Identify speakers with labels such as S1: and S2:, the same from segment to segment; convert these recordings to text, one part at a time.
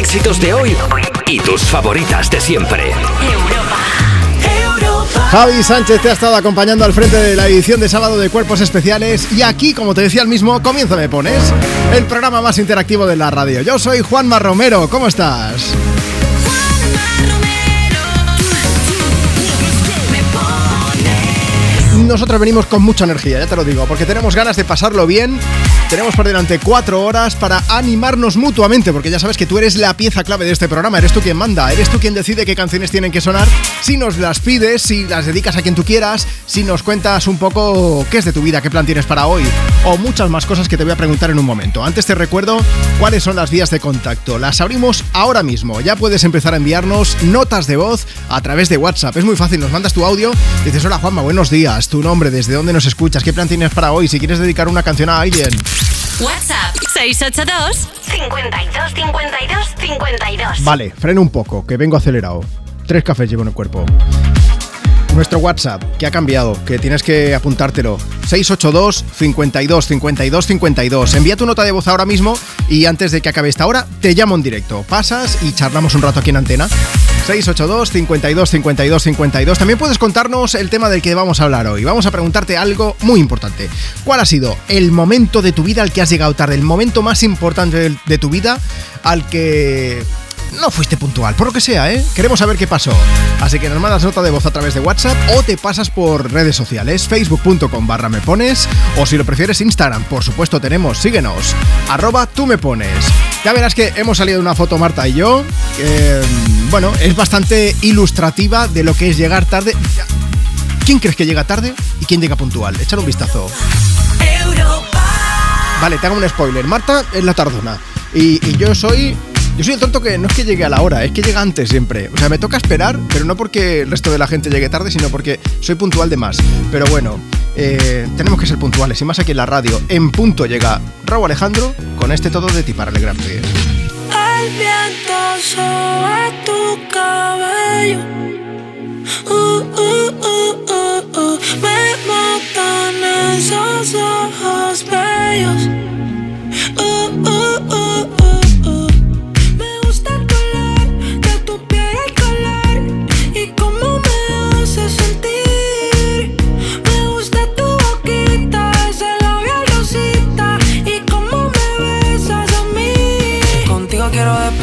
S1: éxitos de hoy y tus favoritas de siempre.
S2: Javi Sánchez te ha estado acompañando al frente de la edición de sábado de Cuerpos Especiales y aquí, como te decía el mismo, comienza Me Pones, el programa más interactivo de la radio. Yo soy Juanma Romero, ¿cómo estás? Nosotros venimos con mucha energía, ya te lo digo, porque tenemos ganas de pasarlo bien. Tenemos por delante cuatro horas para animarnos mutuamente, porque ya sabes que tú eres la pieza clave de este programa, eres tú quien manda, eres tú quien decide qué canciones tienen que sonar, si nos las pides, si las dedicas a quien tú quieras, si nos cuentas un poco qué es de tu vida, qué plan tienes para hoy, o muchas más cosas que te voy a preguntar en un momento. Antes te recuerdo cuáles son las vías de contacto. Las abrimos ahora mismo. Ya puedes empezar a enviarnos notas de voz a través de WhatsApp. Es muy fácil, nos mandas tu audio, dices, hola Juanma, buenos días nombre, desde dónde nos escuchas, qué plan tienes para hoy, si quieres dedicar una canción a alguien.
S3: WhatsApp 682 52 52 52.
S2: Vale, freno un poco, que vengo acelerado. Tres cafés llevo en el cuerpo. Nuestro WhatsApp, que ha cambiado, que tienes que apuntártelo. 682 52 52 52. Envía tu nota de voz ahora mismo y antes de que acabe esta hora, te llamo en directo. Pasas y charlamos un rato aquí en antena. 682 52 52 52. También puedes contarnos el tema del que vamos a hablar hoy. Vamos a preguntarte algo muy importante. ¿Cuál ha sido el momento de tu vida al que has llegado tarde? El momento más importante de tu vida al que no fuiste puntual, por lo que sea, ¿eh? Queremos saber qué pasó. Así que nos mandas nota de voz a través de WhatsApp o te pasas por redes sociales, facebook.com barra me pones, o si lo prefieres Instagram, por supuesto tenemos, síguenos, arroba tú me pones. Ya verás que hemos salido una foto Marta y yo, que, bueno, es bastante ilustrativa de lo que es llegar tarde. ¿Quién crees que llega tarde y quién llega puntual? Echar un vistazo. Vale, te hago un spoiler. Marta es la tardona. Y, y yo soy yo soy el tonto que no es que llegue a la hora, es que llega antes siempre. O sea, me toca esperar, pero no porque el resto de la gente llegue tarde, sino porque soy puntual de más. Pero bueno, eh, tenemos que ser puntuales. Y más aquí en la radio, en punto llega Raúl Alejandro con este todo de ti para alegrarte.
S4: El viento tu cabello. Uh, uh, uh, me matan esos ojos bellos.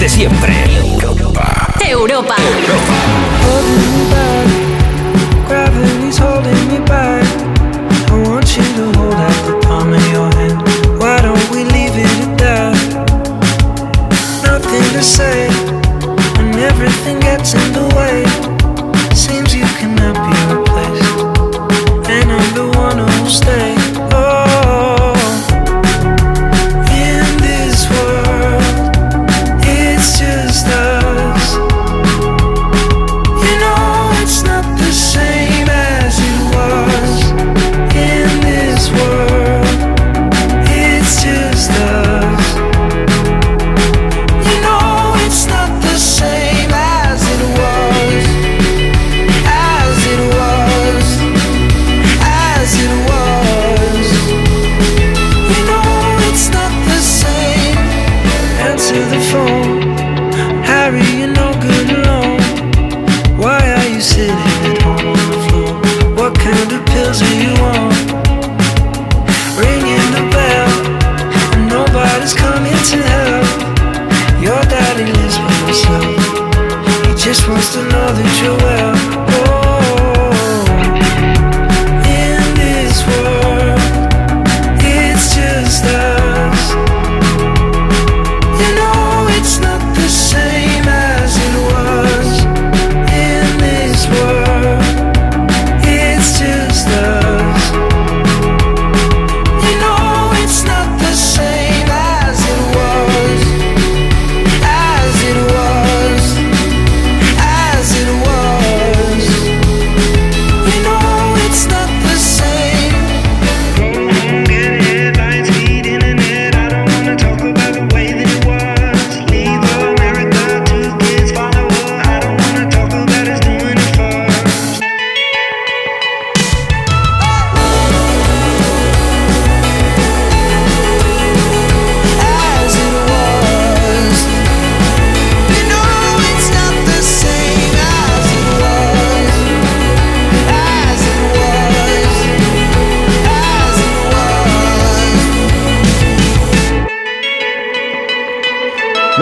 S5: De
S1: siempre.
S6: Europa.
S5: Holding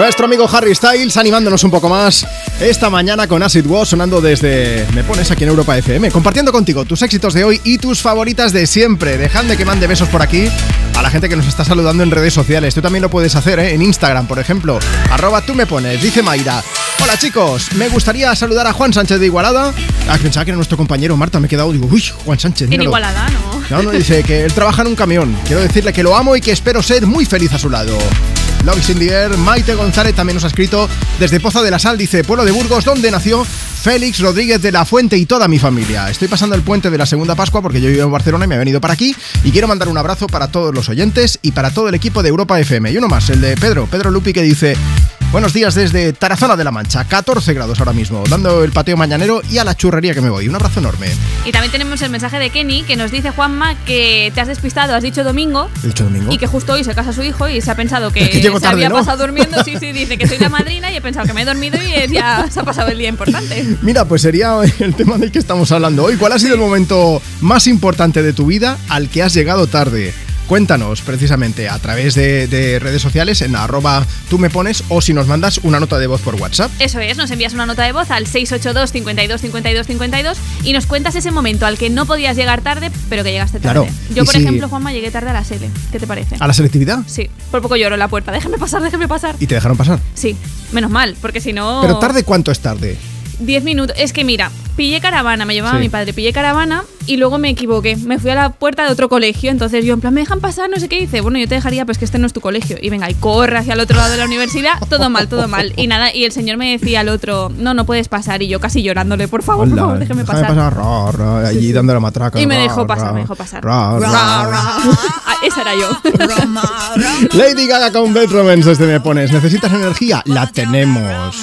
S2: Nuestro amigo Harry Styles animándonos un poco más esta mañana con Acid Was sonando desde Me Pones aquí en Europa FM, compartiendo contigo tus éxitos de hoy y tus favoritas de siempre. Dejadme que mande besos por aquí a la gente que nos está saludando en redes sociales. Tú también lo puedes hacer ¿eh? en Instagram, por ejemplo. Arroba tú me pones, dice Mayra. Hola chicos, me gustaría saludar a Juan Sánchez de Igualada. Ah, pensaba que era nuestro compañero Marta, me he quedado, digo, uy, Juan Sánchez.
S7: En
S2: míralo.
S7: Igualada, ¿no?
S2: No, no, dice que él trabaja en un camión. Quiero decirle que lo amo y que espero ser muy feliz a su lado. Love in the Air, Maite González también nos ha escrito desde Poza de la Sal, dice, pueblo de Burgos, donde nació Félix Rodríguez de la Fuente y toda mi familia. Estoy pasando el puente de la segunda Pascua porque yo vivo en Barcelona y me he venido para aquí y quiero mandar un abrazo para todos los oyentes y para todo el equipo de Europa FM. Y uno más, el de Pedro, Pedro Lupi que dice... Buenos días desde Tarazona de la Mancha, 14 grados ahora mismo, dando el pateo mañanero y a la churrería que me voy. Un abrazo enorme.
S7: Y también tenemos el mensaje de Kenny que nos dice, Juanma, que te has despistado, has dicho domingo.
S2: ¿He dicho domingo?
S7: Y que justo hoy se casa su hijo y se ha pensado que,
S2: Es que llego
S7: se
S2: tarde,
S7: había
S2: ¿no?
S7: pasado durmiendo. Sí, sí, dice que soy la madrina y he pensado que me he dormido y ya se ha pasado el día importante.
S2: Mira, pues sería el tema del que estamos hablando hoy. ¿Cuál ha sido el momento más importante de tu vida al que has llegado tarde? Cuéntanos precisamente a través de, de redes sociales en arroba tú me pones o si nos mandas una nota de voz por WhatsApp.
S7: Eso es, nos envías una nota de voz al 682 52 52 52 y nos cuentas ese momento al que no podías llegar tarde, pero que llegaste tarde.
S2: Claro,
S7: Yo, por
S2: si-
S7: ejemplo, Juanma, llegué tarde a la sede. ¿Qué te parece?
S2: ¿A la selectividad?
S7: Sí, por poco lloro en la puerta. Déjame pasar, déjame pasar.
S2: ¿Y te dejaron pasar?
S7: Sí, menos mal, porque si no.
S2: ¿Pero tarde cuánto es tarde?
S7: 10 minutos. Es que mira, pillé caravana, me llevaba
S2: Sí.
S7: mi padre, pillé caravana y luego me equivoqué. Me fui a la puerta de otro colegio, entonces yo en plan, ¿me dejan pasar? No sé qué dice. Bueno, yo te dejaría, pues que este no es tu colegio. Y venga, y corre hacia el otro lado de la universidad, todo mal, todo mal. Y nada, y el señor me decía al otro, no, no puedes pasar. Y yo casi llorándole, por favor, por favor, déjeme
S2: déjame
S7: pasar.
S2: ra, ra, allí dando la matraca.
S7: Y me
S2: ra,
S7: dejó pasar,
S2: ra,
S7: me dejó pasar.
S2: ra, ra.
S7: Ah, esa era yo.
S2: Lady Gaga con Bad Romance desde Me Pones. ¿Necesitas energía? La tenemos.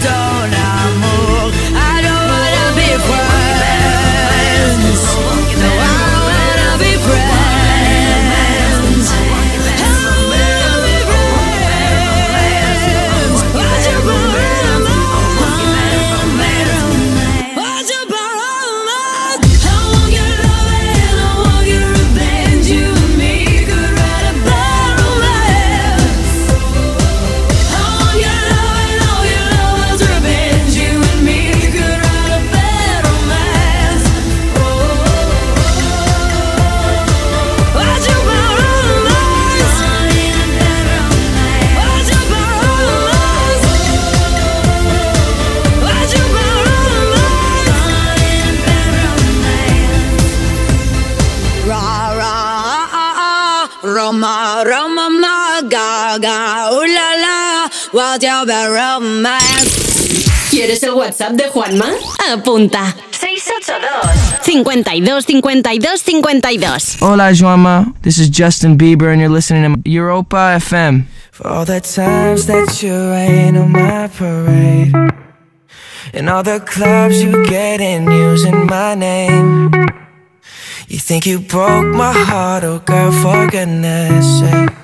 S8: don't
S3: ¿Quieres el WhatsApp de Juanma? Apunta. 682 52 52 52
S9: Hola, Juanma. This is Justin Bieber, and you're listening to Europa FM.
S10: For all the times that you rain on my parade And all the clubs you get in using my name You think you broke my heart, oh girl, for goodness sake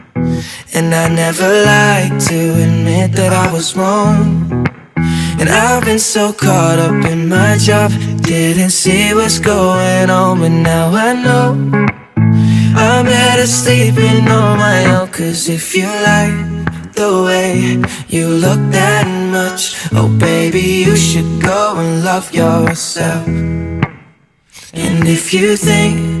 S10: And I never like to admit that I was wrong. And I've been so caught up in my job, didn't see what's going on, but now I know. I'm better sleeping on my own Cause if you like the way you look that much Oh baby, you should go and love yourself And if you think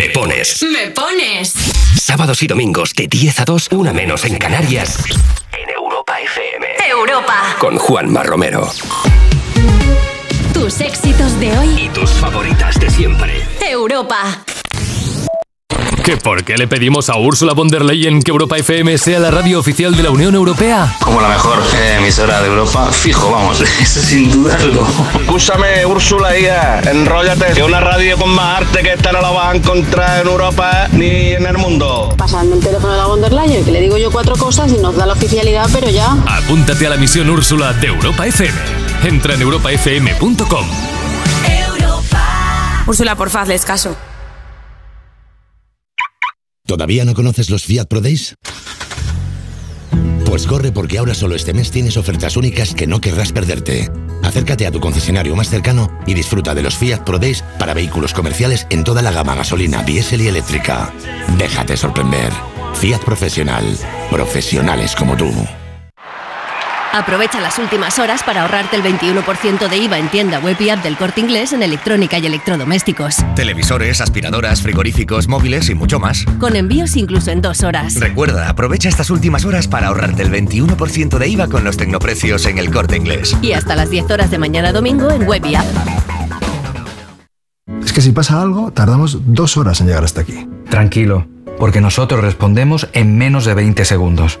S11: Me pones.
S3: Me pones.
S11: Sábados y domingos de 10 a 2, una menos en Canarias. En Europa FM.
S3: Europa.
S11: Con Juanma Romero.
S3: Tus éxitos de hoy
S11: y tus favoritas de siempre.
S3: Europa.
S12: ¿Que por qué le pedimos a Úrsula von der Leyen que Europa FM sea la radio oficial de la Unión Europea?
S13: Como la mejor eh, emisora de Europa, fijo, vamos, eso sin dudarlo.
S14: Escúchame, Úrsula, hija, enróllate. Que una radio con más arte que esta no la vas a encontrar en Europa ni en el mundo.
S15: Pasadme el teléfono de la von der Leyen, que le digo yo cuatro cosas y nos da la oficialidad, pero ya.
S12: Apúntate a la misión Úrsula de Europa FM. Entra en europafm.com.
S16: Úrsula, porfa, hazles caso.
S17: ¿Todavía no conoces los Fiat Pro Days? Pues corre porque ahora solo este mes tienes ofertas únicas que no querrás perderte. Acércate a tu concesionario más cercano y disfruta de los Fiat Pro Days para vehículos comerciales en toda la gama gasolina, diésel y eléctrica. Déjate sorprender. Fiat Profesional. Profesionales como tú.
S18: Aprovecha las últimas horas para ahorrarte el 21% de IVA en tienda web y app del corte inglés en electrónica y electrodomésticos.
S19: Televisores, aspiradoras, frigoríficos, móviles y mucho más.
S18: Con envíos incluso en dos horas.
S19: Recuerda, aprovecha estas últimas horas para ahorrarte el 21% de IVA con los tecnoprecios en el corte inglés.
S18: Y hasta las 10 horas de mañana domingo en web y app.
S20: Es que si pasa algo, tardamos dos horas en llegar hasta aquí.
S21: Tranquilo, porque nosotros respondemos en menos de 20 segundos.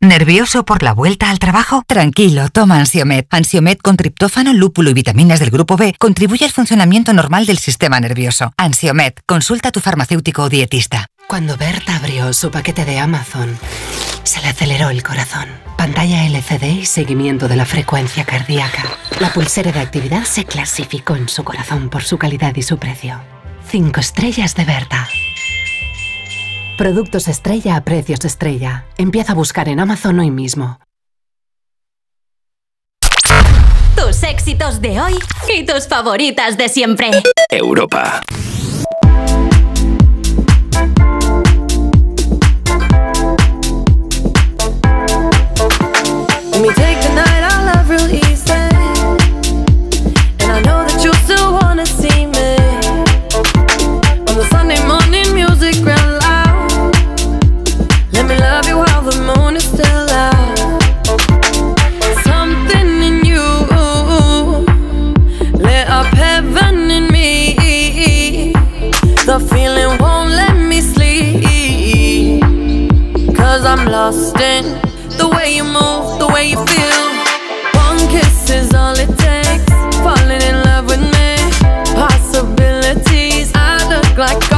S22: ¿Nervioso por la vuelta al trabajo? Tranquilo, toma Ansiomet. Ansiomet con triptófano, lúpulo y vitaminas del grupo B contribuye al funcionamiento normal del sistema nervioso. Ansiomet, consulta a tu farmacéutico o dietista.
S23: Cuando Berta abrió su paquete de Amazon, se le aceleró el corazón. Pantalla LCD y seguimiento de la frecuencia cardíaca. La pulsera de actividad se clasificó en su corazón por su calidad y su precio. Cinco estrellas de Berta. Productos estrella a precios estrella. Empieza a buscar en Amazon hoy mismo.
S3: Tus éxitos de hoy y tus favoritas de siempre.
S11: Europa.
S24: Let me take Lost in the way you move, the way you feel. One kiss is all it takes. Falling in love with me. Possibilities, I look like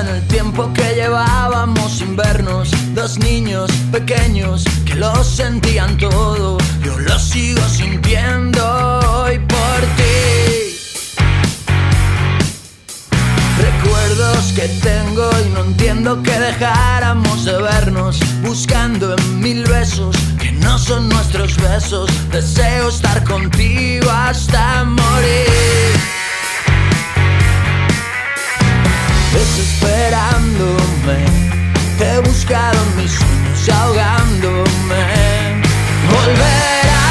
S25: en el tiempo que llevábamos sin vernos. Dos niños pequeños que lo sentían todo. Yo lo sigo sintiendo hoy por ti. Recuerdo celos que tengo y no entiendo que dejáramos de vernos buscando en mil besos que no son nuestros besos. Deseo estar contigo hasta morir. Desesperándome, he buscado mis sueños ahogándome. Volverá,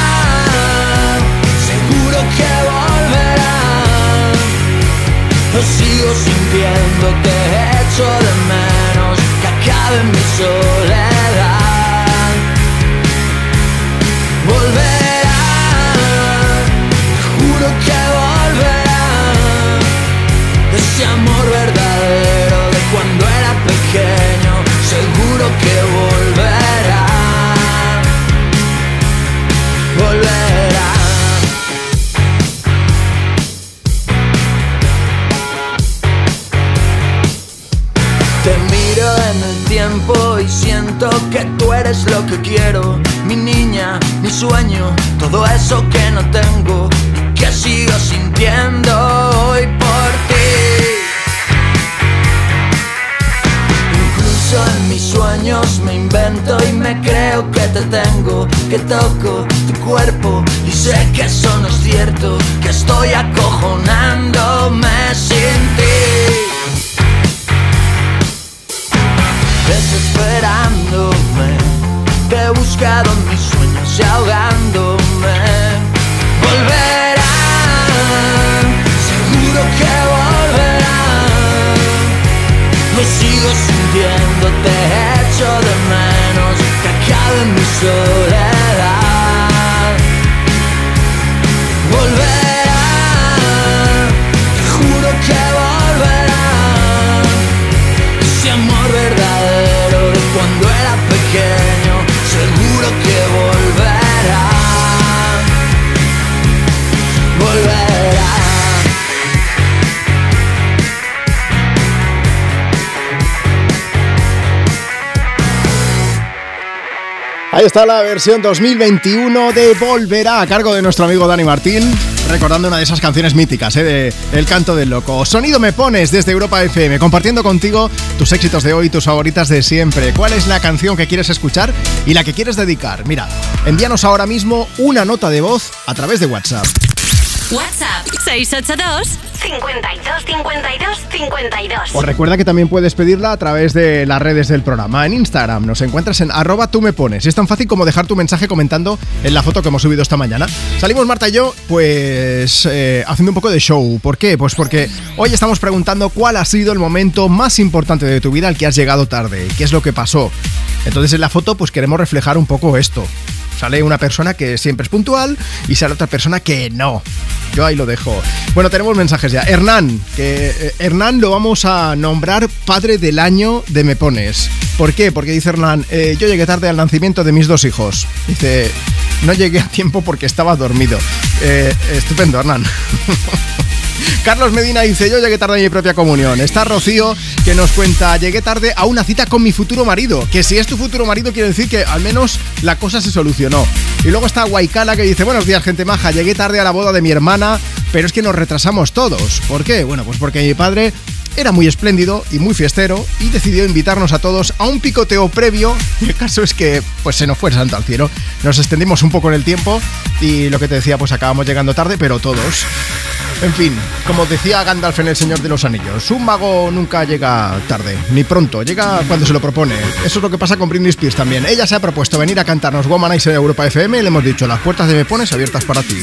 S25: seguro que volverá. Lo sigo sintiendo, te echo de menos que acabe mi soledad.
S2: Está la versión 2021 de Volverá a cargo de nuestro amigo Dani Martín, recordando una de esas canciones míticas, ¿eh? de El canto del loco. Sonido me pones desde Europa FM, compartiendo contigo tus éxitos de hoy tus favoritas de siempre. ¿Cuál es la canción que quieres escuchar y la que quieres dedicar? Mira, envíanos ahora mismo una nota de voz a través de WhatsApp.
S3: WhatsApp 682 52 52 52.
S2: Os recuerda que también puedes pedirla a través de las redes del programa. En Instagram nos encuentras en arroba tú me pones. Es tan fácil como dejar tu mensaje comentando en la foto que hemos subido esta mañana. Salimos Marta y yo, pues eh, haciendo un poco de show. ¿Por qué? Pues porque hoy estamos preguntando cuál ha sido el momento más importante de tu vida al que has llegado tarde. ¿Qué es lo que pasó? Entonces en la foto pues queremos reflejar un poco esto. Sale una persona que siempre es puntual y sale otra persona que no. Yo ahí lo dejo. Bueno, tenemos mensajes ya. Hernán, que eh, Hernán lo vamos a nombrar padre del año de Me Pones. ¿Por qué? Porque dice Hernán, eh, yo llegué tarde al nacimiento de mis dos hijos. Dice, no llegué a tiempo porque estaba dormido. Eh, estupendo, Hernán. Carlos Medina dice, yo llegué tarde a mi propia comunión. Está Rocío que nos cuenta, llegué tarde a una cita con mi futuro marido. Que si es tu futuro marido quiere decir que al menos la cosa se solucionó. Y luego está Waikala que dice, buenos días gente maja, llegué tarde a la boda de mi hermana, pero es que nos retrasamos todos. ¿Por qué? Bueno, pues porque mi padre era muy espléndido y muy fiestero y decidió invitarnos a todos a un picoteo previo y el caso es que pues se nos fue el santo al cielo. Nos extendimos un poco en el tiempo y lo que te decía pues acabamos llegando tarde pero todos. En fin, como decía Gandalf en El Señor de los Anillos, un mago nunca llega tarde, ni pronto, llega cuando se lo propone. Eso es lo que pasa con Britney Spears también. Ella se ha propuesto venir a cantarnos Womanizer en Europa FM y le hemos dicho las puertas de Me Pones abiertas para ti.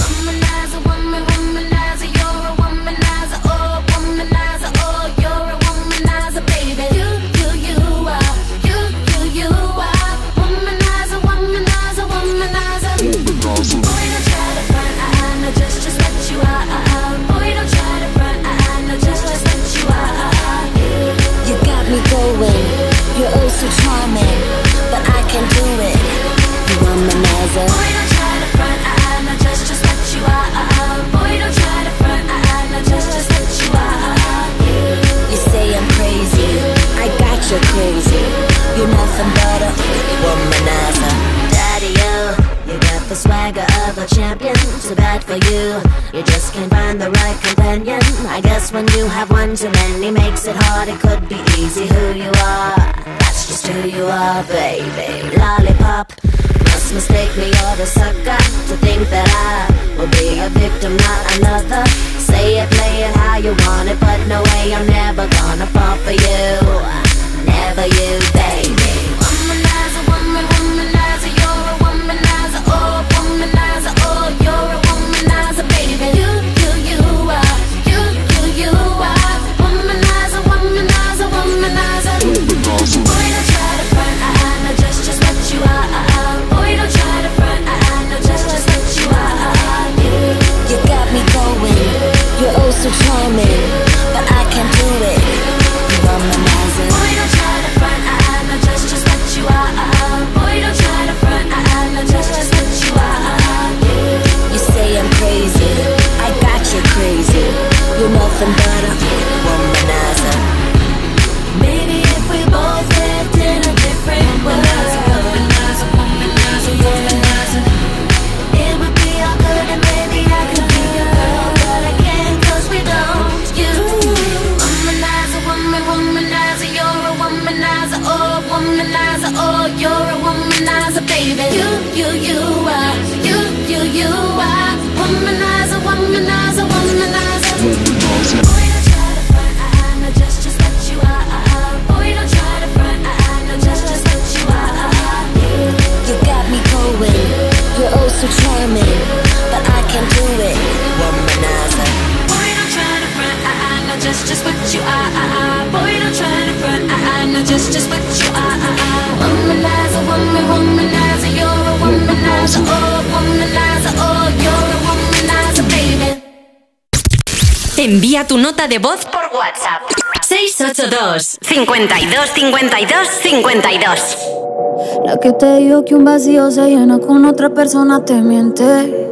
S26: so charming, but I can do it. You are my. Boy, don't try to front, I am not just just what you are. Boy, don't try to front, I am not just just what you are. You say I'm crazy, I got you crazy. You're nothing but a womanizer. daddy-o. you got the swagger of a champion. Too bad for you, you just can't find the right companion. I guess when you have one too many, makes it hard. It could be easy who you are just who you are, baby. Lollipop, must mistake me You're the sucker to think that I will be a victim, not another. Say it, play it how you want it, but no way I'm never gonna fall for you. Never you, baby. so me, but I can't do it. You are. Boy, don't try to front, I'm not just just what you are. Boy, don't try to front, I'm not just just what you are. You say I'm crazy, I got you crazy. You're nothing but a just what you are, ah, ah, ah. boy, don't try to front, I, know just, just what you are,
S3: Envía tu nota de voz por WhatsApp. 682 52 52
S27: La que te digo que un vacío se llena con otra persona te miente.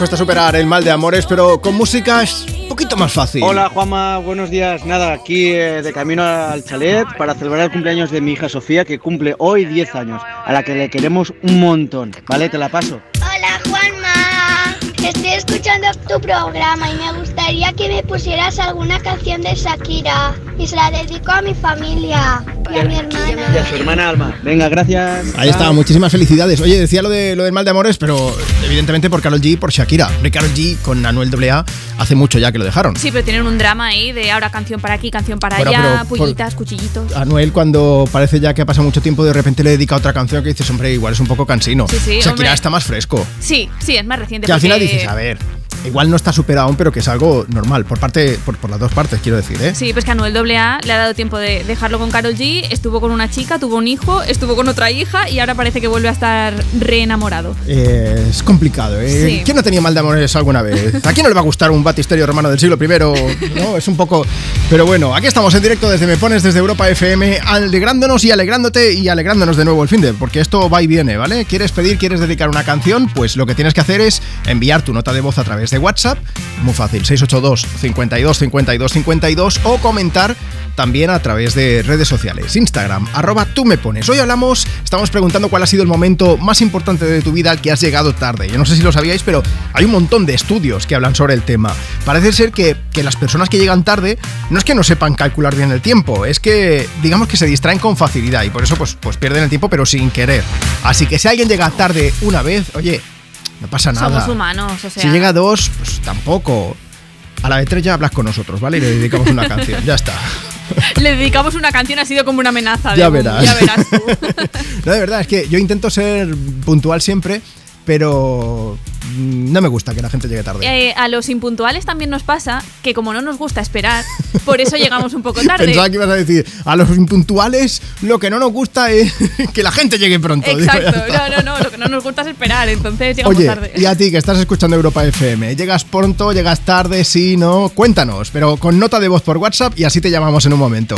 S2: cuesta superar el mal de amores, pero con música es un poquito más fácil.
S28: Hola Juanma, buenos días. Nada, aquí eh, de camino al chalet para celebrar el cumpleaños de mi hija Sofía, que cumple hoy 10 años, a la que le queremos un montón. ¿Vale? Te la paso
S16: tu programa y me gustaría que me pusieras alguna canción de Shakira y se la dedico a mi familia y a mi hermana.
S28: Y a su hermana Alma. Venga, gracias.
S2: Ahí está, muchísimas felicidades. Oye, decía lo de lo del mal de amores, pero evidentemente por Carol G y por Shakira. Carol G con Anuel AA hace mucho ya que lo dejaron.
S7: Sí, pero tienen un drama ahí de ahora canción para aquí, canción para
S2: Bueno,
S7: allá, pullitas, cuchillitos.
S2: Anuel cuando parece ya que ha pasado mucho tiempo de repente le dedica otra canción que dices, hombre, igual es un poco cansino.
S7: Sí, sí,
S2: Shakira
S7: hombre.
S2: está más fresco.
S7: Sí, sí, es más reciente.
S2: Que al final dices, a ver, igual no está superado aún, pero que es algo normal, por parte, por, por las dos partes, quiero decir, ¿eh?
S7: Sí, pues que a Anuel AA le ha dado tiempo de dejarlo con Carol G, estuvo con una chica, tuvo un hijo, estuvo con otra hija y ahora parece que vuelve a estar reenamorado.
S2: Eh, es complicado, ¿eh?
S7: Sí.
S2: ¿Quién no tenía mal de amores alguna vez? ¿A quién no le va a gustar un batisterio romano del siglo I? ¿No? Es un poco... Pero bueno, aquí estamos en directo desde Me Pones, desde Europa FM, alegrándonos y alegrándote y alegrándonos de nuevo el fin de, porque esto va y viene, ¿vale? ¿Quieres pedir, quieres dedicar una canción? Pues lo que tienes que hacer es enviar tu nota de voz a través de WhatsApp, muy fácil, 682 52 52 52 o comentar también a través de redes sociales, Instagram, arroba tú me pones. Hoy hablamos, estamos preguntando cuál ha sido el momento más importante de tu vida al que has llegado tarde. Yo no sé si lo sabíais, pero hay un montón de estudios que hablan sobre el tema. Parece ser que, que las personas que llegan tarde no es que no sepan calcular bien el tiempo, es que digamos que se distraen con facilidad y por eso pues, pues pierden el tiempo pero sin querer. Así que si alguien llega tarde una vez, oye, no pasa nada.
S7: Somos humanos, o sea.
S2: Si llega dos, pues tampoco. A la de tres ya hablas con nosotros, ¿vale? Y le dedicamos una canción, ya está.
S7: Le dedicamos una canción, ha sido como una amenaza.
S2: Ya verás.
S7: Ya verás.
S2: No, de verdad, es que yo intento ser puntual siempre, pero mm, no me gusta que la gente llegue tarde.
S7: Eh, a los impuntuales también nos pasa que como no nos gusta esperar, por eso llegamos un poco tarde.
S2: Pensaba que ibas a decir, a los impuntuales lo que no nos gusta es que la gente llegue pronto.
S7: Exacto, no, no, no, lo que no nos gusta es esperar, entonces llegamos
S2: Oye,
S7: tarde.
S2: y a ti que estás escuchando Europa FM, ¿llegas pronto, llegas tarde, sí, no? Cuéntanos, pero con nota de voz por WhatsApp y así te llamamos en un momento.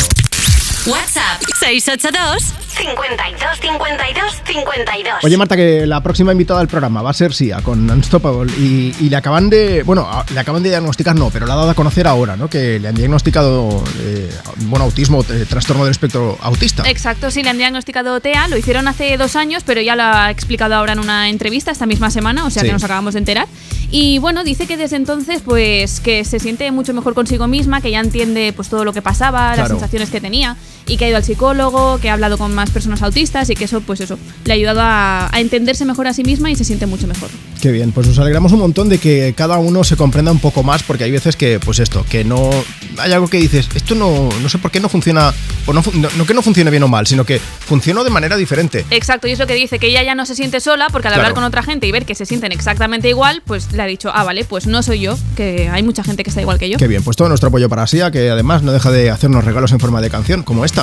S3: WhatsApp 682 52 52 52.
S2: Oye, Marta, que la próxima invitada al programa va a ser Sia con Unstoppable y, y le acaban de. Bueno, le acaban de diagnosticar, no, pero la ha dado a conocer ahora, ¿no? Que le han diagnosticado, eh, bueno, autismo, eh, trastorno del espectro autista.
S7: Exacto, sí, le han diagnosticado TEA, lo hicieron hace dos años, pero ya lo ha explicado ahora en una entrevista esta misma semana, o sea
S2: Sí.
S7: que nos acabamos de enterar. Y bueno, dice que desde entonces, pues que se siente mucho mejor consigo misma, que ya entiende pues todo lo que pasaba, las sensaciones que tenía, y que ha ido al psicólogo, que ha hablado con más personas autistas y que eso, pues eso, le ha ayudado a, a entenderse mejor a sí misma y se siente mucho mejor.
S2: Qué bien, pues nos alegramos un montón de que cada uno se comprenda un poco más, porque hay veces que, pues esto, que no. Hay algo que dices, esto no, no sé por qué no funciona, o no, no, no que no funcione bien o mal, sino que funciona de manera diferente.
S7: Exacto, y es lo que dice, que ella ya no se siente sola, porque al
S2: Claro.
S7: hablar con otra gente y ver que se sienten exactamente igual, pues le ha dicho, ah, vale, pues no soy yo, que hay mucha gente que está igual que yo.
S2: Qué bien, pues todo nuestro apoyo para Sia, que además no deja de hacernos regalos en forma de canción, como esta.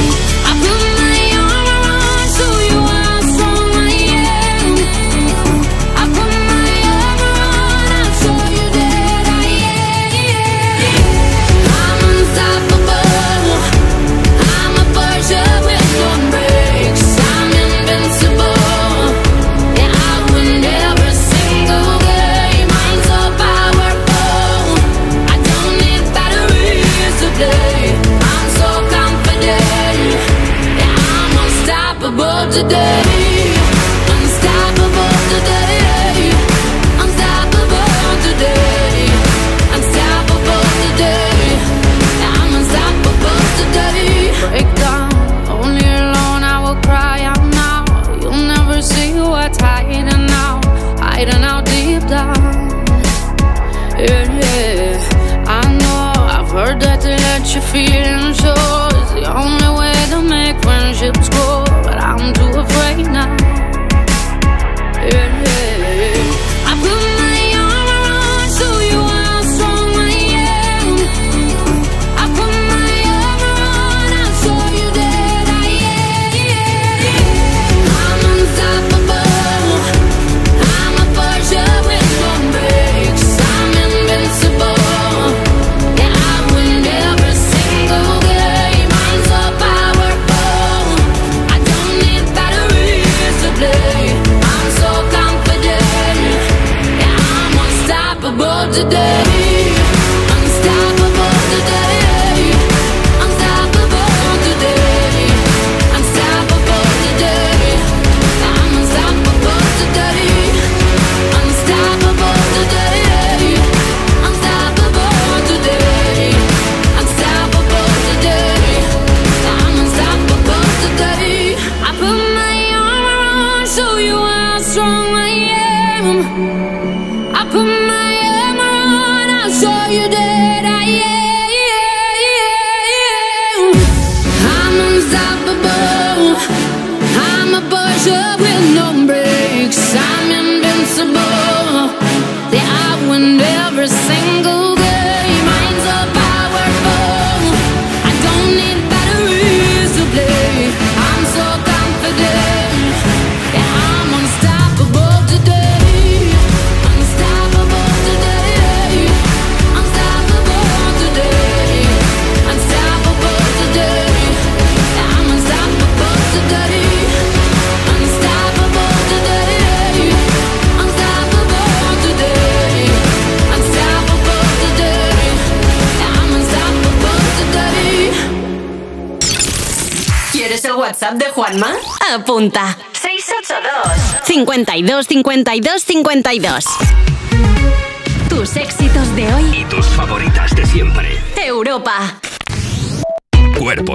S6: 52 52 52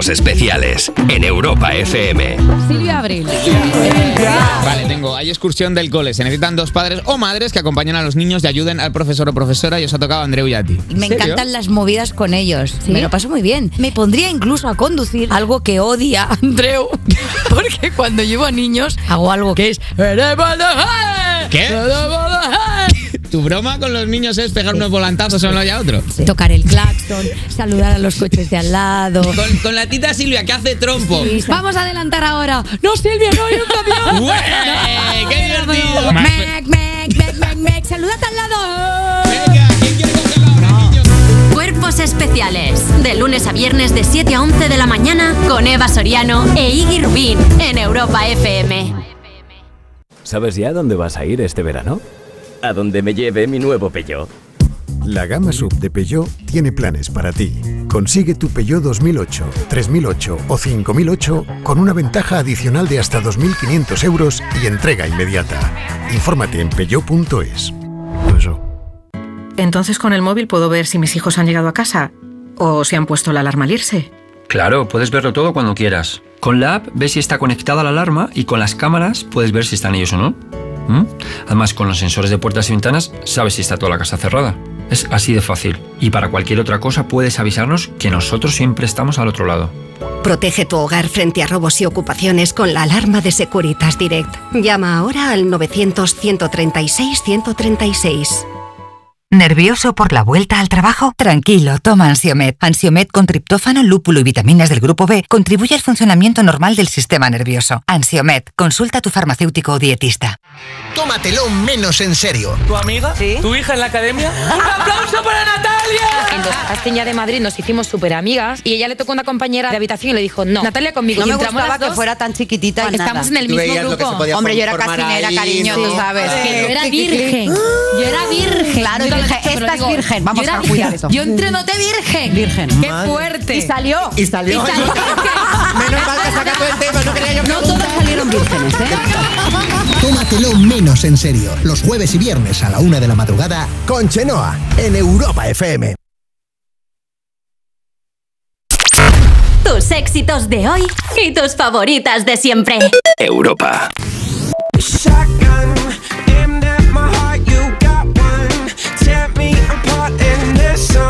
S1: Cuerpos especiales en Europa FM.
S29: Silvia Abril.
S30: Vale, tengo. Hay excursión del cole. Se necesitan dos padres o madres que acompañen a los niños y ayuden al profesor o profesora. Y os ha tocado a Andreu y a ti.
S29: Me encantan las movidas con ellos. Me lo paso muy bien. Me pondría incluso a conducir algo que odia Andreu. Porque cuando llevo a niños hago algo que es.
S30: ¿Qué? ¿Tu broma con los niños es pegar unos volantazos uno y a otro?
S29: Tocar el claxon, saludar a los coches de al lado.
S30: Con, con la tita Silvia que hace trompo.
S29: Vamos a adelantar ahora. No, Silvia, no hay un camión.
S30: ¡Ué! ¡Qué divertido!
S29: Mec, mec, mec, mec, mec. Salúdate al lado.
S6: Cuerpos especiales. De lunes a viernes de 7 a 11 de la mañana con Eva Soriano e Iggy Rubín en Europa FM.
S31: ¿Sabes ya dónde vas a ir este verano? A donde me lleve mi nuevo Peugeot.
S20: La gama sub de Peugeot tiene planes para ti. Consigue tu Peugeot 2008, 3008 o 5008 con una ventaja adicional de hasta 2.500 euros y entrega inmediata. Infórmate en peugeot.es.
S32: Entonces con el móvil puedo ver si mis hijos han llegado a casa o si han puesto la alarma al irse.
S21: Claro, puedes verlo todo cuando quieras. Con la app ves si está conectada la alarma y con las cámaras puedes ver si están ellos o no. ¿Mm? Además, con los sensores de puertas y ventanas sabes si está toda la casa cerrada. Es así de fácil. Y para cualquier otra cosa puedes avisarnos que nosotros siempre estamos al otro lado.
S33: Protege tu hogar frente a robos y ocupaciones con la alarma de Securitas Direct. Llama ahora al 900-136-136.
S22: ¿Nervioso por la vuelta al trabajo? Tranquilo, toma Ansiomet. Ansiomet con triptófano, lúpulo y vitaminas del grupo B contribuye al funcionamiento normal del sistema nervioso. Ansiomet, consulta a tu farmacéutico o dietista.
S34: Tómatelo menos en serio.
S35: ¿Tu amiga? ¿Tu hija en la academia? ¡Un aplauso para Natalia!
S36: En Dos Castiña de Madrid nos hicimos súper amigas y ella le tocó una compañera de habitación y le dijo, no, Natalia conmigo.
S37: No
S36: Y
S37: me gustaba que fuera tan chiquitita y
S36: Estamos
S37: nada.
S36: en el mismo grupo. Hombre, yo era casinera, cariño, tú sabes.
S37: Sí.
S36: Que yo era virgen. Yo era virgen.
S37: Claro, Esta es virgen, vamos
S36: yo era
S37: a cuidar
S36: virgen.
S37: eso.
S36: Yo entrenoté virgen.
S37: Virgen.
S36: Qué
S37: Madre.
S36: fuerte.
S37: Y salió. Y salió.
S36: Y salió.
S37: Menos mal que sacaste el tema, no quería yo
S36: No todas salieron vírgenes, ¿eh?
S34: Tómatelo menos en serio. Los jueves y viernes a la una de la madrugada con Chenoa en Europa FM.
S6: Tus éxitos de hoy y tus favoritas de siempre.
S1: Europa.
S38: Shotgun, and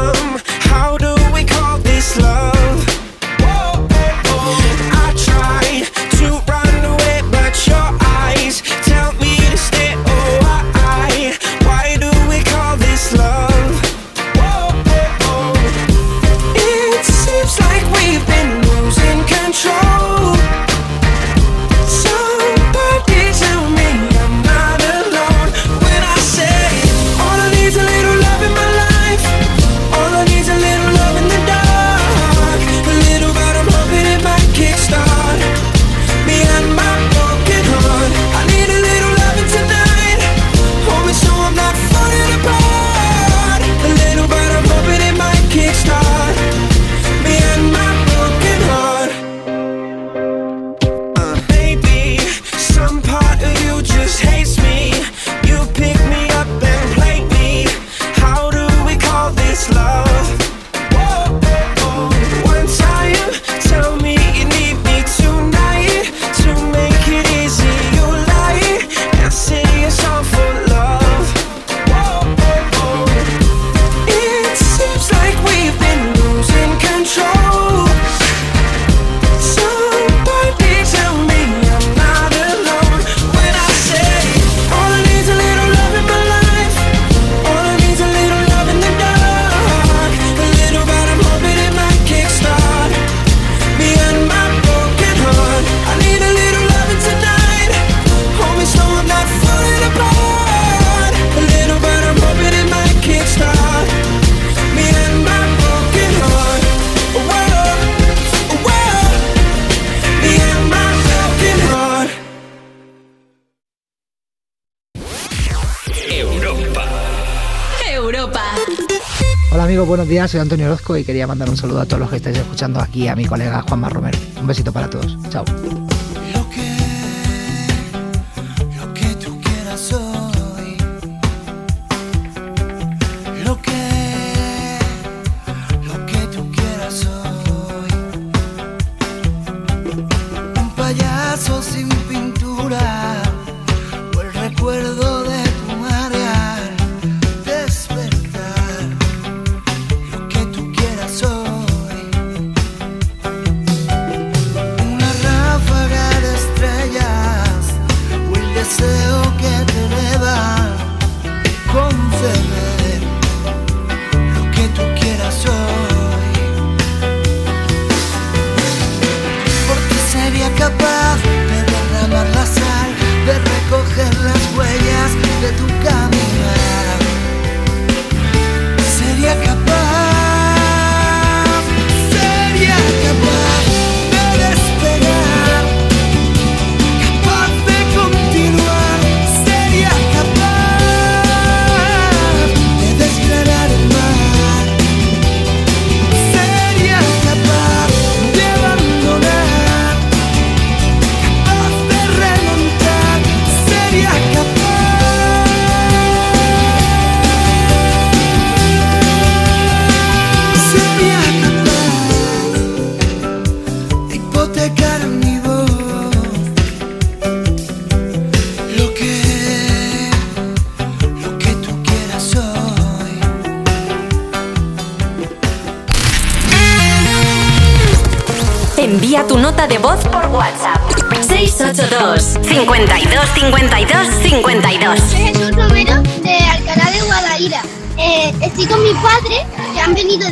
S34: amigos? Buenos días, soy Antonio Orozco y quería mandar un saludo a todos los que estáis escuchando aquí, a mi colega Juanma Romero. Un besito para todos. Chao.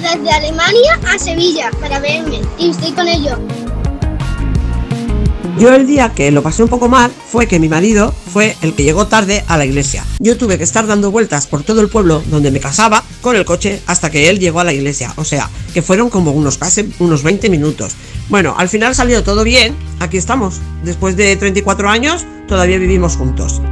S16: Desde Alemania a Sevilla para verme y estoy con ellos.
S24: Yo el día que lo pasé un poco mal fue que mi marido fue el que llegó tarde a la iglesia. Yo tuve que estar dando vueltas por todo el pueblo donde me casaba con el coche hasta que él llegó a la iglesia. O sea, que fueron como unos casi unos 20 minutos. Bueno, al final salió todo bien. Aquí estamos. Después de 34 años, todavía vivimos juntos.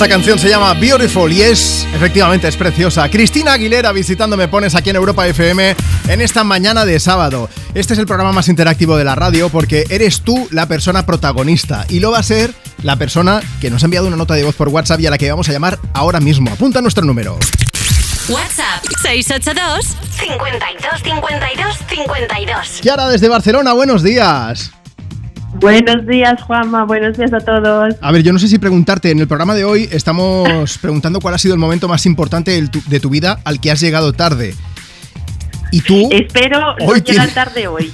S2: Esta canción se llama Beautiful y es, efectivamente, es preciosa. Cristina Aguilera visitando Me Pones aquí en Europa FM en esta mañana de sábado. Este es el programa más interactivo de la radio porque eres tú la persona protagonista y lo va a ser la persona que nos ha enviado una nota de voz por WhatsApp y a la que vamos a llamar ahora mismo. Apunta nuestro número.
S3: WhatsApp 682 52 52 52.
S2: Kiara desde Barcelona, buenos días.
S39: Buenos días, Juanma. Buenos días a todos.
S2: A ver, yo no sé si preguntarte, en el programa de hoy estamos preguntando cuál ha sido el momento más importante de tu vida al que has llegado tarde. Y tú,
S39: Espero no
S2: Hoy
S39: llegar
S2: tiene-
S39: tarde hoy.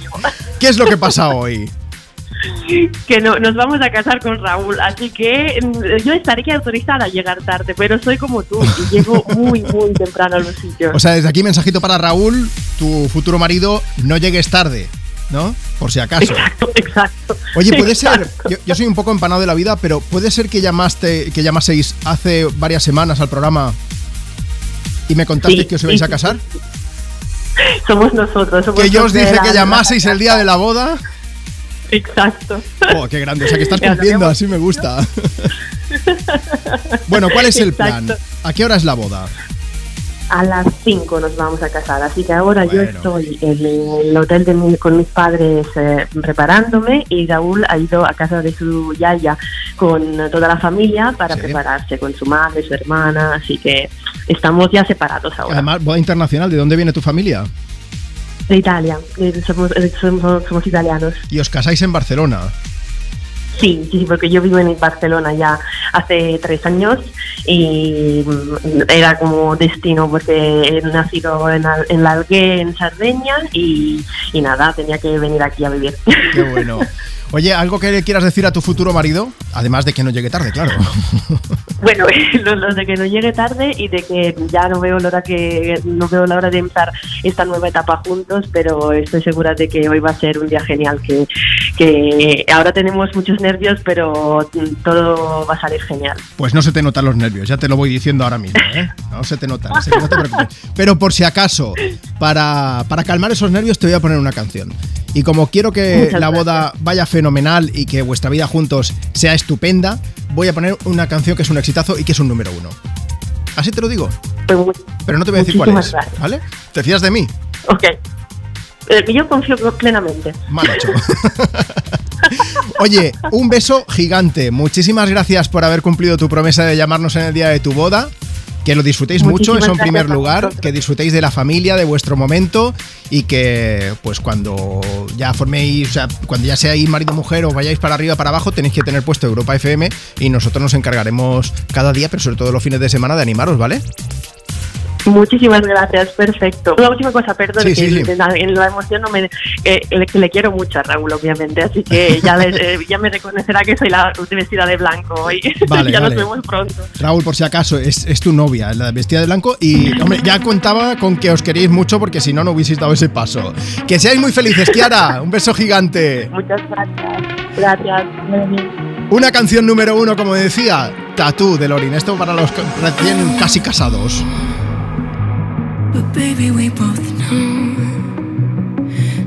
S2: ¿qué es lo que pasa hoy?
S39: que no, nos vamos a casar con Raúl, así que mm, yo estaría autorizada a llegar tarde, pero soy como tú y llego muy, muy temprano a los sitios.
S2: O sea, desde aquí mensajito para Raúl, tu futuro marido, no llegues tarde, ¿no? Por si acaso.
S39: Exacto, exacto.
S2: Oye, puede ser, yo, yo soy un poco empanado de la vida, pero puede ser que llamaste, que llamaseis hace varias semanas al programa y me contasteis
S39: Sí,
S2: que os ibais a casar.
S39: Somos nosotros. Somos
S2: Que yo os dije que llamaseis el día de la boda.
S39: Exacto.
S2: Oh, qué grande, o sea que estás cumpliendo, así me gusta. bueno, ¿cuál es el plan? ¿A qué hora es la boda?
S39: A las 5 nos vamos a casar, así que ahora yo
S2: Bueno.
S39: estoy en el hotel de mi- con mis padres eh, preparándome y Raúl ha ido a casa de su yaya con toda la familia para
S2: Sí.
S39: prepararse con su madre, su hermana, así que estamos ya separados ahora.
S2: Además, boda internacional, ¿de dónde viene tu familia?
S39: De Italia, eh, somos, eh, somos, somos italianos.
S2: Y os casáis en Barcelona.
S39: Sí, sí, porque yo vivo en Barcelona ya hace tres años y mm, era como destino porque he nacido en, en la Algué, en Sardeña y, y nada, tenía que venir aquí a vivir.
S2: Qué bueno. Oye, ¿algo que le quieras decir a tu futuro marido? Además de que no llegue tarde, claro.
S39: Bueno, lo, de que no llegue tarde y de que ya no veo la hora que no veo la hora de empezar esta nueva etapa juntos, pero estoy segura de que hoy va a ser un día genial, que, que ahora tenemos muchos nervios, pero todo va a salir genial.
S2: Pues no se te notan los nervios, ya te lo voy diciendo ahora mismo, ¿eh? No se te notan, así que no te preocupes. Pero por si acaso, para, para calmar esos nervios te voy a poner una canción. Y como quiero que
S39: Muchas
S2: la boda vaya fenomenal y que vuestra vida juntos sea estupenda, voy a poner una canción que es un exitazo y que es un número uno. Así te lo digo. Pero no te voy a decir cuál es,
S39: gracias.
S2: ¿vale? ¿Te fías de mí?
S39: Ok. Eh, yo confío plenamente.
S2: Mal hecho. Oye, un beso gigante. Muchísimas gracias por haber cumplido tu promesa de llamarnos en el día de tu boda. Que lo disfrutéis mucho, eso en primer lugar. Que disfrutéis de la familia, de vuestro momento y que, pues, cuando ya forméis, o sea, cuando ya seáis marido o mujer o vayáis para arriba para abajo, tenéis que tener puesto Europa FM y nosotros nos encargaremos cada día, pero sobre todo los fines de semana, de animaros, ¿vale?
S39: Muchísimas gracias, perfecto. Una última cosa, perdón,
S2: Sí,
S39: que
S2: sí, sí.
S39: en la- en la emoción no me, eh, le, le quiero mucho a Raúl, obviamente, así que ya, eh, ya me reconocerá que soy la vestida de blanco hoy.
S2: Vale,
S39: ya
S2: vale.
S39: nos vemos pronto.
S2: Raúl, por si acaso, es, es tu novia, la vestida de blanco. Y, hombre, ya contaba con que os queréis mucho porque si no, no hubieseis dado ese paso. Que seáis muy felices, Kiara. Un beso gigante.
S39: Muchas gracias. Gracias.
S2: Una canción número uno, como decía, Tatú de Lorin. Esto para los recién casi casados.
S29: But baby, we both know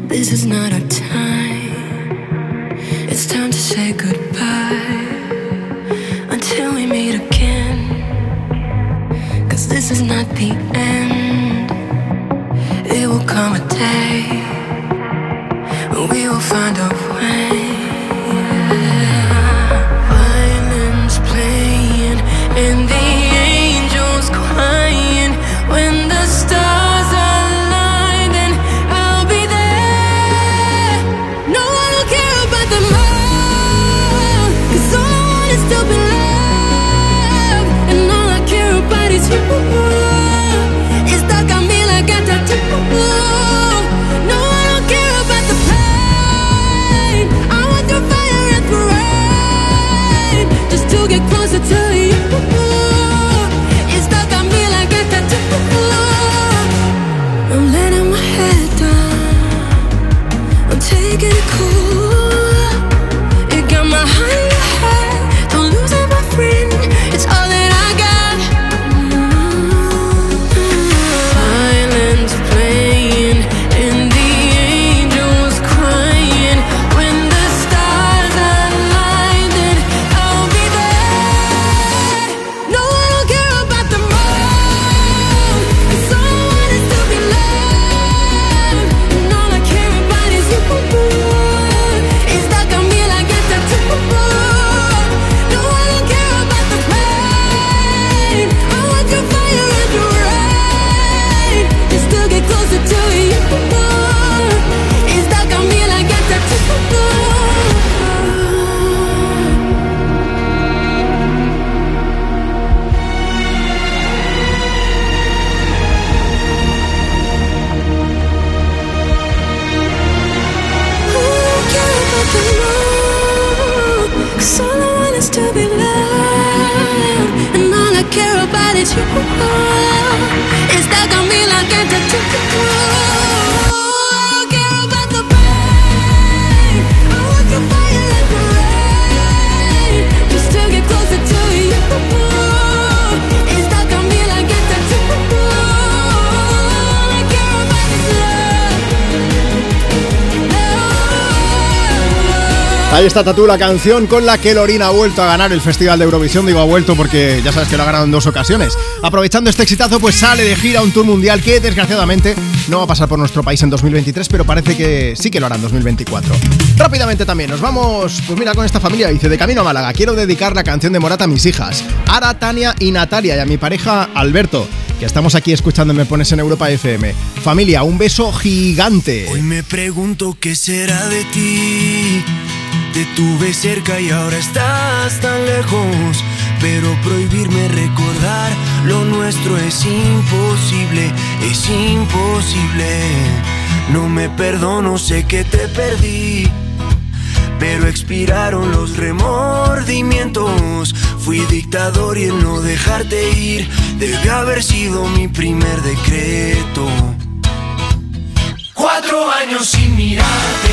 S29: this is not our time. It's time to say goodbye until we meet again. Cause this is not the end. It will come a day when we will find a way.
S2: Ahí está Tatú, la canción con la que Lorina ha vuelto a ganar el Festival de Eurovisión. Digo, ha vuelto porque ya sabes que lo ha ganado en dos ocasiones. Aprovechando este exitazo, pues sale de gira un tour mundial que desgraciadamente no va a pasar por nuestro país en 2023, pero parece que sí que lo hará en 2024. Rápidamente también, nos vamos, pues mira, con esta familia. Dice, de camino a Málaga, quiero dedicar la canción de Morata a mis hijas, Ara, Tania y Natalia, y a mi pareja Alberto, que estamos aquí escuchando Me Pones en Europa FM. Familia, un beso gigante.
S25: Hoy me pregunto qué será de ti. Te tuve cerca y ahora estás tan lejos. Pero prohibirme recordar lo nuestro es imposible, es imposible. No me perdono, sé que te perdí. Pero expiraron los remordimientos. Fui dictador y el no dejarte ir debe haber sido mi primer decreto. Cuatro años sin mirarte,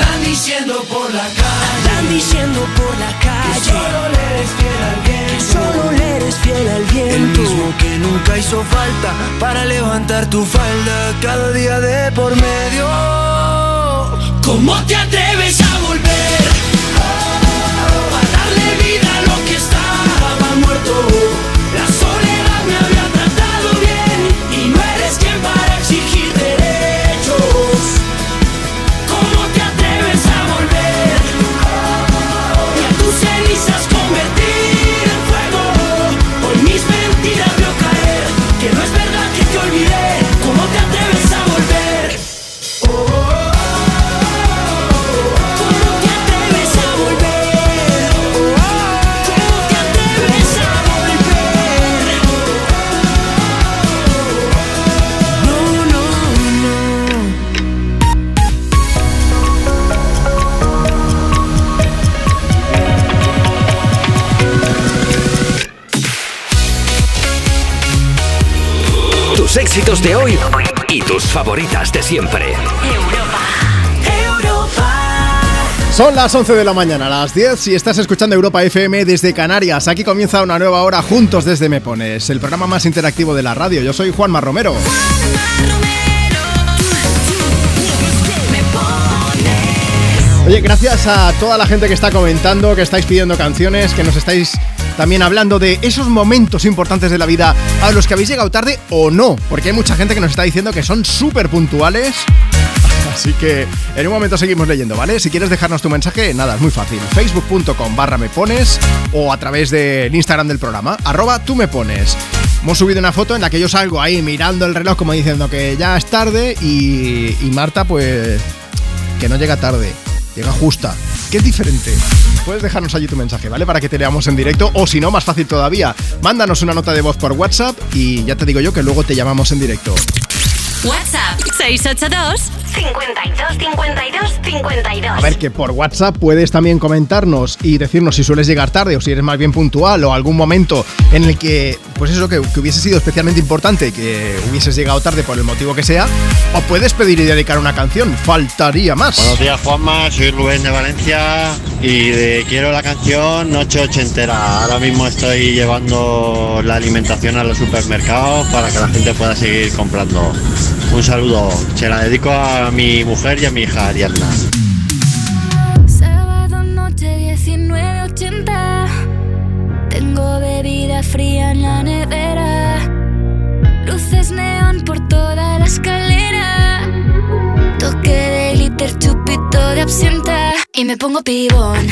S25: Andan diciendo por la calle. Andan diciendo por la calle. Que solo le eres fiel al viento. Que solo le eres fiel al viento. El mismo que nunca hizo falta para levantar tu falda cada día de por medio. ¿Cómo te atreves
S1: éxitos de hoy y tus favoritas de siempre.
S2: Son las 11 de la mañana, las 10 si estás escuchando Europa FM desde Canarias. Aquí comienza una nueva hora juntos desde Me Pones, el programa más interactivo de la radio. Yo soy Juanma Romero. Oye, gracias a toda la gente que está comentando, que estáis pidiendo canciones, que nos estáis también hablando de esos momentos importantes de la vida a los que habéis llegado tarde o no, porque hay mucha gente que nos está diciendo que son súper puntuales. Así que en un momento seguimos leyendo, ¿vale? Si quieres dejarnos tu mensaje, nada, es muy fácil. Facebook.com barra me pones o a través del Instagram del programa, arroba tú me pones. Hemos subido una foto en la que yo salgo ahí mirando el reloj como diciendo que ya es tarde y, y Marta pues que no llega tarde, llega justa. Que es diferente. Puedes dejarnos allí tu mensaje, ¿vale? Para que te leamos en directo o si no, más fácil todavía, mándanos una nota de voz por WhatsApp y ya te digo yo que luego te llamamos en directo.
S6: WhatsApp 682
S3: 52 52 52.
S2: A ver, que por WhatsApp puedes también comentarnos y decirnos si sueles llegar tarde o si eres más bien puntual o algún momento en el que, pues eso, que, que hubiese sido especialmente importante que hubieses llegado tarde por el motivo que sea. O puedes pedir y dedicar una canción, faltaría más.
S40: Buenos días Juanma, soy Rubén de Valencia y de- quiero la canción Noche Ochentera. Ahora mismo estoy llevando la alimentación a los supermercados para que la gente pueda seguir comprando. Un saludo, se la dedico a mi mujer y a mi hija Ariadna.
S27: Sábado noche 19.80 Tengo bebida fría en la nevera. Luces neón por toda la escalera. Toque de glitter, chupito de absenta. Y me pongo pibón.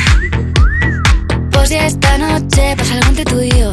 S27: Pues ya esta noche pasa algo entre tú y yo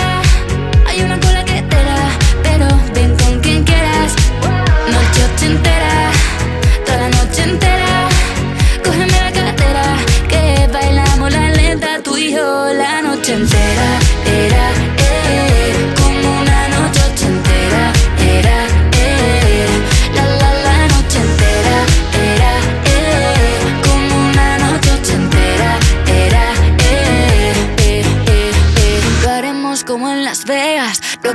S27: Noche ochentera,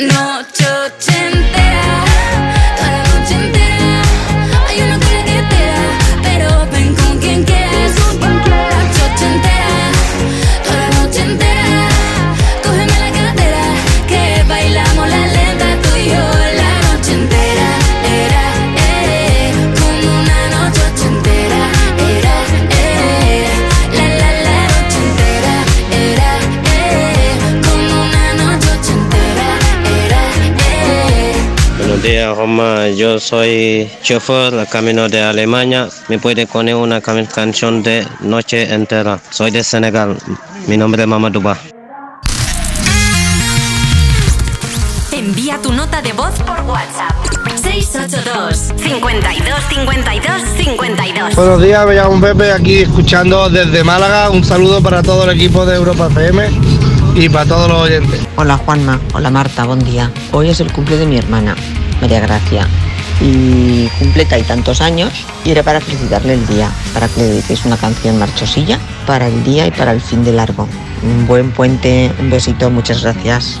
S27: Noche
S40: Días Juanma, yo soy chofer del camino de Alemania. Me puede poner una canción de Noche Entera. Soy de Senegal. Mi nombre es Mamadouba.
S6: Envía tu nota de voz por WhatsApp 682 52 52 52
S41: Buenos días, me llamo Pepe, aquí escuchando desde Málaga. Un saludo para todo el equipo de Europa FM y para todos los oyentes.
S42: Hola Juanma, hola Marta, buen día. Hoy es el cumple de mi hermana, María Gracia. Y cumple y tantos años y era para felicitarle el día, para que le dediquéis una canción marchosilla para el día y para el fin de largo. Un buen puente, un besito, muchas gracias.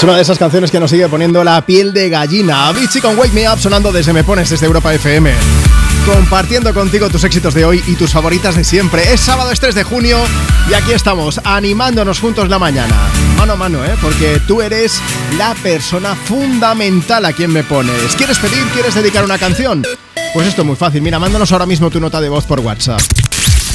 S2: Es una de esas canciones que nos sigue poniendo la piel de gallina. Avicii con Wake Me Up sonando desde Me Pones desde Europa FM. Compartiendo contigo tus éxitos de hoy y tus favoritas de siempre. Es sábado, es 3 de junio y aquí estamos, animándonos juntos la mañana. Mano a mano, ¿eh? Porque tú eres la persona fundamental a quien me pones. ¿Quieres pedir? ¿Quieres dedicar una canción? Pues esto es muy fácil. Mira, mándanos ahora mismo tu nota de voz por WhatsApp.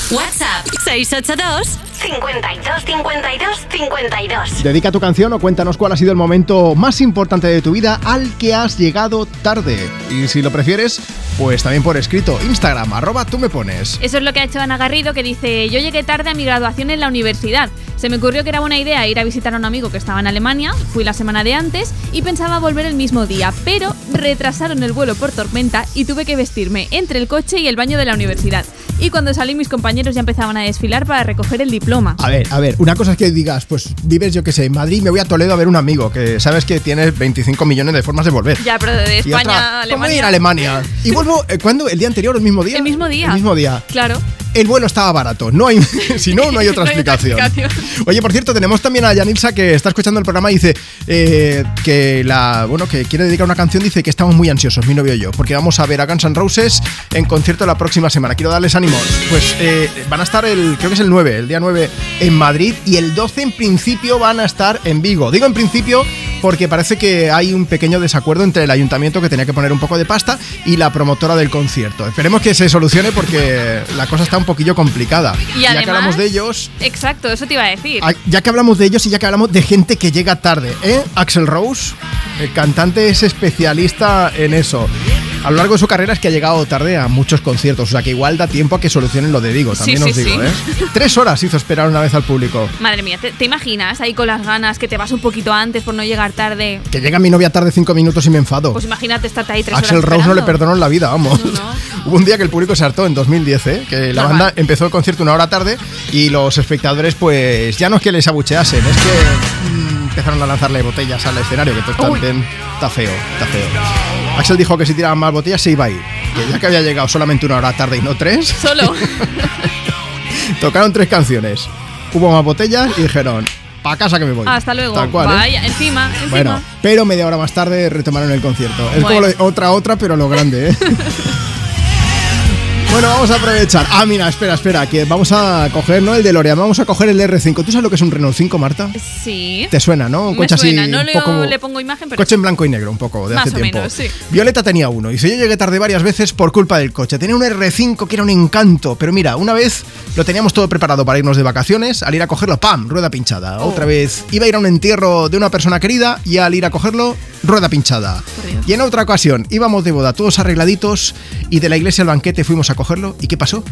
S3: WhatsApp 682 52 52 52.
S2: Dedica tu canción o cuéntanos cuál ha sido el momento más importante de tu vida al que has llegado tarde. Y si lo prefieres, pues también por escrito, Instagram, arroba tú me pones.
S7: Eso es lo que ha hecho Ana Garrido, que dice, yo llegué tarde a mi graduación en la universidad. Se me ocurrió que era buena idea ir a visitar a un amigo que estaba en Alemania, fui la semana de antes y pensaba volver el mismo día, pero retrasaron el vuelo por tormenta y tuve que vestirme entre el coche y el baño de la universidad. Y cuando salí mis compañeros ya empezaban a desfilar para recoger el diploma.
S2: A ver, a ver, una cosa es que digas, pues vives, yo que sé, en Madrid, me voy a Toledo a ver un amigo, que sabes que tienes 25 millones de formas de volver.
S7: Ya, pero de España a
S2: ¿cómo
S7: Alemania.
S2: ir a Alemania? Y vuelvo, eh, ¿cuándo? ¿El día anterior o el mismo día?
S7: El mismo día.
S2: El mismo día.
S7: Claro.
S2: El vuelo estaba barato, no hay, si no, no hay otra
S7: No hay otra
S2: explicación.
S7: explicación.
S2: Oye, por cierto, tenemos también a Yanilsa que está escuchando el programa y dice eh, que la, bueno, que quiere dedicar una canción, dice que estamos muy ansiosos, mi novio y yo, porque vamos a ver a Guns N' Roses en concierto la próxima semana. Quiero darles ánimos. Pues eh, van a estar el, creo que es el 9, el día 9 en Madrid y el 12 en principio van a estar en Vigo. Digo en principio porque parece que hay un pequeño desacuerdo entre el ayuntamiento que tenía que poner un poco de pasta y la promotora del concierto. Esperemos que se solucione porque la cosa está un poquillo complicada.
S7: Y
S2: ya que
S7: además-
S2: hablamos de ellos,
S7: Exacto, eso te iba a decir.
S2: Ah, Ya que hablamos de ellos y ya que hablamos de gente que llega tarde, ¿eh? Axel Rose, el cantante, es especialista en eso. A lo largo de su carrera es que ha llegado tarde a muchos conciertos, o sea que igual da tiempo a que solucionen lo de Digo, también
S7: Sí,
S2: os
S7: sí,
S2: digo,
S7: sí.
S2: ¿eh? Tres horas hizo esperar una vez al público.
S7: Madre mía, ¿te, te imaginas ahí con las ganas que te vas un poquito antes por no llegar tarde?
S2: Que llega mi novia tarde cinco minutos y me enfado.
S7: Pues imagínate estarte ahí tres
S2: Axel
S7: horas
S2: Rose no le perdonó la vida, vamos. Hubo un día que el público se hartó en 2010, ¿eh? que la. Banda empezó el concierto una hora tarde y los espectadores, pues ya no es que les abucheasen, es que mm, empezaron a lanzarle botellas al escenario, que
S7: Uy.
S2: está, feo, está feo. Axel dijo que si tiraban más botellas se iba a ir, que ya que había llegado solamente una hora tarde y no tres,
S7: Solo.
S2: tocaron tres canciones. Hubo más botellas y dijeron, pa' casa que me voy.
S7: Hasta luego.
S2: Tal cual, ¿eh?
S7: Encima, encima.
S2: Bueno, pero media hora más tarde retomaron el concierto. Es como lo otra, otra, pero lo grande, ¿eh? Bueno, vamos a aprovechar. Ah, mira, espera, espera, que vamos a coger, ¿no? El de L'Oreal, vamos a coger el R5. ¿Tú sabes lo que es un Renault 5, Marta?
S7: Sí.
S2: ¿Te suena, no? Un
S7: Me
S2: coche
S7: suena,
S2: así.
S7: no
S2: un poco-
S7: le pongo imagen, pero
S2: Coche en blanco y negro, un poco, de
S7: Más
S2: hace
S7: o
S2: tiempo.
S7: menos, sí.
S2: Violeta tenía uno. Y si yo llegué tarde varias veces por culpa del coche. Tenía un R5 que era un encanto. Pero mira, una vez lo teníamos todo preparado para irnos de vacaciones. Al ir a cogerlo, ¡pam! Rueda pinchada.
S7: Oh.
S2: Otra vez iba a ir a un entierro de una persona querida y al ir a cogerlo, rueda pinchada. Y en otra ocasión íbamos de boda todos arregladitos y de la iglesia al banquete fuimos a cogerlo. ¿Y qué pasó?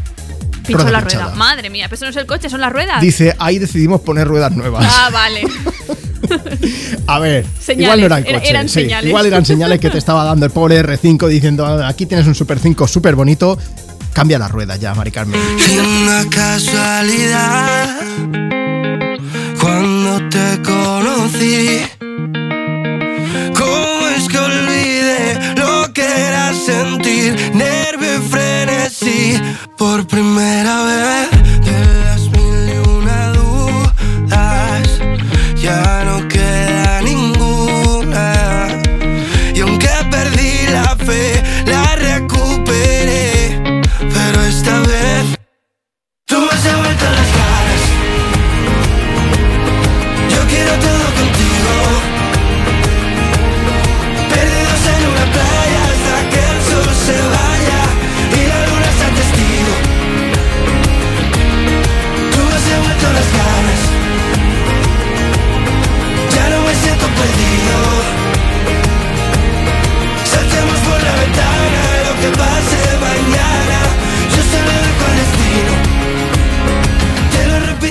S7: pinchó
S2: Rueda
S7: la
S2: pinchada.
S7: rueda. Madre mía, pero eso no es el coche, son las ruedas.
S2: Dice, ahí decidimos poner ruedas nuevas.
S7: Ah, vale.
S2: A ver,
S7: Señales,
S2: igual no eran
S7: era-
S2: coches.
S7: eran
S2: sí,
S7: señales.
S2: Igual eran señales que te estaba dando el pobre R5 diciendo, "Ah, aquí tienes un Super 5 súper bonito. Cambia la rueda ya, Mari Carmen.
S43: Una casualidad cuando te conocí. Olvidé lo que era sentir nervio y frenesí por primera vez?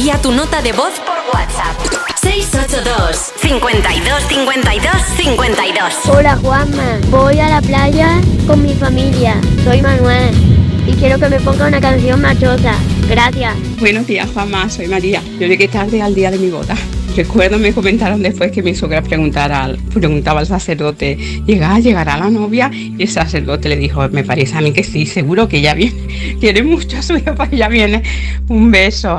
S3: Envía tu nota de voz por WhatsApp. 682 52 52 52.
S44: Hola Juanma, voy a la playa con mi familia. Soy Manuel y quiero que me ponga una canción machosa. Gracias.
S45: Buenos días, mamá. Soy María. Yo llegué tarde al día de mi boda. Recuerdo, me comentaron después que mi suegra preguntara al- preguntaba al sacerdote, ¿llega, ¿llegará la novia? Y el sacerdote le dijo, me parece a mí que sí, seguro que ya viene. Quiere mucho a su hija, pues ya viene. Un beso.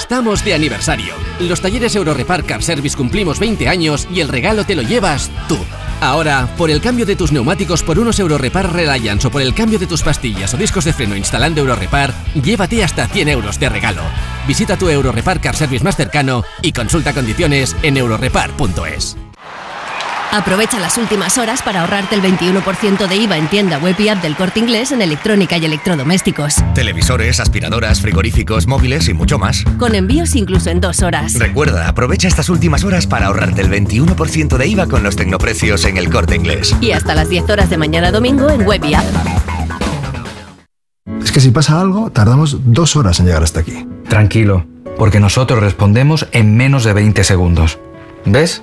S46: Estamos de aniversario. Los talleres Eurorepar Car Service cumplimos 20 años y el regalo te lo llevas tú. Ahora, por el cambio de tus neumáticos por unos Eurorepar Reliance o por el cambio de tus pastillas o discos de freno instalando Eurorepar, llévate hasta 100 euros de regalo. Visita tu Eurorepar Car Service más cercano y consulta condiciones en eurorepar.es.
S18: Aprovecha las últimas horas para ahorrarte el 21% de IVA en tienda web y app del corte inglés en electrónica y electrodomésticos.
S47: Televisores, aspiradoras, frigoríficos, móviles y mucho más.
S18: Con envíos incluso en dos horas.
S47: Recuerda, aprovecha estas últimas horas para ahorrarte el 21% de IVA con los tecnoprecios en el corte inglés.
S18: Y hasta las 10 horas de mañana domingo en web y app.
S48: Es que si pasa algo, tardamos dos horas en llegar hasta aquí.
S49: Tranquilo, porque nosotros respondemos en menos de 20 segundos. ¿Ves?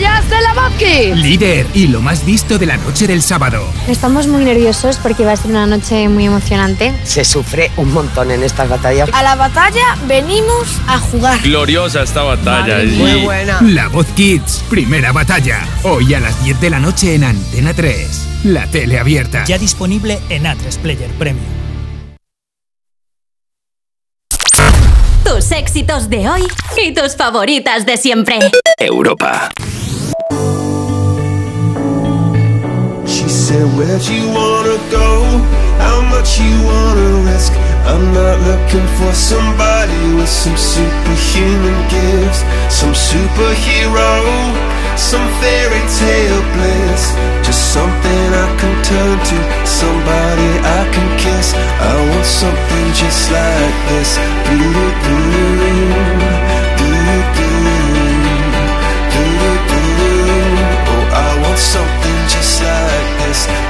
S50: medallas de la
S51: Líder y lo más visto de la noche del sábado.
S52: Estamos muy nerviosos porque va a ser una noche muy emocionante.
S53: Se sufre un montón en estas batallas.
S52: A la batalla venimos a jugar.
S54: Gloriosa esta batalla. Eh. Muy buena.
S51: La Voz Kids, primera batalla. Hoy a las 10 de la noche en Antena 3. La tele abierta.
S55: Ya disponible en A3 Player Premium.
S6: Tus éxitos de hoy y tus favoritas de siempre.
S56: Europa.
S43: Said, Where'd you wanna go? How much you wanna risk? I'm not looking for somebody with some superhuman gifts, some superhero, some fairy tale bliss. Just something I can turn to, somebody I can kiss. I want something just like this. Doo-doo-doo, doo-doo-doo, doo-doo-doo. Oh, I want something like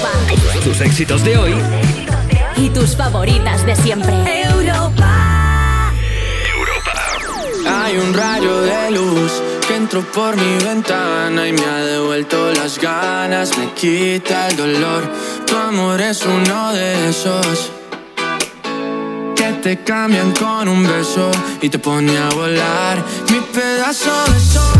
S56: Europa. Tus éxitos de hoy
S6: Y tus favoritas de siempre. Europa.
S57: Hay un rayo de luz que entró por mi ventana y me ha devuelto las ganas, me quita el dolor. Tu amor es uno de esos que te cambian con un beso y te pone a volar. Mi pedazo de sol,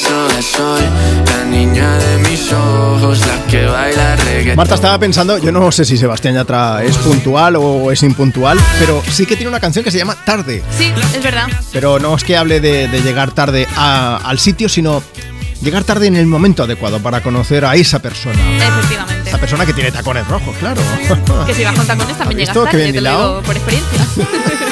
S57: Sol, la niña de mis ojos, la que baila reggaetón.
S2: Marta estaba pensando, yo no sé si Sebastián Yatra es puntual o es impuntual, pero sí que tiene una canción que se llama Tarde.
S7: Sí, es verdad.
S2: Pero no es que hable de, de llegar tarde a- al sitio, sino llegar tarde en el momento adecuado para conocer a esa persona.
S7: Efectivamente.
S2: Esa persona que tiene tacones rojos, claro.
S7: Que si vas con tacones también
S2: ¿Has
S7: llegas tarde, te lo digo por experiencia.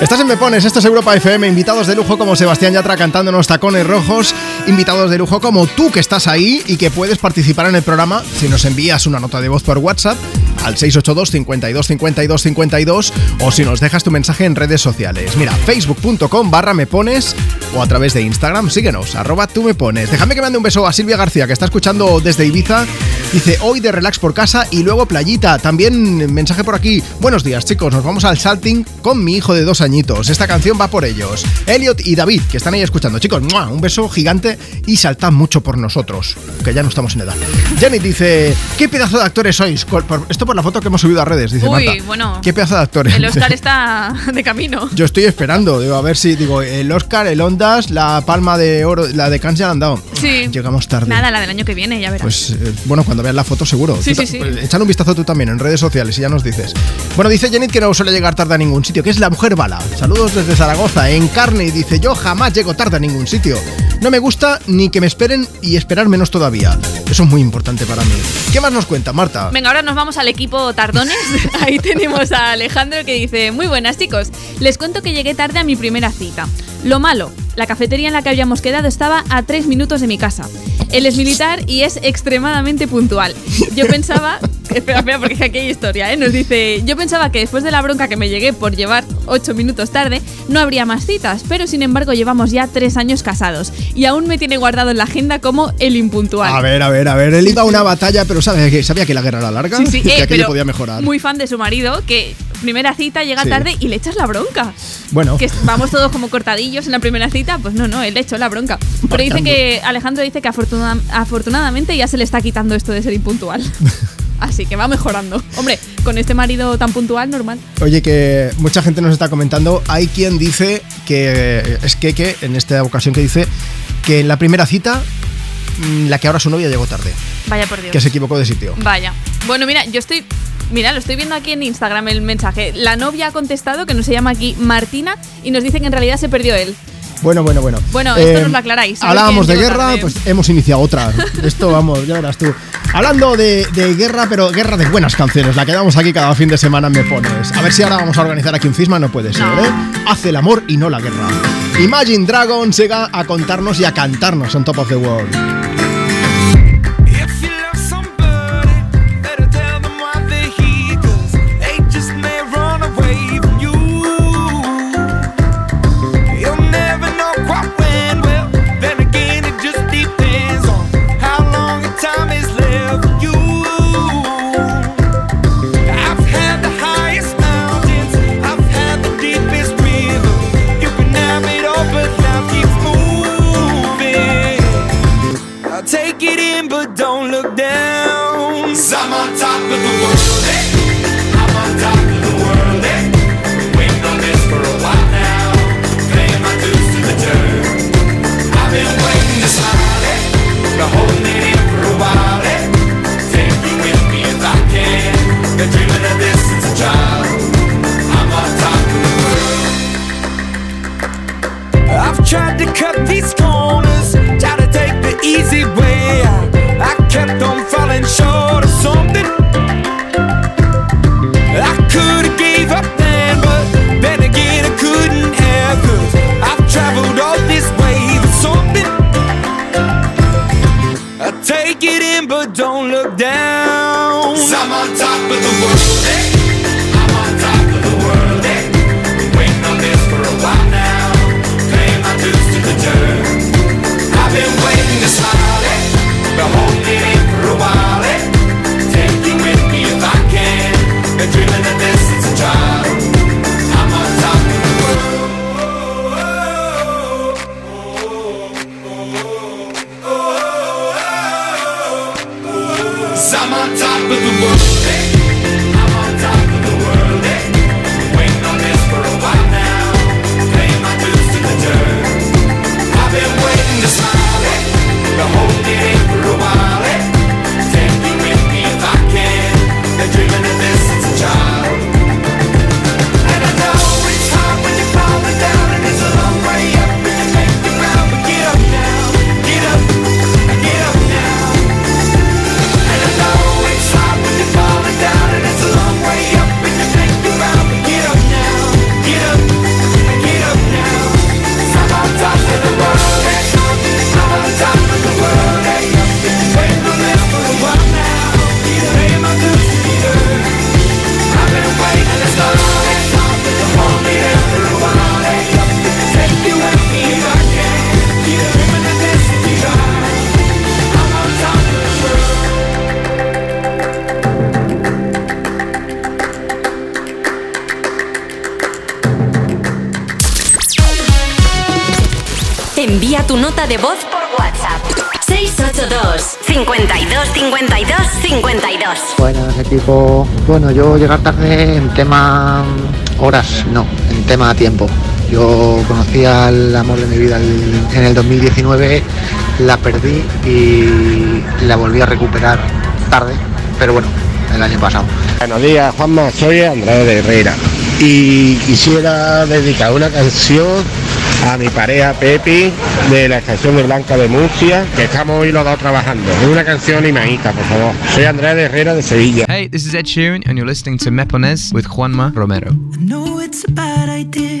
S2: Estás en Me Pones, esto es Europa FM, invitados de lujo como Sebastián Yatra cantándonos tacones rojos, invitados de lujo como tú que estás ahí y que puedes participar en el programa si nos envías una nota de voz por WhatsApp al 682 52 52 52 o si nos dejas tu mensaje en redes sociales. Mira, facebook.com barra me pones o a través de Instagram, síguenos, arroba tú me pones. Déjame que mande un beso a Silvia García que está escuchando desde Ibiza. Dice, hoy de relax por casa y luego playita. También mensaje por aquí. Buenos días chicos, nos vamos al salting con mi hijo de dos añitos. Esta canción va por ellos. Elliot y David, que están ahí escuchando. Chicos, un beso gigante y saltad mucho por nosotros, que ya no estamos en edad. Jenny dice, ¿qué pedazo de actores sois? Col- por- Esto por la foto que hemos subido a redes, dice
S7: Uy,
S2: Marta.
S7: bueno.
S2: ¿Qué pedazo de actores?
S7: El Oscar está de camino.
S2: Yo estoy esperando, digo, a ver si, digo, el Oscar, el Ondas, la palma de oro, la de Cannes ya la han dado.
S7: Sí.
S2: Llegamos tarde.
S7: Nada, la del año que viene, ya verás.
S2: Pues eh, bueno, cuando veas la foto seguro.
S7: Sí, sí, sí.
S2: pues, échale un vistazo tú también en redes sociales y ya nos dices. Bueno, dice Jenny que no suele llegar tarde a ningún sitio, que es la mujer bala. Saludos desde Zaragoza, en carne, y dice yo jamás llego tarde a ningún sitio. No me gusta ni que me esperen y esperar menos todavía. Eso es muy importante para mí. ¿Qué más nos cuenta, Marta?
S7: Venga, ahora nos vamos al equipo Tardones. Ahí tenemos a Alejandro que dice, muy buenas chicos, les cuento que llegué tarde a mi primera cita. Lo malo, la cafetería en la que habíamos quedado estaba a tres minutos de mi casa. Él es militar y es extremadamente puntual. Yo pensaba, espera, espera, porque aquí hay historia, ¿eh? Nos dice, yo pensaba que después de la bronca que me llegué por llevar ocho minutos tarde, no habría más citas, pero sin embargo llevamos ya tres años casados y aún me tiene guardado en la agenda como el impuntual.
S2: A ver, a ver, a ver. Él iba a una batalla, pero sabía que, sabía que la guerra era larga
S7: Sí, sí,
S2: y que
S7: eh,
S2: aquello podía mejorar.
S7: Muy fan de su marido, que primera cita llega
S2: Sí.
S7: tarde y le echas la bronca.
S2: Bueno.
S7: Que vamos todos como cortadillos en la primera cita, pues no, no, él le echó la bronca. Pero dice que Alejandro dice que afortuna- afortunadamente ya se le está quitando esto de ser impuntual. Así que va mejorando. Hombre, con este marido tan puntual, normal.
S2: Oye, que mucha gente nos está comentando. Hay quien dice que es que, que en esta ocasión que dice que en la primera cita, la que ahora su novia llegó tarde,
S7: Vaya por Dios.
S2: que se equivocó de sitio.
S7: Vaya. Bueno, mira, yo estoy. Mira, lo estoy viendo aquí en Instagram el mensaje. La novia ha contestado, que no se llama aquí Martina, y nos dice que en realidad se perdió él.
S2: Bueno, bueno, bueno.
S7: Bueno, esto nos lo aclaráis.
S2: Hablábamos de guerra,
S7: tarde.
S2: pues hemos iniciado otra. Esto, vamos, ya verás tú. Hablando de, de guerra, pero guerra de buenas canciones, la que damos aquí cada fin de semana en Me Pones. A ver si ahora vamos a organizar aquí un Fisma, no puede ser, ¿eh? Hace el amor y no la guerra. Imagine Dragons llega a contarnos y a cantarnos on Top of the World.
S58: with the
S3: world. Bueno, yo llegar tarde en tema horas, no, en tema tiempo. Yo conocí al amor de mi vida en el 2019, la perdí y la volví a recuperar tarde, pero bueno, el año pasado.
S48: Buenos días, Juanma. Soy Andrés de Herrera y quisiera dedicar una canción a mi pareja Pepi de la estación de Blanca de Murcia, que estamos hoy los dos trabajando. Es una canción imaíta, por favor. Soy Andrés de Herrera de Sevilla.
S35: Hey, this is Ed Sheeran, and you're listening to Mepones with Juanma Romero.
S5: know it's a bad idea,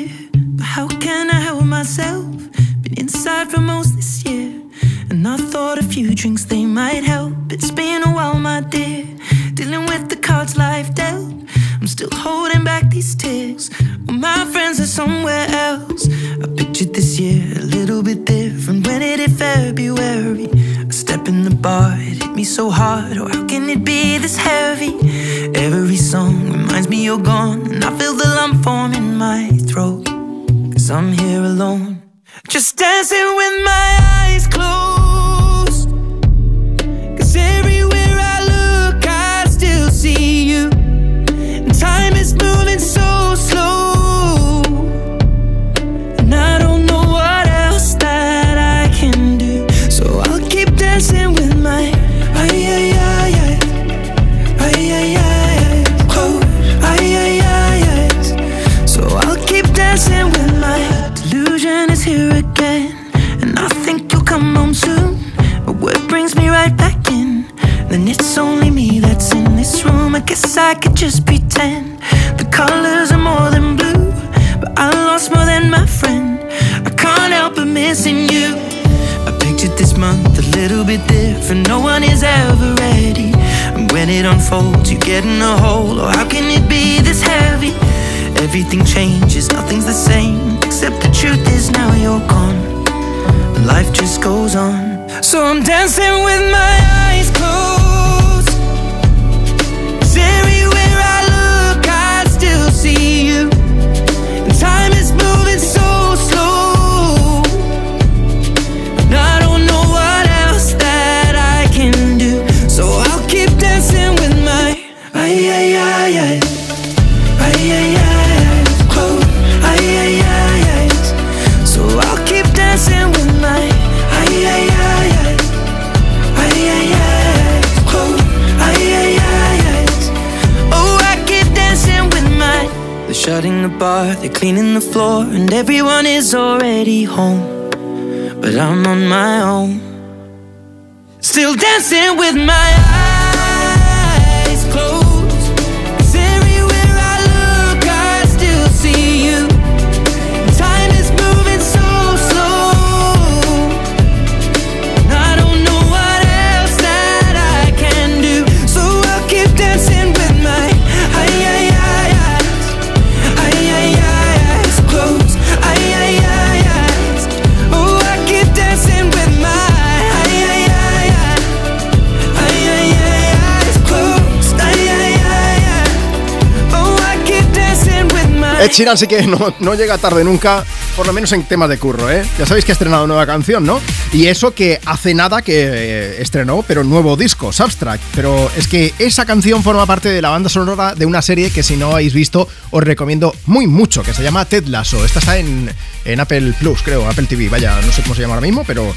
S2: Sheeran sí que no, no llega tarde nunca, por lo menos en temas de curro, ¿eh? Ya sabéis que ha estrenado nueva canción, ¿no? Y eso que hace nada que eh, estrenó, pero nuevo disco, Substract. Pero es que esa canción forma parte de la banda sonora de una serie que si no habéis visto os recomiendo muy mucho, que se llama Ted Lasso. Esta está en, en Apple Plus, creo, Apple TV, vaya, no sé cómo se llama ahora mismo, pero eh,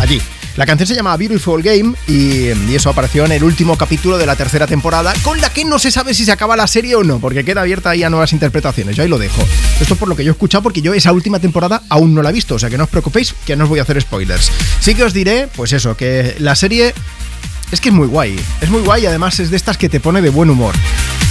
S2: allí. La canción se llama Beautiful Game y, eso apareció en el último capítulo de la tercera temporada, con la que no se sabe si se acaba la serie o no, porque queda abierta ahí a nuevas interpretaciones. Yo ahí lo dejo. Esto es por lo que yo he escuchado, porque yo esa última temporada aún no la he visto, o sea que no os preocupéis, que no os voy a hacer spoilers. Sí que os diré, pues eso, que la serie es que es muy guay. Es muy guay y además es de estas que te pone de buen humor.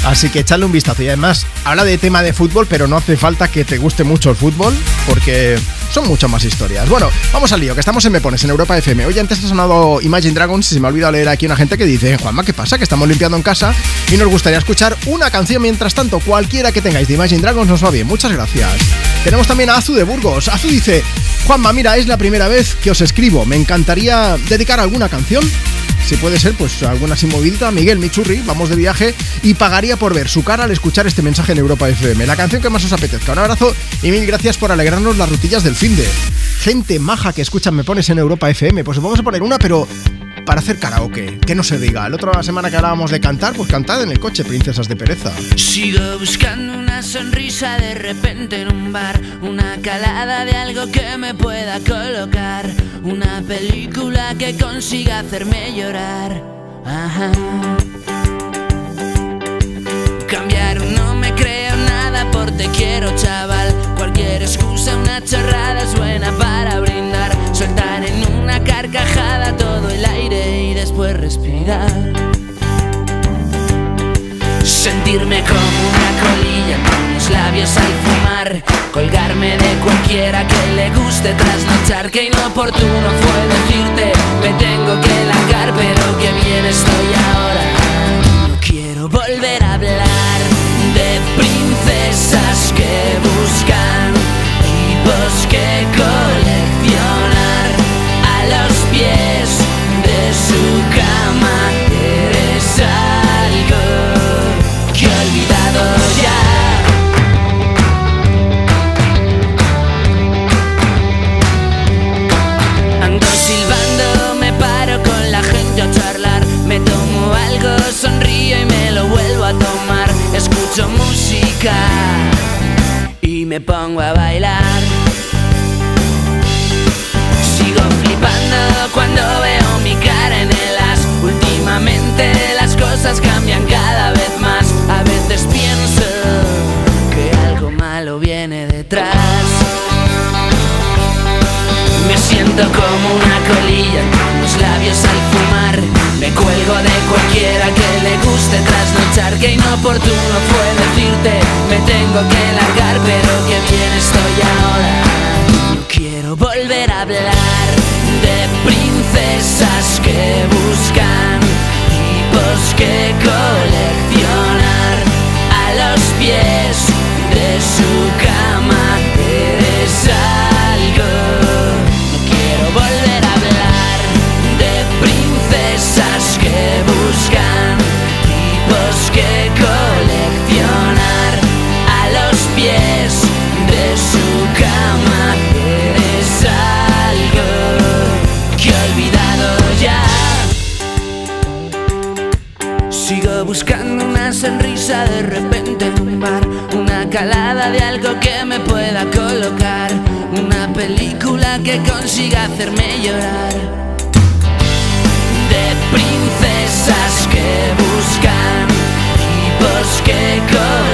S2: Así que echadle un vistazo. Y además, habla de tema de fútbol, pero no hace falta que te guste mucho el fútbol, porque son muchas más historias. Bueno, vamos al lío, que estamos en Me Pones, en Europa FM. Oye, antes ha sonado Imagine Dragons y se me ha olvidado leer aquí una gente que dice, Juanma, ¿qué pasa? Que estamos limpiando en casa y nos gustaría escuchar una canción mientras tanto. Cualquiera que tengáis de Imagine Dragons nos va bien. Muchas gracias. Tenemos también a Azu de Burgos. Azu dice, Juanma, mira, es la primera vez que os escribo. Me encantaría dedicar alguna canción si puede ser, pues alguna sin movilidad, Miguel Michurri, vamos de viaje y pagaría por ver su cara al escuchar este mensaje en Europa FM. La canción que más os apetezca. Un abrazo y mil gracias por alegrarnos las rutillas del fin de. gente maja que escucha Me Pones en Europa FM. Pues vamos a poner una, pero para hacer karaoke, que no se diga. El otro la semana que hablábamos de cantar, pues cantad en el coche, princesas de pereza.
S25: Sigo buscando una sonrisa de repente en un bar, una calada de algo que me pueda colocar, una película que consiga hacerme llorar. Ajá. Cambiar no me creo nada por te quiero chaval Cualquier excusa, una chorrada es buena para brindar Soltar en una carcajada todo el aire y después respirar. Sentirme como una colilla con los labios al fumar Colgarme de cualquiera que le guste trasnochar Que inoportuno fue decirte me tengo que largar Pero que bien estoy ahora No quiero volver a hablar de princesas que buscan tipos que coleccionar y me pongo a bailar. Sigo flipando cuando veo Que inoportuno fue decirte, me tengo que largar, pero que bien estoy ahora. No quiero volver a hablar de princesas que buscan tipos que coleccionar que consiga hacerme llorar. De princesas que buscan tipos que
S6: corren.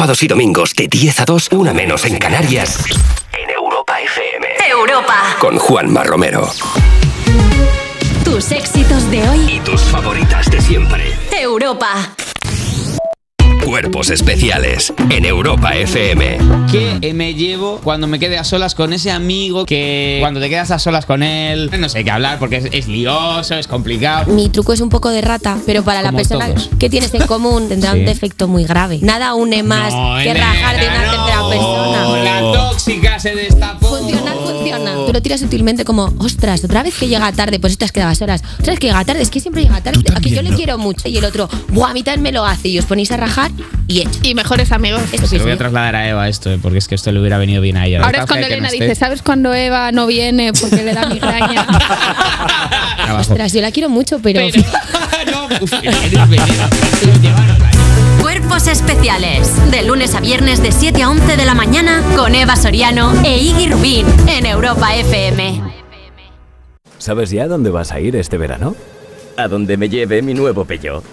S59: Sábados y domingos de 10 a 2, una menos en Canarias. En Europa FM.
S6: Europa.
S59: Con Juanma Romero.
S6: Tus éxitos de hoy.
S59: Y tus favoritas de siempre.
S6: Europa.
S59: Cuerpos especiales. En Europa FM.
S30: ¿Qué me llevo cuando me quede a solas con ese amigo que cuando te quedas a solas con él, no sé qué hablar porque es, es lioso, es complicado?
S60: Mi truco es un poco de rata, pero para la
S30: Como
S60: persona
S30: todos.
S60: que tienes en común tendrá
S30: Sí.
S60: un defecto muy grave. Nada une más
S30: No,
S60: que rajar de una tercera persona.
S30: La tóxica se destapó.
S60: Lo tiras sutilmente como, ostras, otra vez que llega tarde, pues estas quedabas horas. Otra vez que llega tarde, es que siempre llega tarde. A que yo le
S30: ¿no?
S60: quiero mucho. Y el otro, buah, a mí también me lo hace. Y os ponéis a rajar y hecho.
S61: Y mejores amigos.
S30: Se
S60: Eso
S30: lo
S60: pienso
S30: voy a trasladar a Eva esto, eh, porque es que esto le hubiera venido bien a ella.
S61: Ahora es cuando
S30: no
S61: Elena dice, ¿sabes cuando Eva no viene porque le da migraña?
S60: Ostras, yo la quiero mucho, pero.
S6: Cuerpos especiales. De lunes a viernes de 7 a 11 de la mañana con Eva Soriano e Iggy Rubín en Europa FM.
S62: ¿Sabes ya dónde vas a ir este verano? A donde me lleve mi nuevo Peugeot.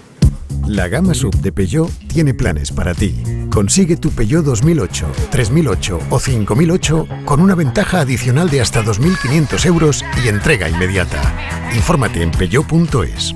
S63: La gama sub de Peugeot tiene planes para ti. Consigue tu Peugeot 2008, 3008 o 5008 con una ventaja adicional de hasta 2.500 euros y entrega inmediata. Infórmate en peugeot.es.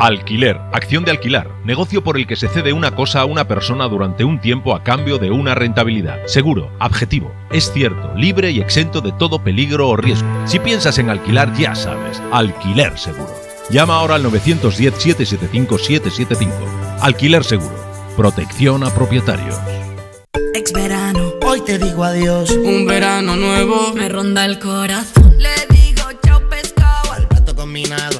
S63: Alquiler, acción de alquilar, negocio por el que se cede una cosa a una persona durante un tiempo a cambio de una rentabilidad. Seguro, objetivo, es cierto, libre y exento de todo peligro o riesgo. Si piensas en alquilar, ya sabes, alquiler seguro. Llama ahora al 910-775-775. Alquiler seguro, protección a propietarios.
S5: Ex verano, hoy te digo adiós.
S57: Un verano nuevo
S5: me ronda el corazón. Le digo chao pescado al plato combinado.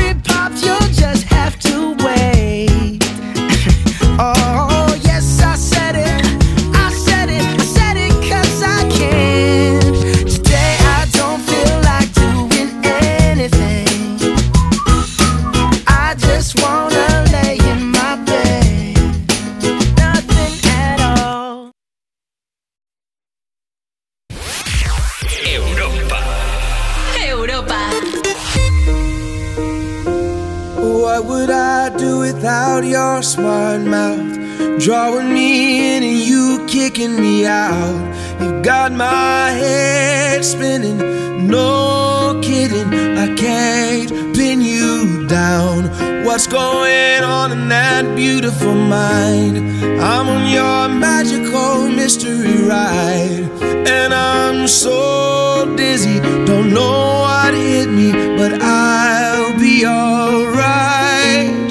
S5: without your smart mouth? Drawing me in and you kicking me out. You've got my head spinning, no kidding. I can't pin you down. What's going on in that beautiful mind? I'm on your magical mystery ride. And I'm so dizzy, don't know what hit me, but I'll be alright.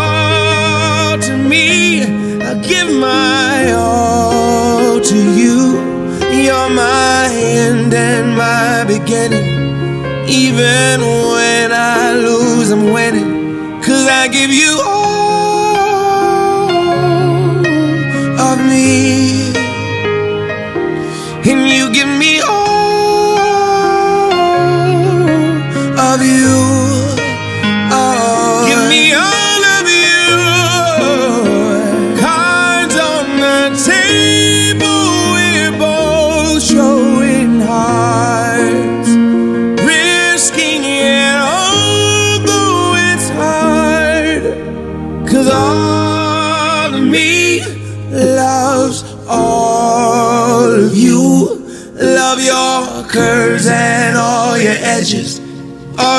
S5: my beginning. Even when I lose, I'm winning. Cause I give you all of me.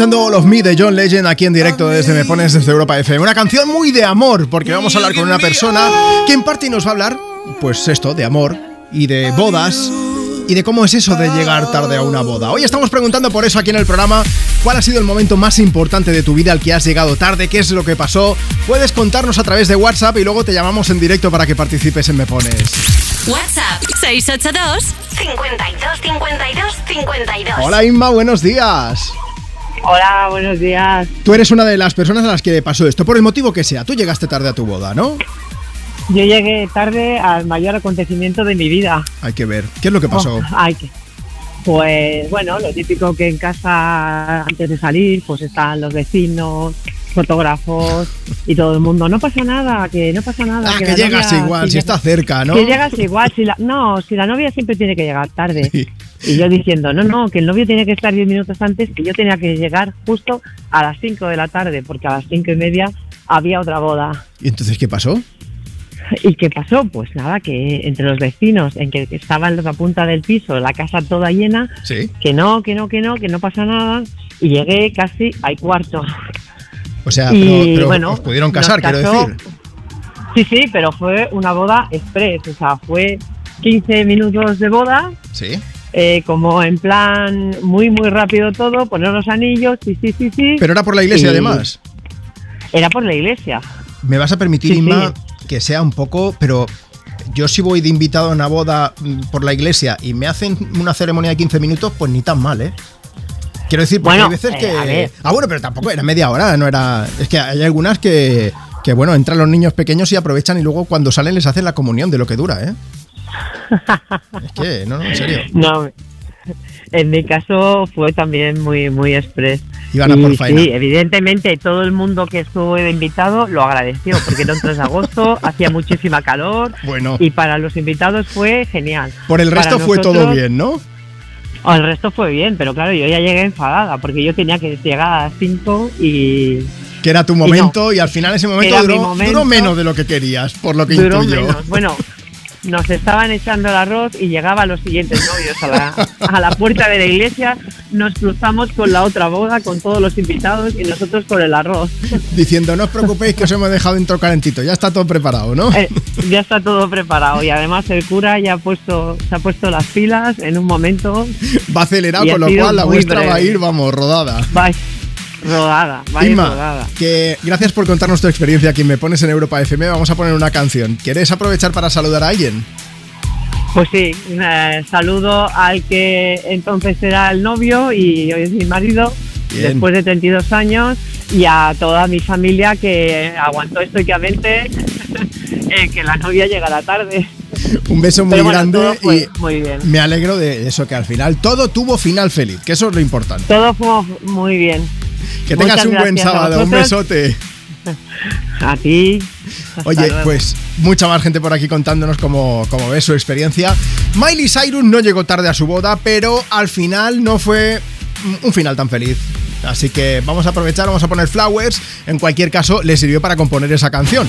S2: escuchando All of Me de John Legend aquí en directo desde Me Pones desde Europa FM. Una canción muy de amor, porque vamos a hablar con una persona que en parte nos va a hablar, pues esto, de amor y de bodas y de cómo es eso de llegar tarde a una boda. Hoy estamos preguntando por eso aquí en el programa, cuál ha sido el momento más importante de tu vida al que has llegado tarde, qué es lo que pasó. Puedes contarnos a través de WhatsApp y luego te llamamos en directo para que participes en Me Pones.
S3: WhatsApp 682 52 52 52.
S2: Hola Inma, buenos días.
S64: Hola, buenos días.
S2: Tú eres una de las personas a las que pasó esto, por el motivo que sea. Tú llegaste tarde a tu boda, ¿no?
S64: Yo llegué tarde al mayor acontecimiento de mi vida.
S2: Hay que ver. ¿Qué es lo que pasó?
S64: Oh, ay, que- Pues bueno, lo típico que en casa antes de salir, pues están los vecinos, fotógrafos y todo el mundo. No pasa nada, que no pasa nada.
S2: Ah, que llegas
S64: novia-
S2: igual, si
S64: llega-
S2: está cerca, ¿no?
S64: Que llegas igual, si la, no, si la novia siempre tiene que llegar tarde. Y yo diciendo, no, no, que el novio tiene que estar 10 minutos antes, que yo tenía que llegar justo a las 5 de la tarde, porque a las 5 y media había otra boda.
S2: ¿Y entonces qué pasó?
S64: ¿Y qué pasó? Pues nada, que entre los vecinos, en que estaban los a punta del piso, la casa toda llena,
S2: Sí.
S64: que no, que no, que no, que no pasa nada, y llegué casi al cuarto.
S2: O sea,
S64: Y,
S2: pero, pero
S64: bueno,
S2: os pudieron casar, quiero decir.
S64: Sí, sí, pero fue una boda express, o sea, fue 15 minutos de boda,
S2: Sí.
S64: Eh, como en plan muy, muy rápido todo, poner los anillos, sí, sí, sí, sí.
S2: Pero era por la iglesia,
S64: Y
S2: además.
S64: Era por la iglesia.
S2: Me vas a permitir,
S64: Sí,
S2: Inma,
S64: sí.
S2: que sea un poco, pero yo si voy de invitado a una boda mm, por la iglesia y me hacen una ceremonia de 15 minutos, pues ni tan mal, ¿eh? Quiero decir, porque
S64: Bueno,
S2: hay veces
S64: eh,
S2: que... Ah, bueno, pero tampoco era media hora, no era... Es que hay algunas que, que, bueno, entran los niños pequeños y aprovechan y luego cuando salen les hacen la comunión de lo que dura, ¿eh? Es que, no, no, en serio.
S64: No, en mi caso fue también muy, muy express.
S2: Iban a
S64: Y
S2: por faena.
S64: Sí, evidentemente todo el mundo que estuve de invitado lo agradeció, porque era un 3 de agosto, hacía muchísima calor
S2: Bueno.
S64: y para los invitados fue genial.
S2: Por el
S64: Para
S2: resto fue todo bien, ¿no?
S64: Oh, el resto fue bien, pero claro, yo ya llegué enfadada, porque yo tenía que llegar a las 5 y...
S2: Que era tu
S64: Y no.
S2: momento y, al final ese momento duró,
S64: momento.
S2: duró menos de lo que querías, por lo que
S64: Duró
S2: intuyo.
S64: menos. Bueno, nos estaban echando el arroz y llegaban los siguientes novios a la, a la puerta de la iglesia. Nos cruzamos con la otra boda, con todos los invitados y nosotros con el arroz.
S2: Diciendo, no os preocupéis que os hemos dejado dentro calentito, ya está todo preparado, ¿no?
S64: Eh, ya está todo preparado y además el cura ya ha puesto, se ha puesto las pilas en un momento.
S2: Va acelerado, con lo cual la vuestra va a ir, vamos, rodada.
S64: Ir rodada, va a ir
S2: Inma,
S64: rodada.
S2: que gracias por contarnos tu experiencia aquí en Me Pones en Europa FM. Vamos a poner una canción. ¿Quieres aprovechar para saludar a alguien?
S64: Pues sí, eh, saludo al que entonces era el novio y hoy es mi marido,
S2: Bien.
S64: después de 32 años, y a toda mi familia que aguantó estoicamente eh, que la novia llegara tarde.
S2: Un beso muy
S64: bueno,
S2: grande
S64: fue
S2: y
S64: muy bien.
S2: me alegro de eso, que al final todo tuvo final feliz, que eso es lo importante.
S64: Todo fue muy bien.
S2: Que tengas un buen
S64: a
S2: sábado, un besote.
S64: A ti. Hasta
S2: Oye,
S64: luego.
S2: pues mucha más gente por aquí contándonos cómo, cómo ves su experiencia. Miley Cyrus no llegó tarde a su boda, pero al final no fue mm, un final tan feliz. Así que vamos a aprovechar, vamos a poner flowers. En cualquier caso, le sirvió para componer esa canción.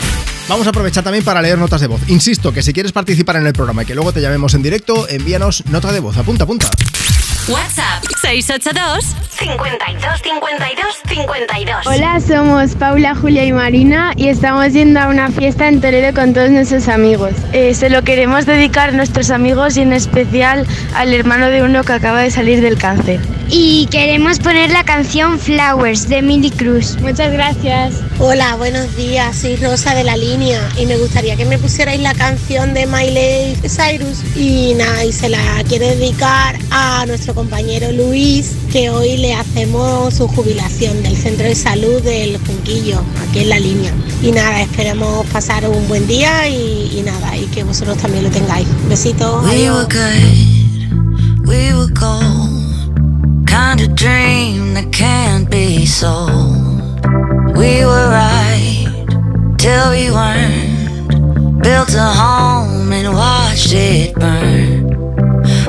S2: Vamos a aprovechar también para leer notas de voz. Insisto que si quieres participar en el programa y que luego te llamemos en directo, envíanos nota de voz. Apunta, apunta.
S6: misterio WhatsApp 682
S65: 52 52 52.
S66: Hola, somos Paula, Julia y Marina y estamos yendo a una fiesta en Toledo con todos nuestros amigos. Eh, se lo queremos dedicar a nuestros amigos y en especial al hermano de uno que acaba de salir del cáncer.
S67: Y queremos poner la canción Flowers de Milly Cruz.
S66: Muchas gracias.
S68: Hola, buenos días. Soy Rosa de la línea y me gustaría que me pusierais la canción de Miley Cyrus. Y nada, y se la quiero dedicar a nuestro nuestro compañero Luis, que hoy le hacemos su jubilación del centro de salud del Junquillo, aquí en la línea. Y nada, esperemos pasar un buen día y, y nada, y que vosotros también lo tengáis. Besitos.
S69: We were good, we were gold, kind of dream that can't be sold. We were right till we weren't, built a home and watched it burn.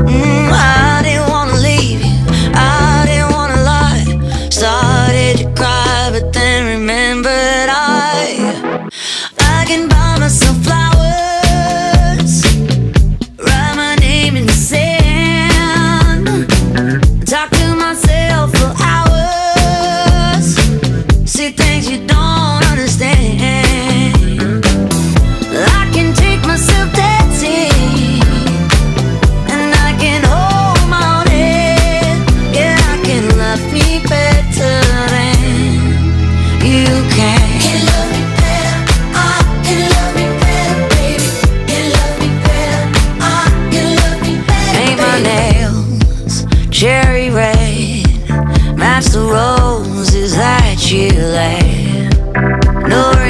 S69: Mm, I Chile. No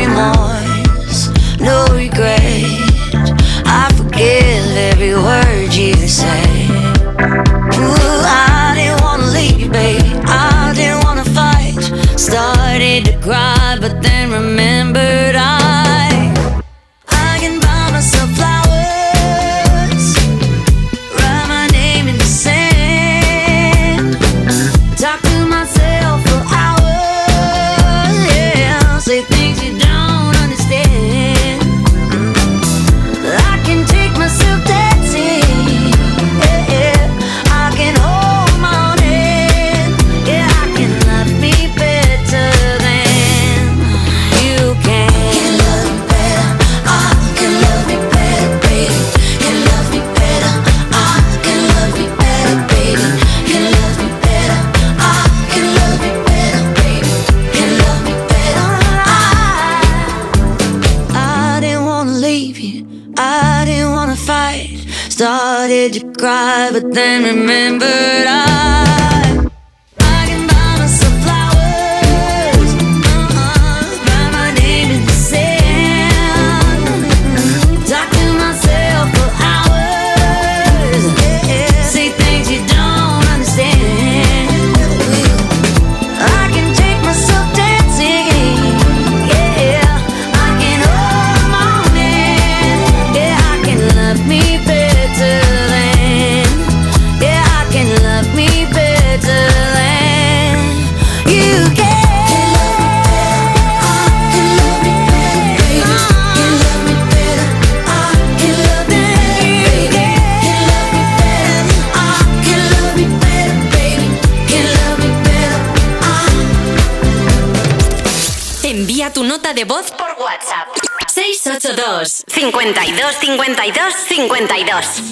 S65: 52.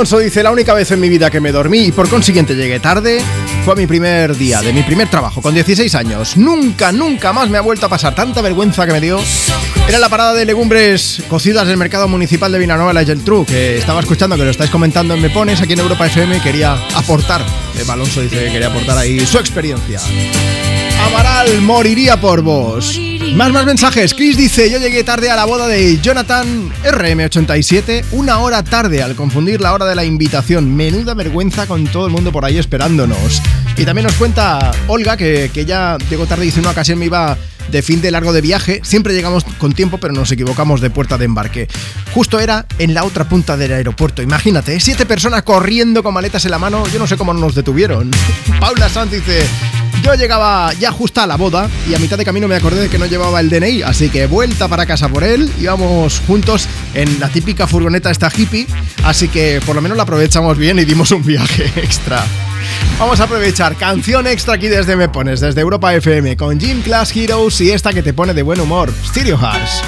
S2: Alonso dice, la única vez en mi vida que me dormí y por consiguiente llegué tarde fue a mi primer día de mi primer trabajo, con 16 años. Nunca, nunca más me ha vuelto a pasar tanta vergüenza que me dio. Era la parada de legumbres cocidas del mercado municipal de Villanueva la Geltrú, que estaba escuchando, que lo estáis comentando en Me Pones aquí en Europa FM quería aportar. Eva Alonso dice que quería aportar ahí su experiencia. Amaral moriría por vos. Más, más mensajes. Chris dice, yo llegué tarde a la boda de Jonathan RM87, una hora tarde al confundir la hora de la invitación. Menuda vergüenza con todo el mundo por ahí esperándonos. Y también nos cuenta Olga que, que ya llegó tarde y dice una ocasión me iba de fin de largo de viaje. Siempre llegamos con tiempo, pero nos equivocamos de puerta de embarque. Justo era en la otra punta del aeropuerto. Imagínate, ¿eh? siete personas corriendo con maletas en la mano. Yo no sé cómo no nos detuvieron. Paula Sanz dice... Yo llegaba ya justa a la boda y a mitad de camino me acordé de que no llevaba el DNI, así que vuelta para casa por él, íbamos juntos en la típica furgoneta esta hippie, así que por lo menos la aprovechamos bien y dimos un viaje extra. Vamos a aprovechar canción extra aquí desde Me Pones, desde Europa FM, con Gym Class Heroes y esta que te pone de buen humor, Stereo Hearts.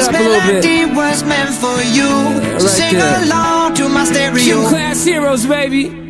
S68: This
S70: up a little bit.
S68: melody was meant for you. So
S70: right
S68: sing
S70: there.
S68: along to my stereo.
S70: Gym class heroes, baby.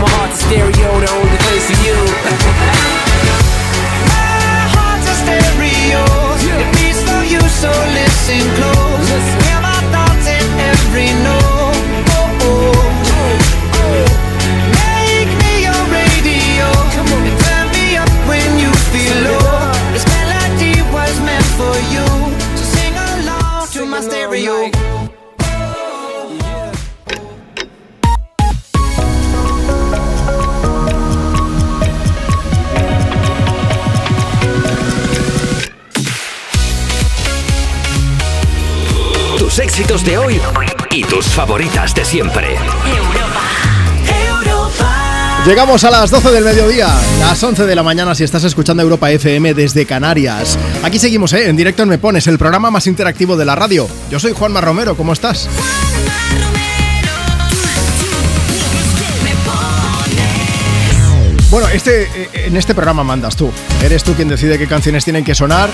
S70: my heart's a stereo, the only place for you.
S68: My heart's a stereo. It beats for you, so listen close. Hear my thoughts in every note.
S71: Tus favoritas de siempre.
S2: Llegamos a las 12 del mediodía, las 11 de la mañana si estás escuchando Europa FM desde Canarias. Aquí seguimos, ¿eh? En directo en Me Pones, el programa más interactivo de la radio. Yo soy Juanma Romero, ¿cómo estás? Bueno, este, eh, en este programa mandas tú. Eres tú quien decide qué canciones tienen que sonar.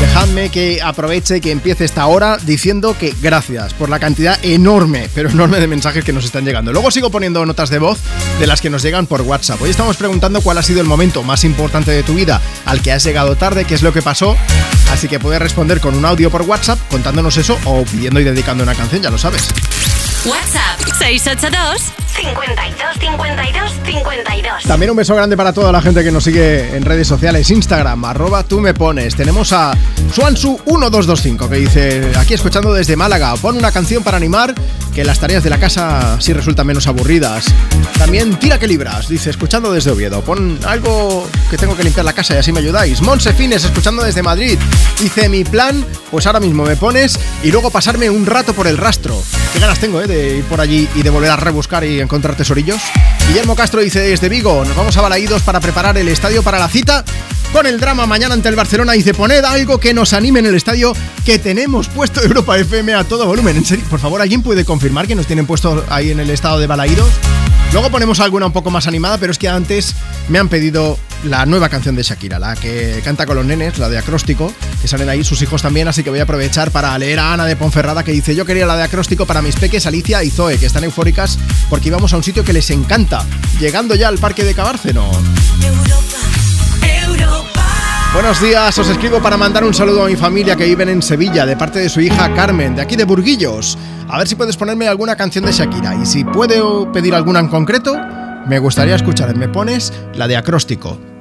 S2: Dejadme que aproveche que empiece esta hora diciendo que gracias por la cantidad enorme, pero enorme de mensajes que nos están llegando. Luego sigo poniendo notas de voz de las que nos llegan por WhatsApp. Hoy estamos preguntando cuál ha sido el momento más importante de tu vida al que has llegado tarde, qué es lo que pasó. Así que puedes responder con un audio por WhatsApp contándonos eso o pidiendo y dedicando una canción, ya lo sabes.
S6: WhatsApp 682
S3: 52 52 52.
S2: También un beso grande para toda la gente que nos sigue en redes sociales, Instagram, arroba tú me pones. Tenemos a Suansu1225 que dice, aquí escuchando desde Málaga, pon una canción para animar que las tareas de la casa sí resultan menos aburridas. También Tira que libras, dice, escuchando desde Oviedo, pon algo que tengo que limpiar la casa y así me ayudáis. Monse Fines, escuchando desde Madrid, dice, mi plan, pues ahora mismo me pones y luego pasarme un rato por el rastro. Qué ganas tengo, ¿eh? De ir por allí y de volver a rebuscar y encontrar tesorillos. Guillermo Castro dice desde Vigo, nos vamos a Balaídos para preparar el estadio para la cita con el drama mañana ante el Barcelona. Dice, poned algo que nos anime en el estadio que tenemos puesto Europa FM a todo volumen. En serio, por favor, ¿alguien puede confirmar que nos tienen puesto ahí en el estado de Balaídos? Luego ponemos alguna un poco más animada, pero es que antes me han pedido la nueva canción de Shakira, la que canta con los nenes, la de acróstico, que salen ahí sus hijos también, así que voy a aprovechar para leer a Ana de Ponferrada que dice, yo quería la de acróstico para mis peques Alicia y Zoe, que están eufóricas porque íbamos a un sitio que les encanta, llegando ya al parque de Cabárceno. Buenos días, os escribo para mandar un saludo a mi familia que viven en Sevilla, de parte de su hija Carmen, de aquí de Burguillos. A ver si puedes ponerme alguna canción de Shakira. Y si puedo pedir alguna en concreto, me gustaría escuchar. Me pones la de acróstico.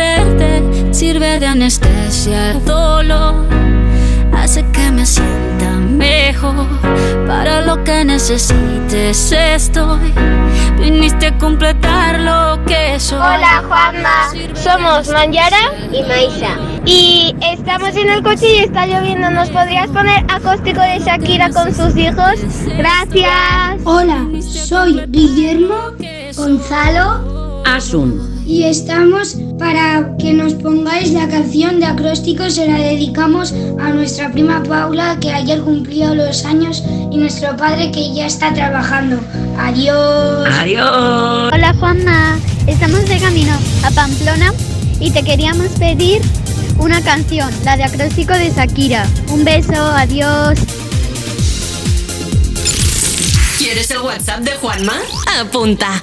S27: Quererte sirve de anestesia al dolor. Hace que me sienta mejor. Para lo que necesites estoy. Viniste a completar lo que soy.
S72: Hola Juanma, somos Manjara y Maisa. Y estamos en el coche y está lloviendo. ¿Nos podrías poner acóstico de Shakira con sus hijos? Gracias.
S65: Hola, soy Guillermo Gonzalo
S73: Asun.
S65: Y estamos para que nos pongáis la canción de acróstico. Se la dedicamos a nuestra prima Paula que ayer cumplió los años y nuestro padre que ya está trabajando. Adiós.
S72: Hola Juanma, estamos de camino a Pamplona y te queríamos pedir una canción, la de acróstico de Shakira. Un beso, adiós.
S6: ¿Quieres el WhatsApp de Juanma? Apunta.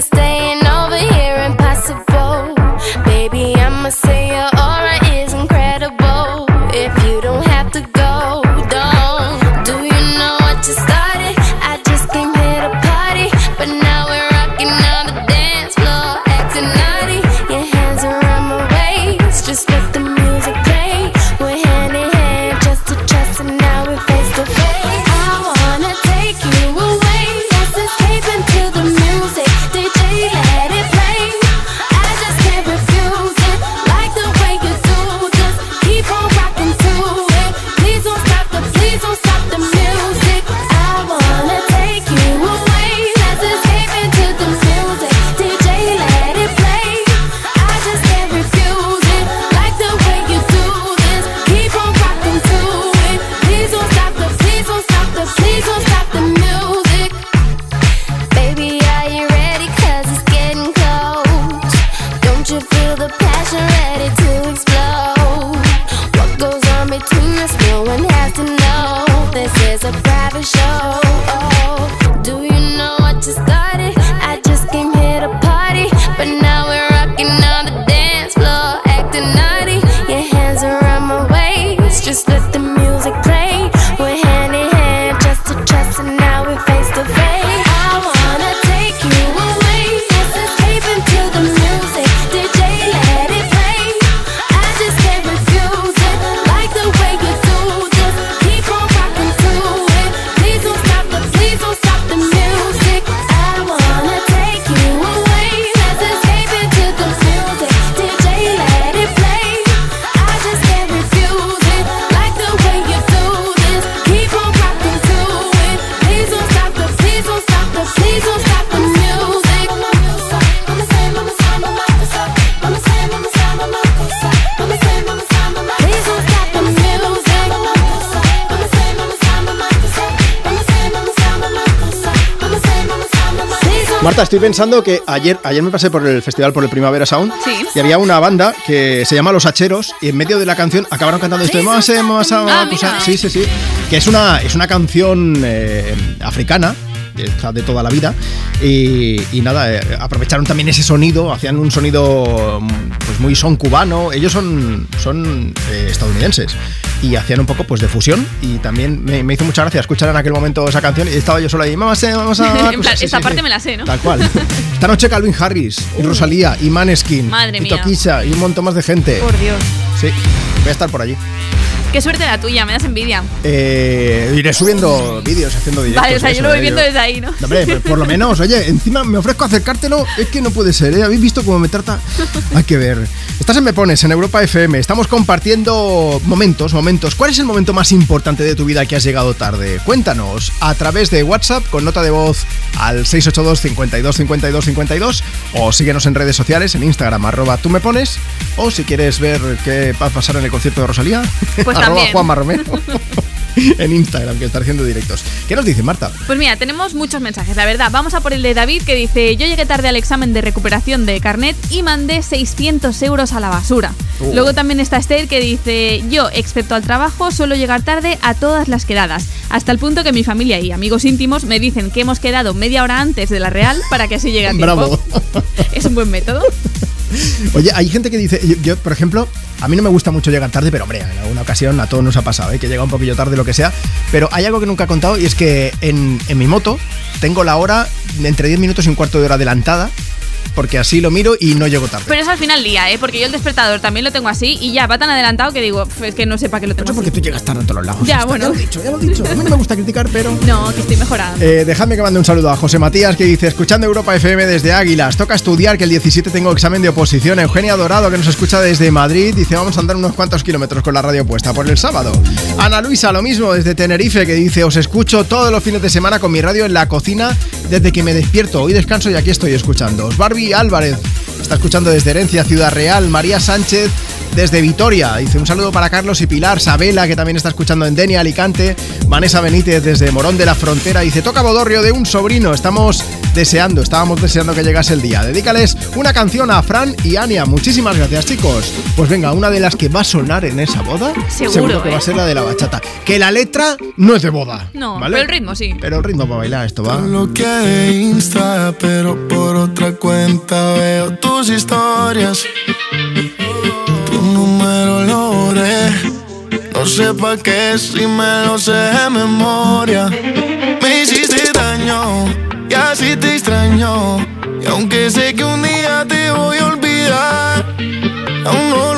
S65: stay
S2: Marta, estoy pensando que ayer, ayer me pasé por el festival por el Primavera Sound
S7: Sí.
S2: y había una banda que se llama Los Hacheros y en medio de la canción acabaron cantando esto de "Mose, mose,
S7: Ah,
S2: cosa".
S7: mira.
S2: Sí, sí, sí. Que es una, es una canción eh, africana de, esta de toda la vida y, y nada, eh, aprovecharon también ese sonido, hacían un sonido mm, pues muy son cubano, ellos son, son eh, estadounidenses y hacían un poco pues de fusión y también me, me hizo mucha gracia escuchar en aquel momento esa canción y estaba yo solo ahí, vamos a, vamos a
S7: plan,
S2: sí,
S7: esta
S2: sí,
S7: parte
S2: sí.
S7: me la sé, ¿no?
S2: Tal cual. Esta noche Calvin Harris y Rosalía y Maneskin
S7: Madre
S2: y. Tokisha y un montón más de gente.
S7: Por Dios.
S2: Sí, voy a estar por allí.
S7: Qué suerte la tuya, me das envidia.
S2: Eh, iré subiendo vídeos, haciendo directos.
S7: Vale, o sea,
S2: y
S7: yo lo voy
S2: ¿eh?
S7: viendo desde ahí, ¿no?
S2: No, Hombre, por, por lo menos, oye, encima me ofrezco a acercártelo, es que no puede ser, ¿eh? ¿Habéis visto cómo me trata? Hay que ver. Estás en Me Pones, en Europa FM, estamos compartiendo momentos, momentos. ¿Cuál es el momento más importante de tu vida que has llegado tarde? Cuéntanos a través de WhatsApp con nota de voz al 682 52 52 52 o síguenos en redes sociales, en Instagram, arroba tú me pones, o si quieres ver qué va a pasar en el concierto de Rosalía,
S7: Pues
S2: arroba
S7: también.
S2: Juanma Romero en Instagram, que está haciendo directos. ¿Qué nos dice Marta?
S7: Pues mira, tenemos muchos mensajes, la verdad. Vamos a por el de David que dice: Yo llegué tarde al examen de recuperación de carnet y mandé 600 euros a la basura.
S74: Oh.
S7: Luego también está Esther que dice: Yo, excepto al trabajo, suelo llegar tarde a todas las quedadas. Hasta el punto que mi familia y amigos íntimos me dicen que hemos quedado media hora antes de la real para que así llegue a tiempo.
S2: Bravo.
S7: Es un buen método.
S2: Oye, hay gente que dice, yo, por ejemplo, a mí no me gusta mucho llegar tarde, pero hombre, en alguna ocasión a todos nos ha pasado, ¿eh? que llega un poquillo tarde, lo que sea. Pero hay algo que nunca he contado y es que en, en mi moto tengo la hora entre 10 minutos y un cuarto de hora adelantada, porque así lo miro y no llego tarde.
S7: Pero eso al final lía, ¿eh? Porque yo el despertador también lo tengo así y ya va tan adelantado que digo, "Pf, es que no sé para qué lo tengo.
S2: Eso porque tú llegas tarde a todos lados.
S7: Ya, bueno.
S2: Ya lo he dicho, ya lo he dicho. A mí no me gusta criticar, pero...
S7: No, que estoy mejorando.
S2: Eh, dejadme que mande un saludo a José Matías que dice, escuchando Europa FM desde Águilas, toca estudiar que el 17 tengo examen de oposición. Eugenia Dorado que nos escucha desde Madrid dice, vamos a andar unos cuantos kilómetros con la radio puesta por el sábado. Ana Luisa, lo mismo desde Tenerife que dice, os escucho todos los fines de semana con mi radio en la cocina desde que me despierto. Hoy descanso y aquí estoy escuchando. Barbie Álvarez Está escuchando desde Herencia, Ciudad Real. María Sánchez desde Vitoria. Dice un saludo para Carlos y Pilar. Sabela, que también está escuchando en Denia, Alicante. Vanessa Benítez desde Morón de la Frontera. Dice, toca bodorrio de un sobrino. Estamos deseando, estábamos deseando que llegase el día. Dedícales una canción a Fran y Ania. Muchísimas gracias, chicos. Pues venga, una de las que va a sonar en esa boda,
S7: Seguro,
S2: que va a
S7: ¿eh?
S2: ser la de la bachata. Que la letra no es de boda.
S7: No,
S2: ¿vale?
S7: pero el ritmo sí.
S2: Pero el ritmo para bailar esto va.
S75: Lo que Insta, pero por otra cuenta veo tus historias. Tu número lo borré. No sé pa' qué si me lo sé de memoria. Me hiciste daño y así te extraño. Y aunque sé que un día te voy a olvidar, aún no lo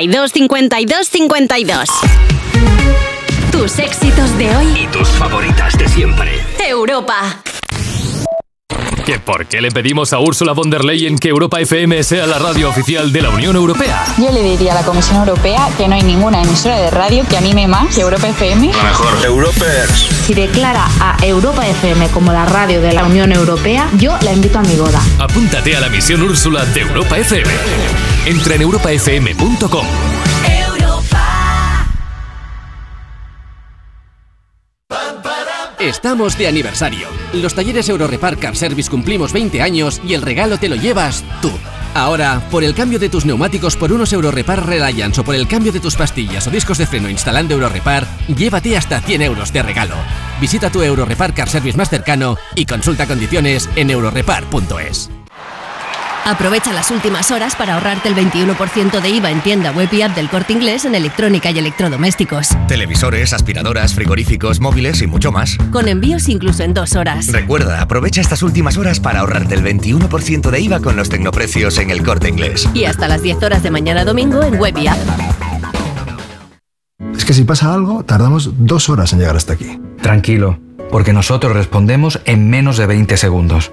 S6: 52 52 52 Tus éxitos de hoy.
S38: Y tus favoritas de siempre.
S6: Europa.
S76: ¿Que por qué le pedimos a Ursula von der Leyen que Europa FM sea la radio oficial de la Unión Europea?
S77: Yo le diría a la Comisión Europea que no hay ninguna emisora de radio que anime más que Europa FM.
S38: mejor. Europers.
S77: Si declara a Europa FM como la radio de la Unión Europea, yo la invito a mi boda.
S76: Apúntate a la misión Úrsula de Europa FM. Entra en europafm.com.
S46: Estamos de aniversario. Los talleres Eurorepar Car Service cumplimos 20 años y el regalo te lo llevas tú. Ahora, por el cambio de tus neumáticos por unos Eurorepar Reliance o por el cambio de tus pastillas o discos de freno instalando Eurorepar, llévate hasta 100 euros de regalo. Visita tu Eurorepar Car Service más cercano y consulta condiciones en eurorepar.es.
S78: Aprovecha las últimas horas para ahorrarte el 21% de IVA en tienda web y app del corte inglés en electrónica y electrodomésticos.
S79: Televisores, aspiradoras, frigoríficos, móviles y mucho más.
S78: Con envíos incluso en dos horas.
S79: Recuerda, aprovecha estas últimas horas para ahorrarte el 21% de IVA con los tecnoprecios en el corte inglés.
S78: Y hasta las 10 horas de mañana domingo en web y app.
S48: Es que si pasa algo, tardamos dos horas en llegar hasta aquí.
S49: Tranquilo, porque nosotros respondemos en menos de 20 segundos.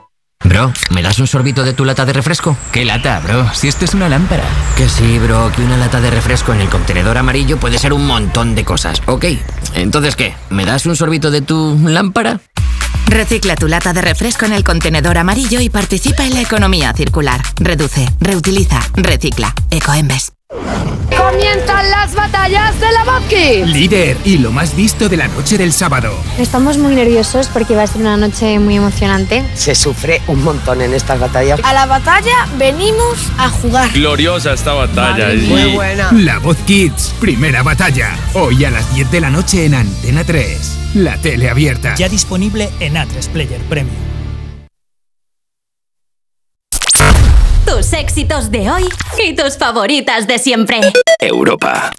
S80: Bro, ¿me das un sorbito de tu lata de refresco? ¿Qué lata, bro? Si esto es una lámpara. Que sí, bro, que una lata de refresco en el contenedor amarillo puede ser un montón de cosas. Ok, entonces ¿qué? ¿Me das un sorbito de tu lámpara?
S81: Recicla tu lata de refresco en el contenedor amarillo y participa en la economía circular. Reduce, reutiliza, recicla. Ecoembes.
S29: Comienzan las batallas de la Vodki.
S82: Líder y lo más visto de la noche del sábado.
S83: Estamos muy nerviosos porque va a ser una noche muy emocionante.
S84: Se sufre un montón en estas batallas.
S29: A la batalla venimos a jugar.
S85: Gloriosa esta batalla.
S29: Vale, muy buena.
S82: La Voz Kids, primera batalla. Hoy a las 10 de la noche en Antena 3. La tele abierta.
S86: Ya disponible en A3 Player Premium.
S6: Tus éxitos de hoy y tus favoritas de siempre.
S38: Europa.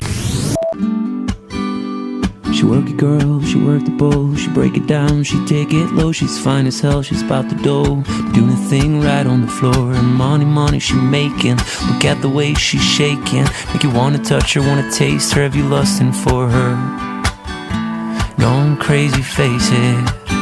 S87: She work it girl, she work the bowl, she break it down, she take it low, she's fine as hell, she's about the dough, doing a thing right on the floor, and money, money she making, look at the way she's shaking, make you wanna touch her, wanna taste her, have you lusting for her, going crazy, face it.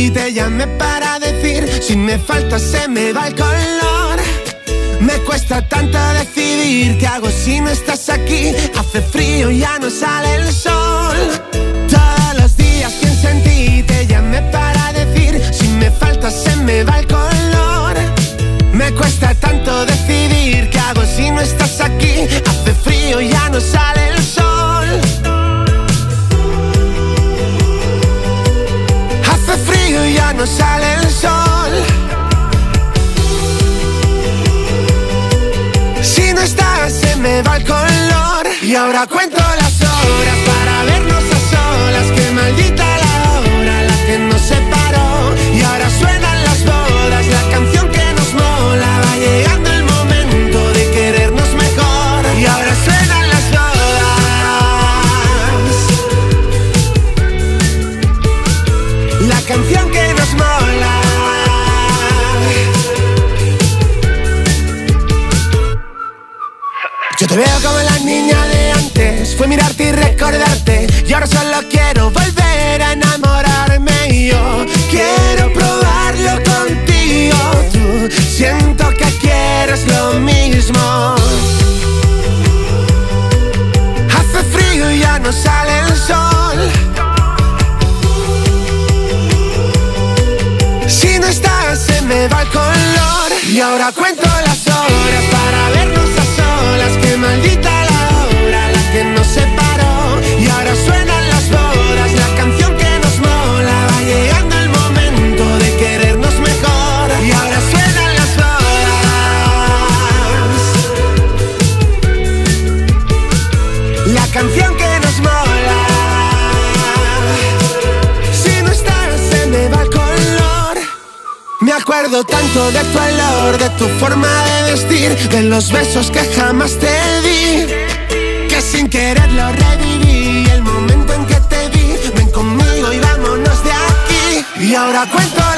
S88: ti, te llamé para decir, si me faltas se me va el color. Me cuesta tanto decidir qué hago si no estás aquí. Hace frío, ya no sale el sol. Todos los días pienso en ti, te llamé para decir si me falta se me va el color. Me cuesta tanto decidir qué hago si no estás aquí. Hace frío, ya no sale el sol. No sale el sol. Si no estás, se me va el color. Y ahora cuento las de tu olor, de tu forma de vestir, de los besos que jamás te di, que sin quererlo reviví. El momento en que te vi, ven conmigo y vámonos de aquí. Y ahora cuento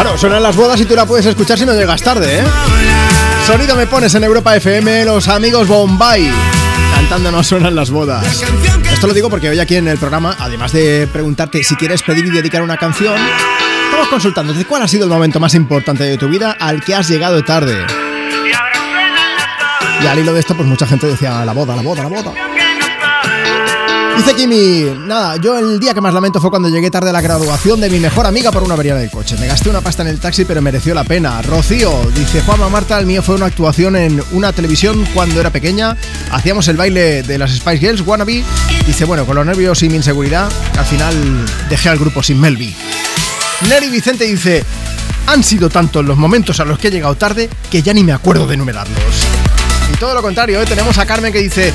S2: Claro, suenan las bodas y tú la puedes escuchar si no llegas tarde, ¿eh? Sonido me pones en Europa FM, los amigos Bombay. Cantando no suenan las bodas. Esto lo digo porque hoy aquí en el programa, además de preguntarte si quieres pedir y dedicar una canción, estamos consultándote cuál ha sido el momento más importante de tu vida al que has llegado tarde. Y al hilo de esto, pues mucha gente decía la boda, la boda, la boda. Dice Kimi, nada, yo el día que más lamento fue cuando llegué tarde a la graduación de mi mejor amiga por una avería del coche. Me gasté una pasta en el taxi, pero mereció la pena. Rocío, dice Juanma Marta, el mío fue una actuación en una televisión cuando era pequeña. Hacíamos el baile de las Spice Girls, Wannabe. Dice, bueno, con los nervios y mi inseguridad, al final dejé al grupo sin Melvi. Neri Vicente dice, han sido tantos los momentos a los que he llegado tarde que ya ni me acuerdo de enumerarlos. Y todo lo contrario, ¿eh? tenemos a Carmen que dice,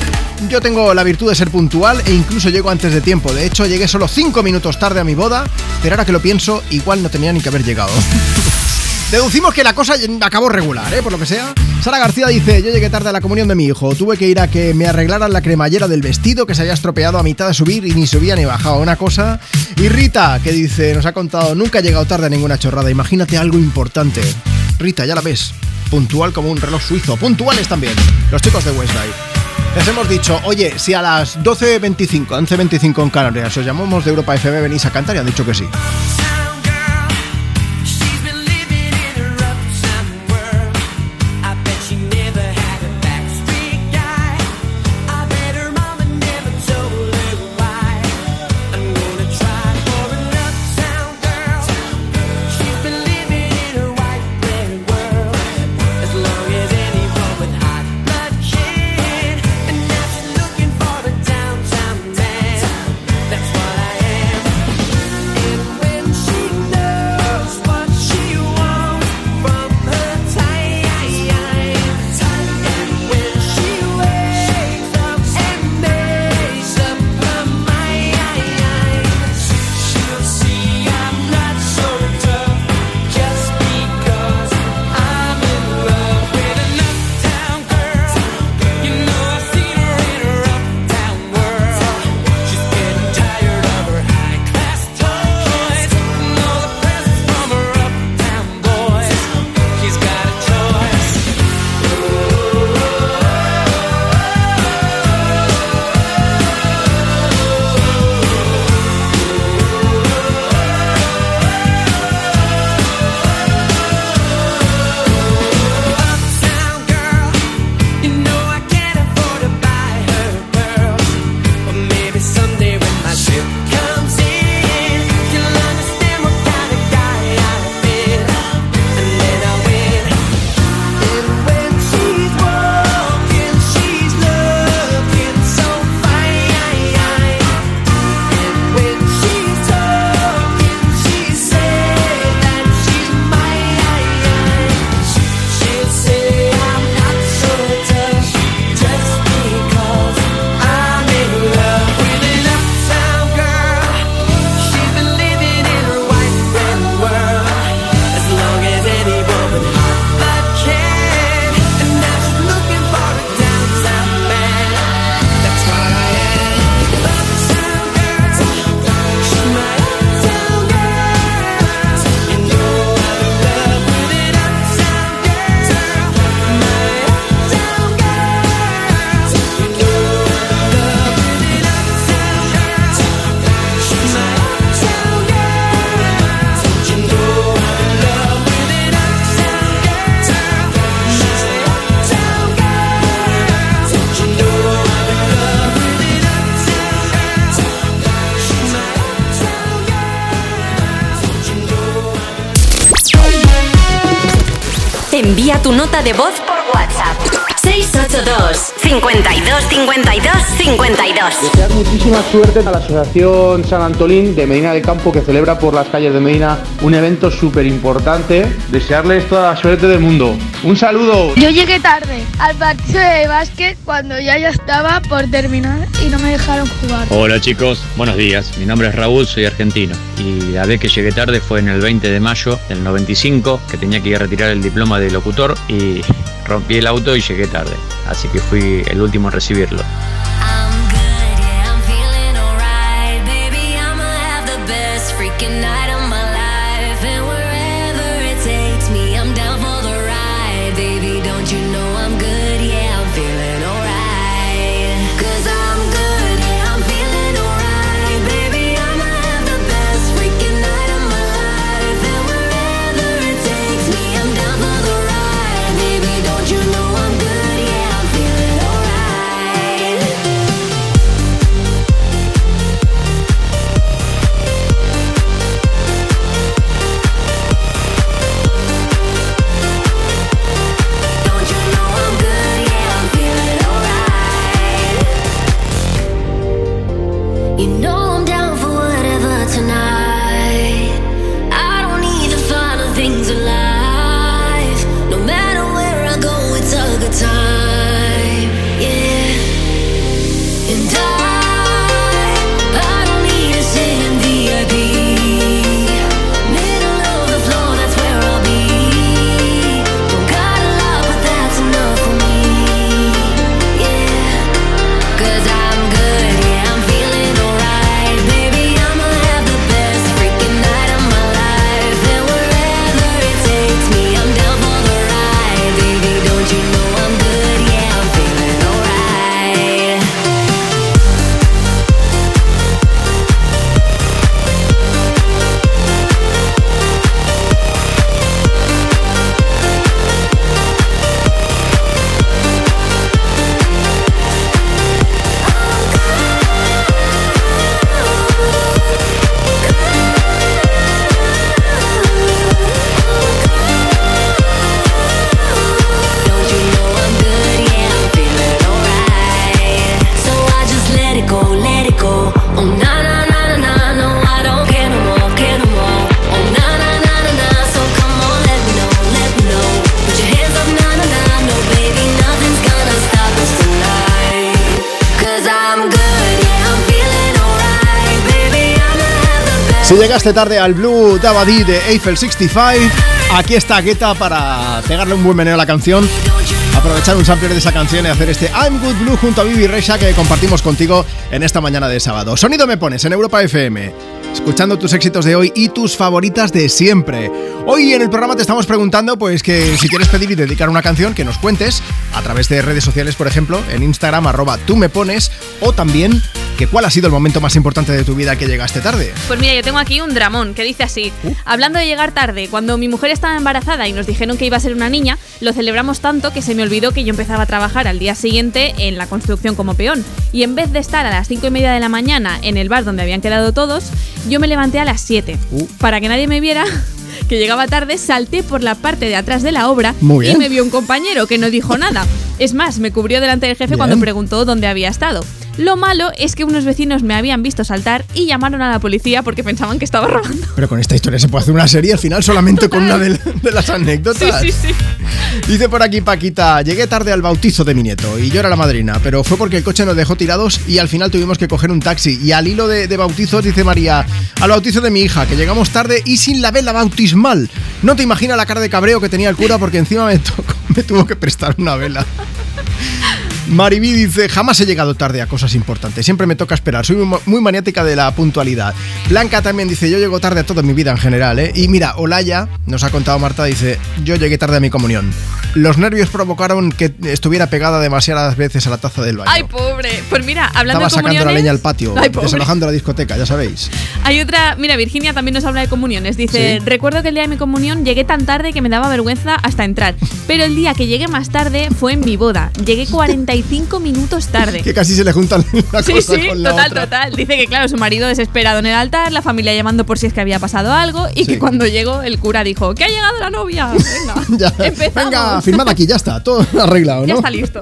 S2: yo tengo la virtud de ser puntual e incluso llego antes de tiempo. De hecho, llegué solo 5 minutos tarde a mi boda, pero ahora que lo pienso, igual no tenía ni que haber llegado. Deducimos que la cosa acabó regular, ¿eh? por lo que sea. Sara García dice, yo llegué tarde a la comunión de mi hijo, tuve que ir a que me arreglaran la cremallera del vestido que se había estropeado a mitad de subir y ni subía ni bajaba una cosa. Y Rita, que dice, nos ha contado, nunca he llegado tarde a ninguna chorrada, imagínate algo importante. Rita, ya la ves, puntual como un reloj suizo, puntuales también, los chicos de Westlife. Les hemos dicho, oye, si a las 12.25, 11.25 en Canarias os llamamos de Europa FM, venís a cantar y han dicho que sí.
S76: Suerte a la Asociación San Antolín de Medina del Campo que celebra por las calles de Medina un evento súper importante. Desearles toda la suerte del mundo. Un saludo.
S78: Yo llegué tarde al partido de básquet cuando ya ya estaba por terminar y no me dejaron jugar.
S89: Hola chicos, buenos días. Mi nombre es Raúl, soy argentino. Y la vez que llegué tarde fue en el 20 de mayo del 95, que tenía que ir a retirar el diploma de locutor y rompí el auto y llegué tarde. Así que fui el último en recibirlo.
S2: Llegaste tarde al Blue Dabadi de Eiffel 65, aquí está Guetta para pegarle un buen meneo a la canción, aprovechar un sampler de esa canción y hacer este I'm Good Blue junto a Vivi Reisha que compartimos contigo en esta mañana de sábado. Sonido me pones en Europa FM. Escuchando tus éxitos de hoy y tus favoritas de siempre. Hoy en el programa te estamos preguntando pues que si quieres pedir y dedicar una canción que nos cuentes a través de redes sociales, por ejemplo, en Instagram arroba tú me pones o también que cuál ha sido el momento más importante de tu vida que llegaste tarde.
S7: Pues mira, yo tengo aquí un dramón que dice así. Hablando de llegar tarde, cuando mi mujer estaba embarazada y nos dijeron que iba a ser una niña, lo celebramos tanto que se me olvidó que yo empezaba a trabajar al día siguiente en la construcción como peón. Y en vez de estar a las 5 y media de la mañana en el bar donde habían quedado todos, yo me levanté a las 7. Para que nadie me viera que llegaba tarde, salté por la parte de atrás de la obra y me vio un compañero que no dijo nada. Es más, me cubrió delante del jefe
S2: Bien.
S7: cuando preguntó dónde había estado. Lo malo es que unos vecinos me habían visto saltar y llamaron a la policía porque pensaban que estaba robando.
S2: Pero con esta historia se puede hacer una serie al final solamente con una de, de las anécdotas.
S7: Sí, sí, sí.
S2: Dice por aquí Paquita, llegué tarde al bautizo de mi nieto y yo era la madrina, pero fue porque el coche nos dejó tirados y al final tuvimos que coger un taxi. Y al hilo de, de bautizos dice María, al bautizo de mi hija, que llegamos tarde y sin la vela bautismal. No te imaginas la cara de cabreo que tenía el cura porque encima me, tocó- me tuvo que prestar una vela. Mariví dice, jamás he llegado tarde a cosas importantes, siempre me toca esperar, soy muy, maniática de la puntualidad. Blanca también dice, yo llego tarde a toda mi vida en general, ¿eh? Y mira, Olaya, nos ha contado Marta, dice, yo llegué tarde a mi comunión. Los nervios provocaron que estuviera pegada demasiadas veces a la taza del baño.
S7: Ay, pobre. Pues mira, hablando
S2: Estaba
S7: de
S2: sacando la
S7: comuniones...
S2: leña al patio,
S7: Ay,
S2: desalojando la discoteca, ya sabéis.
S7: Hay otra, mira, Virginia también nos habla de comuniones. Dice,
S2: Sí.
S7: recuerdo que el día de mi comunión llegué tan tarde que me daba vergüenza hasta entrar. Pero el día que llegué más tarde fue en mi boda. Llegué 45
S90: 45 minutos tarde.
S2: Que casi se le juntan la
S90: Sí,
S2: cosa
S90: sí,
S2: con la
S90: total,
S2: otra.
S90: total. Dice que, claro, su marido desesperado en el altar, la familia llamando por si es que había pasado algo y
S2: Sí.
S90: que cuando llegó el cura dijo que ha llegado la novia. Venga,
S2: Ya,
S90: empezamos.
S2: Venga, firmad aquí, ya está, todo arreglado, ¿no?
S90: Ya está listo.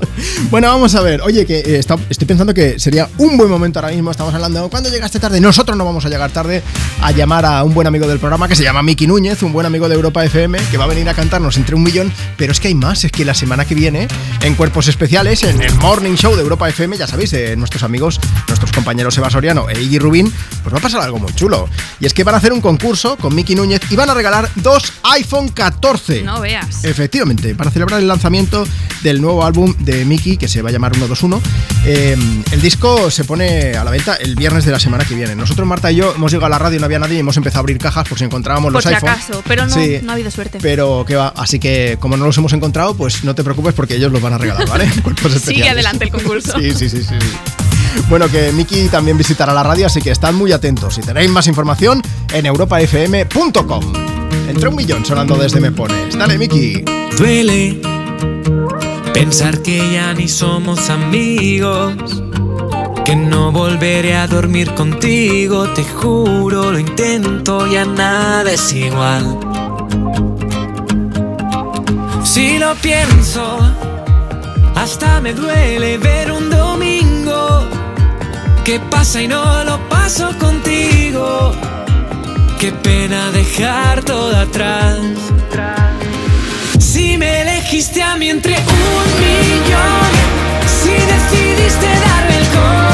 S2: Bueno, vamos a ver. Oye, que eh, está- estoy pensando que sería un buen momento ahora mismo. Estamos hablando, ¿cuándo llegaste tarde? Nosotros no vamos a llegar tarde a llamar a un buen amigo del programa que se llama Miki Núñez, un buen amigo de Europa FM, que va a venir a cantarnos entre un millón. Pero es que hay más, es que la semana que viene, en Cuerpos Especiales, en el Morning Show de Europa FM, ya sabéis, de nuestros amigos, nuestros compañeros Eva Soriano e Iggy Rubín, pues va a pasar algo muy chulo. Y es que van a hacer un concurso con Miki Núñez y van a regalar dos iPhone 14.
S90: No veas.
S2: Efectivamente, para celebrar el lanzamiento del nuevo álbum de Mickey, que se va a llamar 121, eh, el disco se pone a la venta el viernes de la semana que viene. Nosotros, Marta y yo, hemos llegado a la radio y no había nadie y hemos empezado a abrir cajas por si encontrábamos
S90: Por
S2: los
S90: si
S2: iPhones.
S90: acaso, pero no,
S2: Sí,
S90: no ha habido suerte.
S2: Pero que va, así que como no los hemos encontrado, pues no te preocupes porque ellos los van a regalar, ¿vale? Cuerpos
S90: Sigue adelante el concurso.
S2: Sí, sí, sí, sí. sí. Bueno, que Miki también visitará la radio, así que estad muy atentos. Si tenéis más información en europafm.com. Entre un millón sonando desde Me Pones. Dale, Miki.
S35: Duele pensar que ya ni somos amigos. Que no volveré a dormir contigo, te juro, lo intento, ya nada es igual. Si lo pienso, hasta me duele ver un domingo que pasa y no lo paso contigo. Qué pena dejar todo atrás. Si me elegiste a mí entre un millón, si decidiste darme el corazón,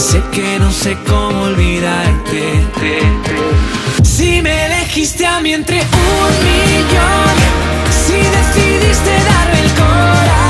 S35: Sé que no sé cómo olvidarte. Si me elegiste a mí entre un millón, si decidiste darme el corazón,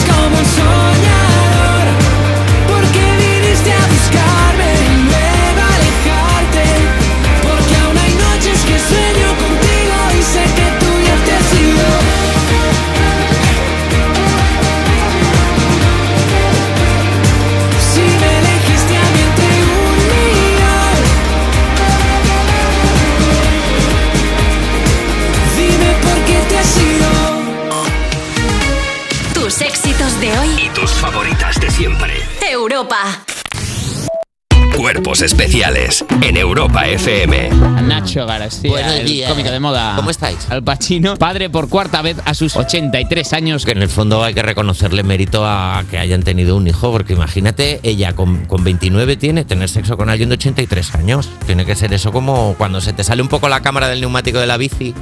S11: Cuerpos especiales en Europa FM.
S91: Nacho García,
S11: Buenos
S91: el
S11: días.
S91: cómico de moda.
S11: ¿Cómo
S91: estáis? Al Pacino, padre por cuarta vez a sus 83 años.
S92: Que en el fondo hay que reconocerle mérito a que hayan tenido un hijo, porque imagínate, ella con, con 29 tiene tener sexo con alguien de 83 años. Tiene que ser eso como cuando se te sale un poco la cámara del neumático de la bici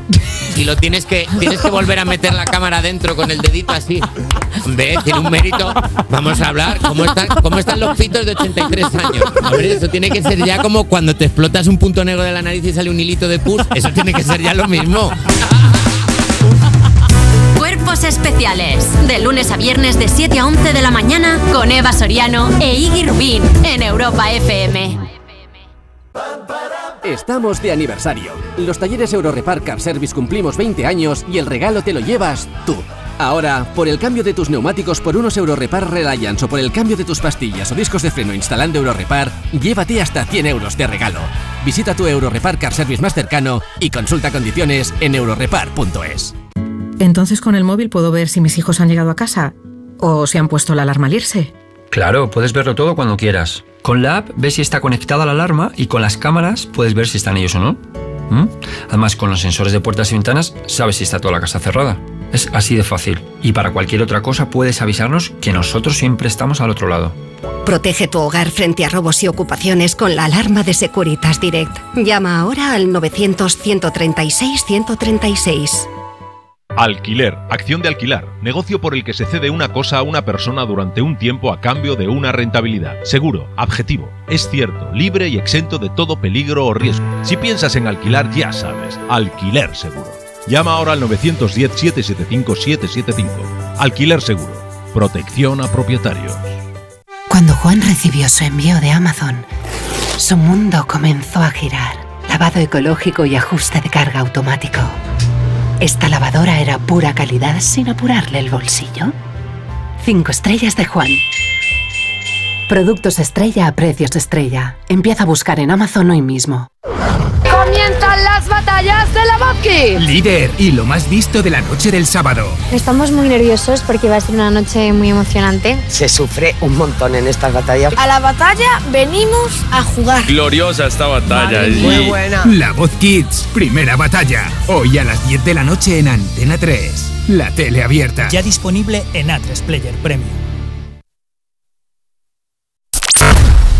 S92: y lo tienes que, tienes que volver a meter la cámara dentro con el dedito así. ¿Ves? Tiene un mérito. Vamos a hablar. ¿Cómo están, cómo están los pitos de 83 años? Hombre, Hombre, eso tiene que ser ya como cuando te explotas un punto negro de la nariz y sale un hilito de pus. Eso tiene que ser ya lo mismo.
S6: Cuerpos especiales. De lunes a viernes de 7 a 11 de la mañana con Eva Soriano e Iggy Rubín en Europa FM.
S46: Estamos de aniversario. Los talleres Eurorepar Car Service cumplimos 20 años y el regalo te lo llevas tú. Ahora, por el cambio de tus neumáticos por unos Eurorepar Reliance o por el cambio de tus pastillas o discos de freno instalando Eurorepar, llévate hasta 100 euros de regalo. Visita tu Eurorepar Car Service más cercano y consulta condiciones en eurorepar.es.
S57: Entonces con el móvil puedo ver si mis hijos han llegado a casa o si han puesto la alarma al irse.
S93: Claro, puedes verlo todo cuando quieras. Con la app ves si está conectada la alarma y con las cámaras puedes ver si están ellos o no. ¿Mm? Además, con los sensores de puertas y ventanas sabes si está toda la casa cerrada. Es así de fácil. Y para cualquier otra cosa puedes avisarnos que nosotros siempre estamos al otro lado.
S33: Protege tu hogar frente a robos y ocupaciones con la alarma de Securitas Direct. Llama ahora al 900-136-136.
S94: Alquiler, acción de alquilar, negocio por el que se cede una cosa a una persona durante un tiempo a cambio de una rentabilidad. Seguro, objetivo, es cierto, libre y exento de todo peligro o riesgo. Si piensas en alquilar, ya sabes, alquiler seguro. Llama ahora al 910-775-775. Alquiler seguro, protección a propietarios.
S76: Cuando Juan recibió su envío de Amazon, su mundo comenzó a girar. Lavado ecológico y ajuste de carga automático. Esta lavadora era pura calidad sin apurarle el bolsillo. Cinco estrellas de Juan. Productos estrella a precios estrella. Empieza a buscar en Amazon hoy mismo.
S29: Las batallas de la Voz Kids.
S95: Líder y lo más visto de la noche del sábado.
S96: Estamos muy nerviosos porque va a ser una noche muy emocionante.
S97: Se sufre un montón en estas batallas.
S29: A la batalla venimos a jugar.
S98: Gloriosa esta batalla.
S97: Muy buena.
S95: La Voz Kids, primera batalla. Hoy a las 10 de la noche en Antena 3. La tele abierta.
S99: Ya disponible en A3 Player Premium.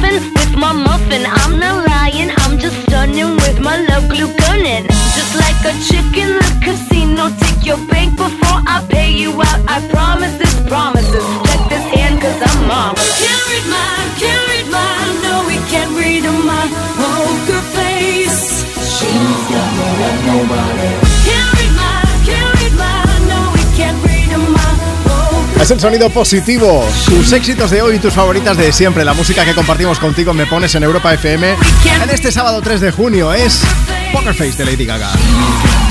S8: cause
S100: with
S101: my muffin. I'm not lying, I'm just stunning with my love glue gunning. Just like a chick in the casino, take your bank before I pay you out. I promise this promises. Check this hand, cause I'm mom. Can't read my, can't read my, no, we can't read my poker face. She's got no love, nobody. Can't
S2: Es el sonido positivo. Tus éxitos de hoy y tus favoritas de siempre. La música que compartimos contigo me pones en Europa FM. En este sábado 3 de junio es Poker Face de Lady Gaga.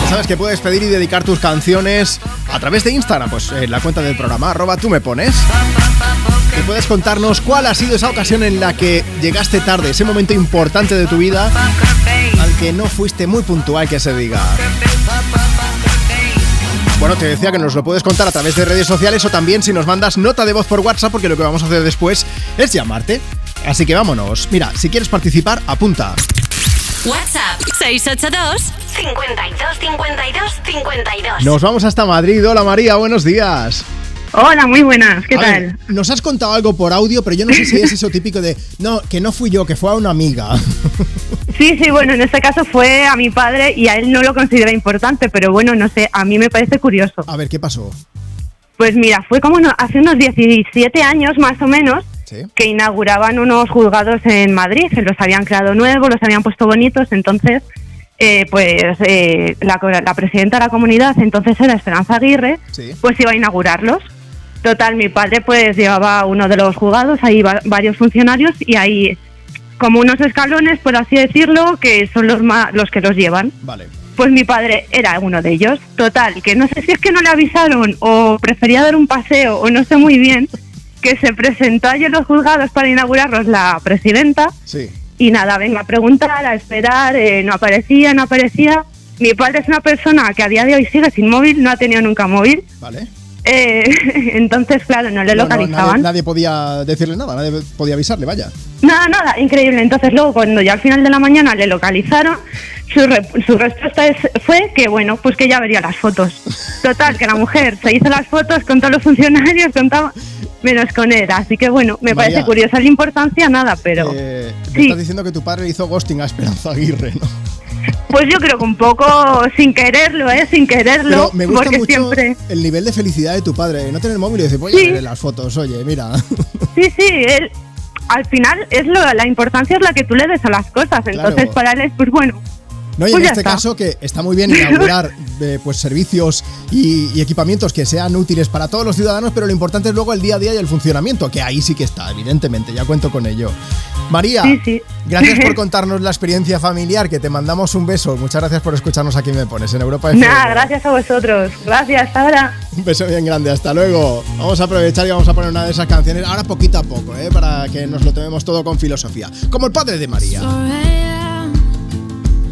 S2: Ya sabes que puedes pedir y dedicar tus canciones a través de Instagram, pues en la cuenta del programa, arroba tú me pones. Y puedes contarnos cuál ha sido esa ocasión en la que llegaste tarde, ese momento importante de tu vida al que no fuiste muy puntual que se diga. Bueno, te decía que nos lo puedes contar a través de redes sociales o también si nos mandas nota de voz por WhatsApp, porque lo que vamos a hacer después es llamarte. Así que vámonos. Mira, si quieres participar, apunta.
S6: WhatsApp 682 52 52 52.
S2: Nos vamos hasta Madrid. Hola María, buenos días.
S102: Hola, muy buenas, ¿qué
S2: A
S102: tal?
S2: ver, nos has contado algo por audio, pero yo no sé si es eso típico de, no, que no fui yo, que fue a una amiga.
S102: Sí, sí, bueno, en este caso fue a mi padre y a él no lo considera importante, pero bueno, no sé, a mí me parece curioso.
S2: A ver, ¿qué pasó?
S102: Pues mira, fue como hace unos 17 años más o menos que inauguraban unos juzgados en Madrid, que los habían creado nuevos, los habían puesto bonitos, entonces, eh, pues eh, la presidenta de la comunidad, entonces era Esperanza Aguirre, pues iba a inaugurarlos. Total, mi padre pues llevaba uno de los juzgados, ahí va- varios funcionarios y ahí como unos escalones, por así decirlo, que son los, ma- los que los llevan.
S2: Vale.
S102: Pues mi padre era uno de ellos. Total, que no sé si es que no le avisaron o prefería dar un paseo o no sé muy bien, que se presentó en los juzgados para inaugurarlos la presidenta
S2: Sí.
S102: y nada, venga a preguntar, a esperar, eh, no aparecía, no aparecía. Mi padre es una persona que a día de hoy sigue sin móvil, no ha tenido nunca móvil.
S2: Vale.
S102: Eh, entonces, claro, no le
S2: No, no,
S102: localizaban.
S2: nadie, nadie podía decirle nada, nadie podía avisarle, vaya.
S102: Nada, nada, increíble. Entonces luego cuando ya al final de la mañana le localizaron, su, re- su respuesta es- fue que bueno, pues que ya vería las fotos. Total, que la mujer se hizo las fotos con todos los funcionarios, con todo, menos con él. Así que bueno, me
S2: María.
S102: parece curiosa la importancia, nada, pero
S2: Eh,
S102: Sí.
S2: estás diciendo que tu padre hizo ghosting a Esperanza Aguirre, ¿no?
S102: Pues yo creo que un poco sin quererlo, ¿eh? Sin quererlo,
S2: Pero me gusta
S102: porque
S2: mucho
S102: siempre...
S2: el nivel de felicidad de tu padre. No tener móvil y decir, voy a
S102: Sí.
S2: ver las fotos, oye, mira.
S102: Sí, sí, él... Al final es lo, la importancia es la que tú le des a las cosas, entonces
S2: Claro.
S102: para él es pues bueno.
S2: No, y
S102: pues
S2: en este
S102: está.
S2: caso que está muy bien inaugurar eh, pues servicios y, y equipamientos que sean útiles para todos los ciudadanos, pero lo importante es luego el día a día y el funcionamiento, que ahí sí que está, evidentemente, ya cuento con ello. María,
S102: Sí, sí.
S2: gracias por contarnos la experiencia familiar, que te mandamos un beso. Muchas gracias por escucharnos aquí Me Pones en Europa FM.
S102: Nada, gracias a vosotros. Gracias, ahora.
S2: Un beso bien grande, hasta luego. Vamos a aprovechar y vamos a poner una de esas canciones, ahora poquito a poco, ¿eh? para que nos lo tomemos todo con filosofía. Como el padre de María.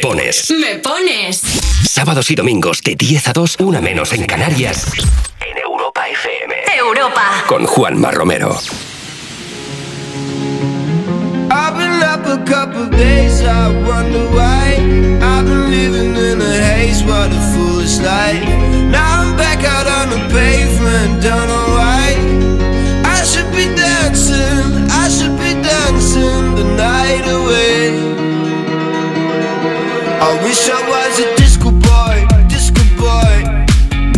S1: Pones.
S6: Me pones.
S1: Sábados y domingos de 10 a 2, una menos en Canarias. En Europa FM.
S6: Europa.
S1: Con Juanma Romero.
S103: I've been up a couple days, I wonder why. I've been living in a haze, what a foolish life. Now I'm back out on the pavement, don't know why. I should be dancing, I should be dancing the night away. I wish I was a disco boy, disco boy.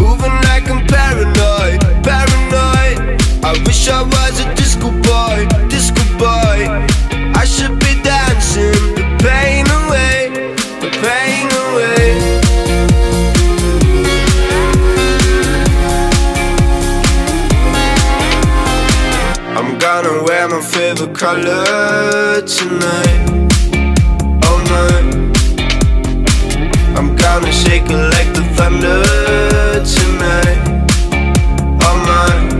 S103: Moving like I'm paranoid, paranoid. I wish I was a disco boy, disco boy. I should be dancing the pain away, the pain away. I'm gonna wear my favorite color tonight, Gonna shake it like the thunder tonight, all night.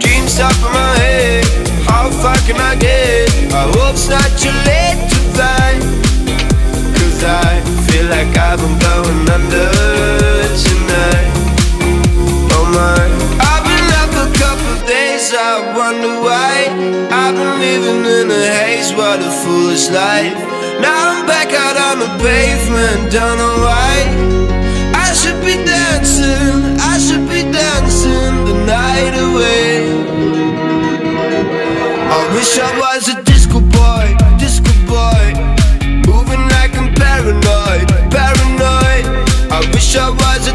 S103: Dreams top of my head, how far can I get? I hope it's not too late to find. Cause I feel like I've been going under tonight. Oh my, I've been up a couple days, I wonder why. I've been living in a haze, what a foolish life. The pavement, don't know why. I should be dancing, I should be dancing the night away. I wish I was a disco boy, disco boy. Moving like I'm paranoid, paranoid. I wish I was a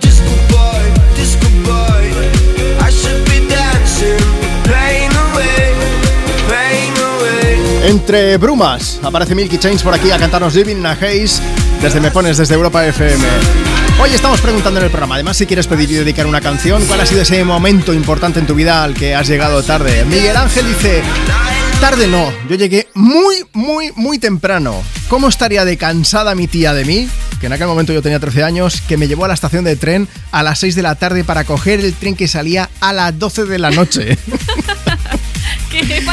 S2: Entre brumas, aparece Milky Chains por aquí a cantarnos Living in a Haze desde Me Pones, desde Europa FM. Hoy estamos preguntando en el programa, además si quieres pedir y dedicar una canción, ¿cuál ha sido ese momento importante en tu vida al que has llegado tarde? Miguel Ángel dice, Tarde no, yo llegué muy, muy, muy temprano. ¿Cómo estaría de cansada mi tía de mí? Que en aquel momento yo tenía 13 años, que me llevó a la estación de tren a las 6 de la tarde para coger el tren que salía a las 12 de la noche.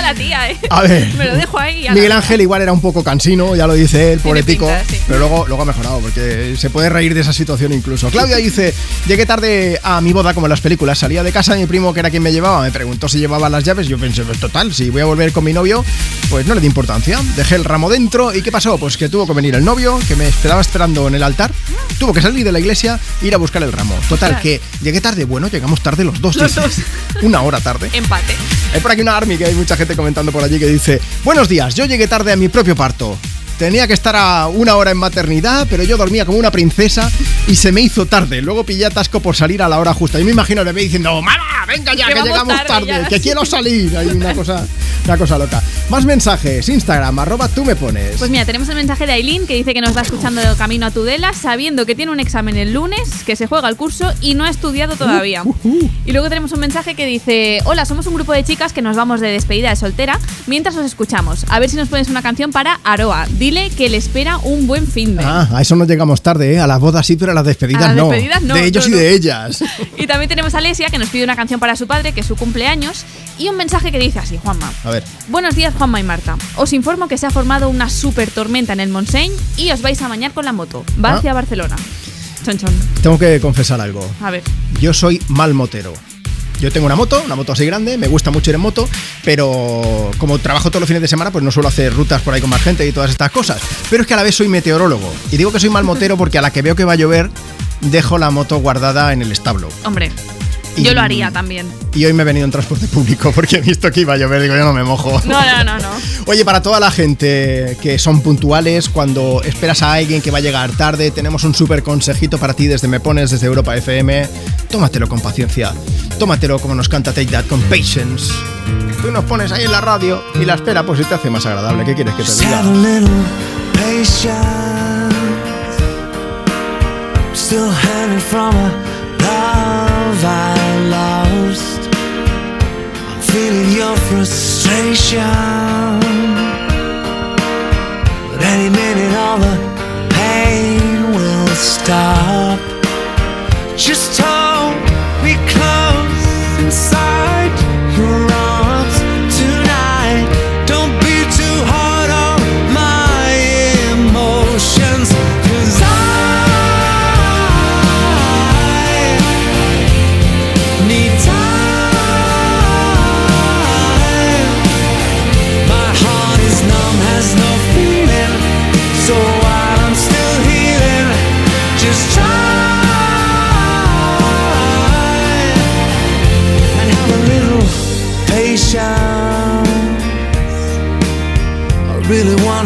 S7: La tía, ¿eh?
S2: A ver.
S7: Me lo dejo ahí.
S2: Miguel Ángel igual era un poco cansino, ya lo dice él,
S7: pinta, sí.
S2: pero luego, luego ha mejorado porque se puede reír de esa situación incluso. Claudia dice, llegué tarde a mi boda como en las películas, salía de casa de mi primo que era quien me llevaba, me preguntó si llevaba las llaves, yo pensé, pues total, si voy a volver con mi novio, pues no le di importancia, dejé el ramo dentro y ¿qué pasó? Pues que tuvo que venir el novio, que me esperaba esperando en el altar, tuvo que salir de la iglesia e ir a buscar el ramo. Total, que llegué tarde, bueno, llegamos tarde los dos,
S7: Los dos.
S2: una hora tarde.
S7: Empate.
S2: Hay por aquí una army que hay mucha gente comentando por allí que dice: Buenos días, yo llegué tarde a mi propio parto. Tenía que estar a una hora en maternidad, pero yo dormía como una princesa y se me hizo tarde. Luego pillé atasco por salir a la hora justa. Y me imagino al bebé diciendo: ¡Mamá, venga ya,
S7: Que
S2: llegamos
S7: tarde
S2: tarde,
S7: ya".
S2: que quiero salir! Hay una cosa, una cosa loca. Más mensajes: Instagram, arroba tú me pones.
S7: Pues mira, tenemos el mensaje de Aileen que dice que nos va escuchando de camino a Tudela, sabiendo que tiene un examen el lunes, que se juega el curso y no ha estudiado todavía. Y luego tenemos un mensaje que dice: Hola, somos un grupo de chicas que nos vamos de despedida de soltera mientras os escuchamos. A ver si nos pones una canción para Aroa. Dile que le espera un buen fin de.
S2: Ah, a eso no llegamos tarde, ¿eh? A las bodas sí, pero a las despedidas,
S7: A las
S2: no.
S7: despedidas no,
S2: De ellos
S7: no,
S2: y
S7: no.
S2: de ellas.
S7: Y también tenemos a Alesia que nos pide una canción para su padre, que es su cumpleaños, y un mensaje que dice así, Juanma.
S2: A ver.
S7: Buenos días, Juanma y Marta. Os informo que se ha formado una super tormenta en el Montseny y os vais a bañar con la moto. Va
S2: Ah.
S7: hacia Barcelona. Chon, chon.
S2: Tengo que confesar algo.
S7: A ver.
S2: Yo soy mal motero. Yo tengo una moto, una moto así grande, me gusta mucho ir en moto, pero como trabajo todos los fines de semana, pues no suelo hacer rutas por ahí con más gente y todas estas cosas. Pero es que a la vez soy meteorólogo. Y digo que soy mal motero porque a la que veo que va a llover, dejo la moto guardada en el establo.
S7: Hombre,
S2: Y-
S7: yo lo haría también.
S2: Y hoy me he venido en transporte público porque he visto que iba a llover, digo, yo no me mojo.
S7: No, no, no, no.
S2: Oye, para toda la gente que son puntuales, cuando esperas a alguien que va a llegar tarde, tenemos un súper consejito para ti desde Me Pones, desde Europa FM. Tómatelo con paciencia. Tómatelo como nos canta Take That, con patience. Tú nos pones ahí en la radio y la espera pues si te hace más agradable. ¿Qué quieres que te diga?
S35: Still hanging from a love I lost. I'm feeling your frustration. But any minute, all the pain will stop. Just hold me close inside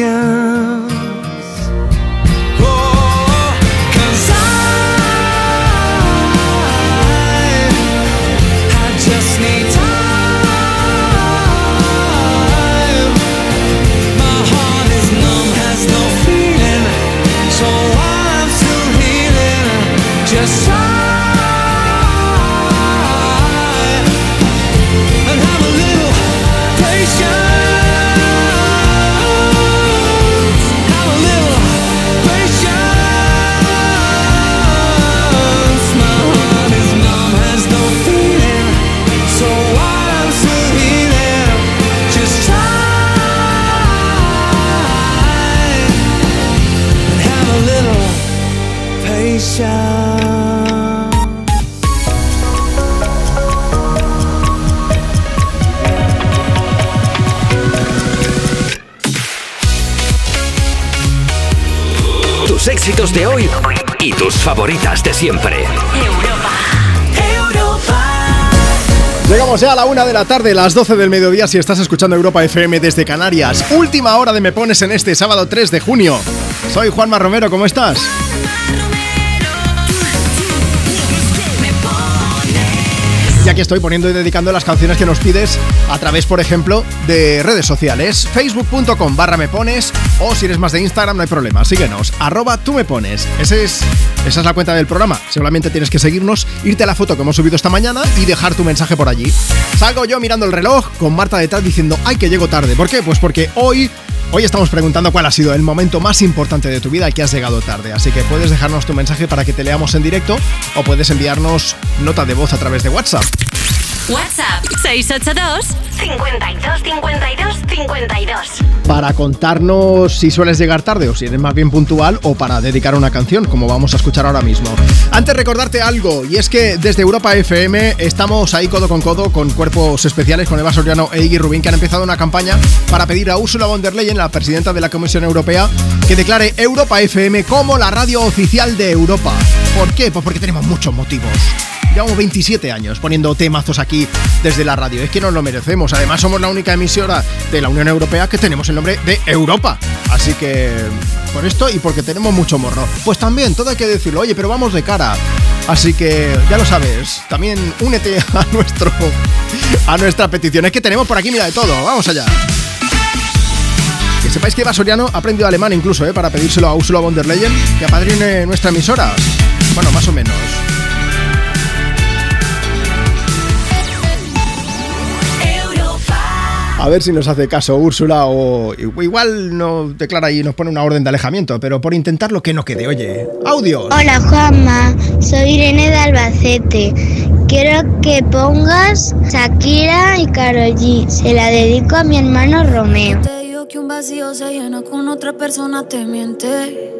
S35: Patience.
S1: Éxitos de hoy y tus favoritas de siempre.
S2: Llegamos ya a la una de la tarde, las 12 del mediodía, si estás escuchando Europa FM desde Canarias. Última hora de Me Pones en este sábado 3 de junio. Soy Juanma Romero, ¿cómo estás? Aquí estoy poniendo y dedicando las canciones que nos pides a través, por ejemplo, de redes sociales. Facebook.com barra me pones o si eres más de Instagram no hay problema, síguenos. Arroba tú me pones. Es, esa es la cuenta del programa. Seguramente tienes que seguirnos, irte a la foto que hemos subido esta mañana y dejar tu mensaje por allí. Salgo yo mirando el reloj con Marta detrás diciendo, ay que llego tarde. ¿Por qué? Pues porque hoy Hoy estamos preguntando cuál ha sido el momento más importante de tu vida al que has llegado tarde, así que puedes dejarnos tu mensaje para que te leamos en directo o puedes enviarnos nota de voz a través de WhatsApp.
S6: WhatsApp 682 52 52 52.
S2: Para contarnos si sueles llegar tarde o si eres más bien puntual o para dedicar una canción, como vamos a escuchar ahora mismo. Antes recordarte algo, y es que desde Europa FM estamos ahí codo con codo con cuerpos especiales, con Eva Soriano e Iggy Rubín, que han empezado una campaña para pedir a Ursula von der Leyen, la presidenta de la Comisión Europea, que declare Europa FM como la radio oficial de Europa. ¿Por qué? Pues porque tenemos muchos motivos. Llevamos 27 años poniendo temazos aquí desde la radio. Es que nos lo merecemos. Además, somos la única emisora de la Unión Europea que tenemos el nombre de Europa. Así que, por esto y porque tenemos mucho morro. Pues también, todo hay que decirlo. Oye, pero vamos de cara. Así que, ya lo sabes. También únete a nuestro a nuestra petición. Es que tenemos por aquí, mira de todo. Vamos allá. Que sepáis que Eva Soriano ha aprendido alemán incluso, ¿eh? Para pedírselo a Ursula von der Leyen que apadrine nuestra emisora. Bueno, más o menos. A ver si nos hace caso Úrsula o igual nos declara y nos pone una orden de alejamiento, pero por intentarlo que no quede. Oye, audio.
S104: Hola Juanma, soy Irene de Albacete. Quiero que pongas Shakira y Karol G. Se la dedico a mi hermano Romeo.
S27: Te digo que un vacío se llena con otra persona, te miente.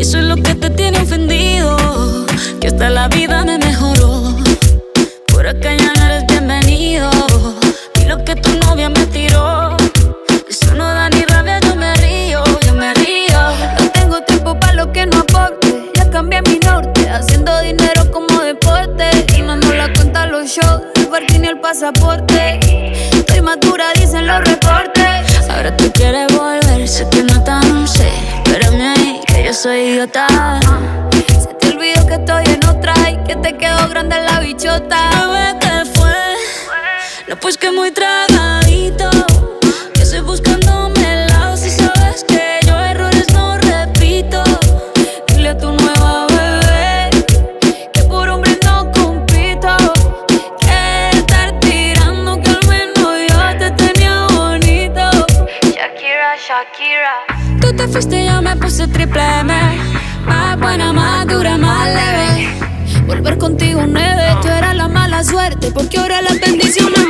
S27: Y eso es lo que te tiene ofendido. Que hasta la vida me mejoró. Por acá ya no eres bienvenido. Y lo que tu novia me tiró. Eso no da ni rabia, yo me río, yo me río. No tengo tiempo para lo que no aporte. Ya cambié mi norte, haciendo dinero como deporte. Y no la cuenta los shows, el parking y el pasaporte. Dicen los reportes. Ahora tú quieres volver, sé que no tan sé. Espérame ahí, que yo soy idiota. Se te olvidó que estoy en otra y que te quedó grande la bichota. Bebé, ¿qué fue? No, pues que muy tragadito. Que estoy buscándome Tú te fuiste y yo me puse triple M. Más buena, más dura, más leve. Volver contigo nueve, tú eras la mala suerte. Porque ahora las bendiciones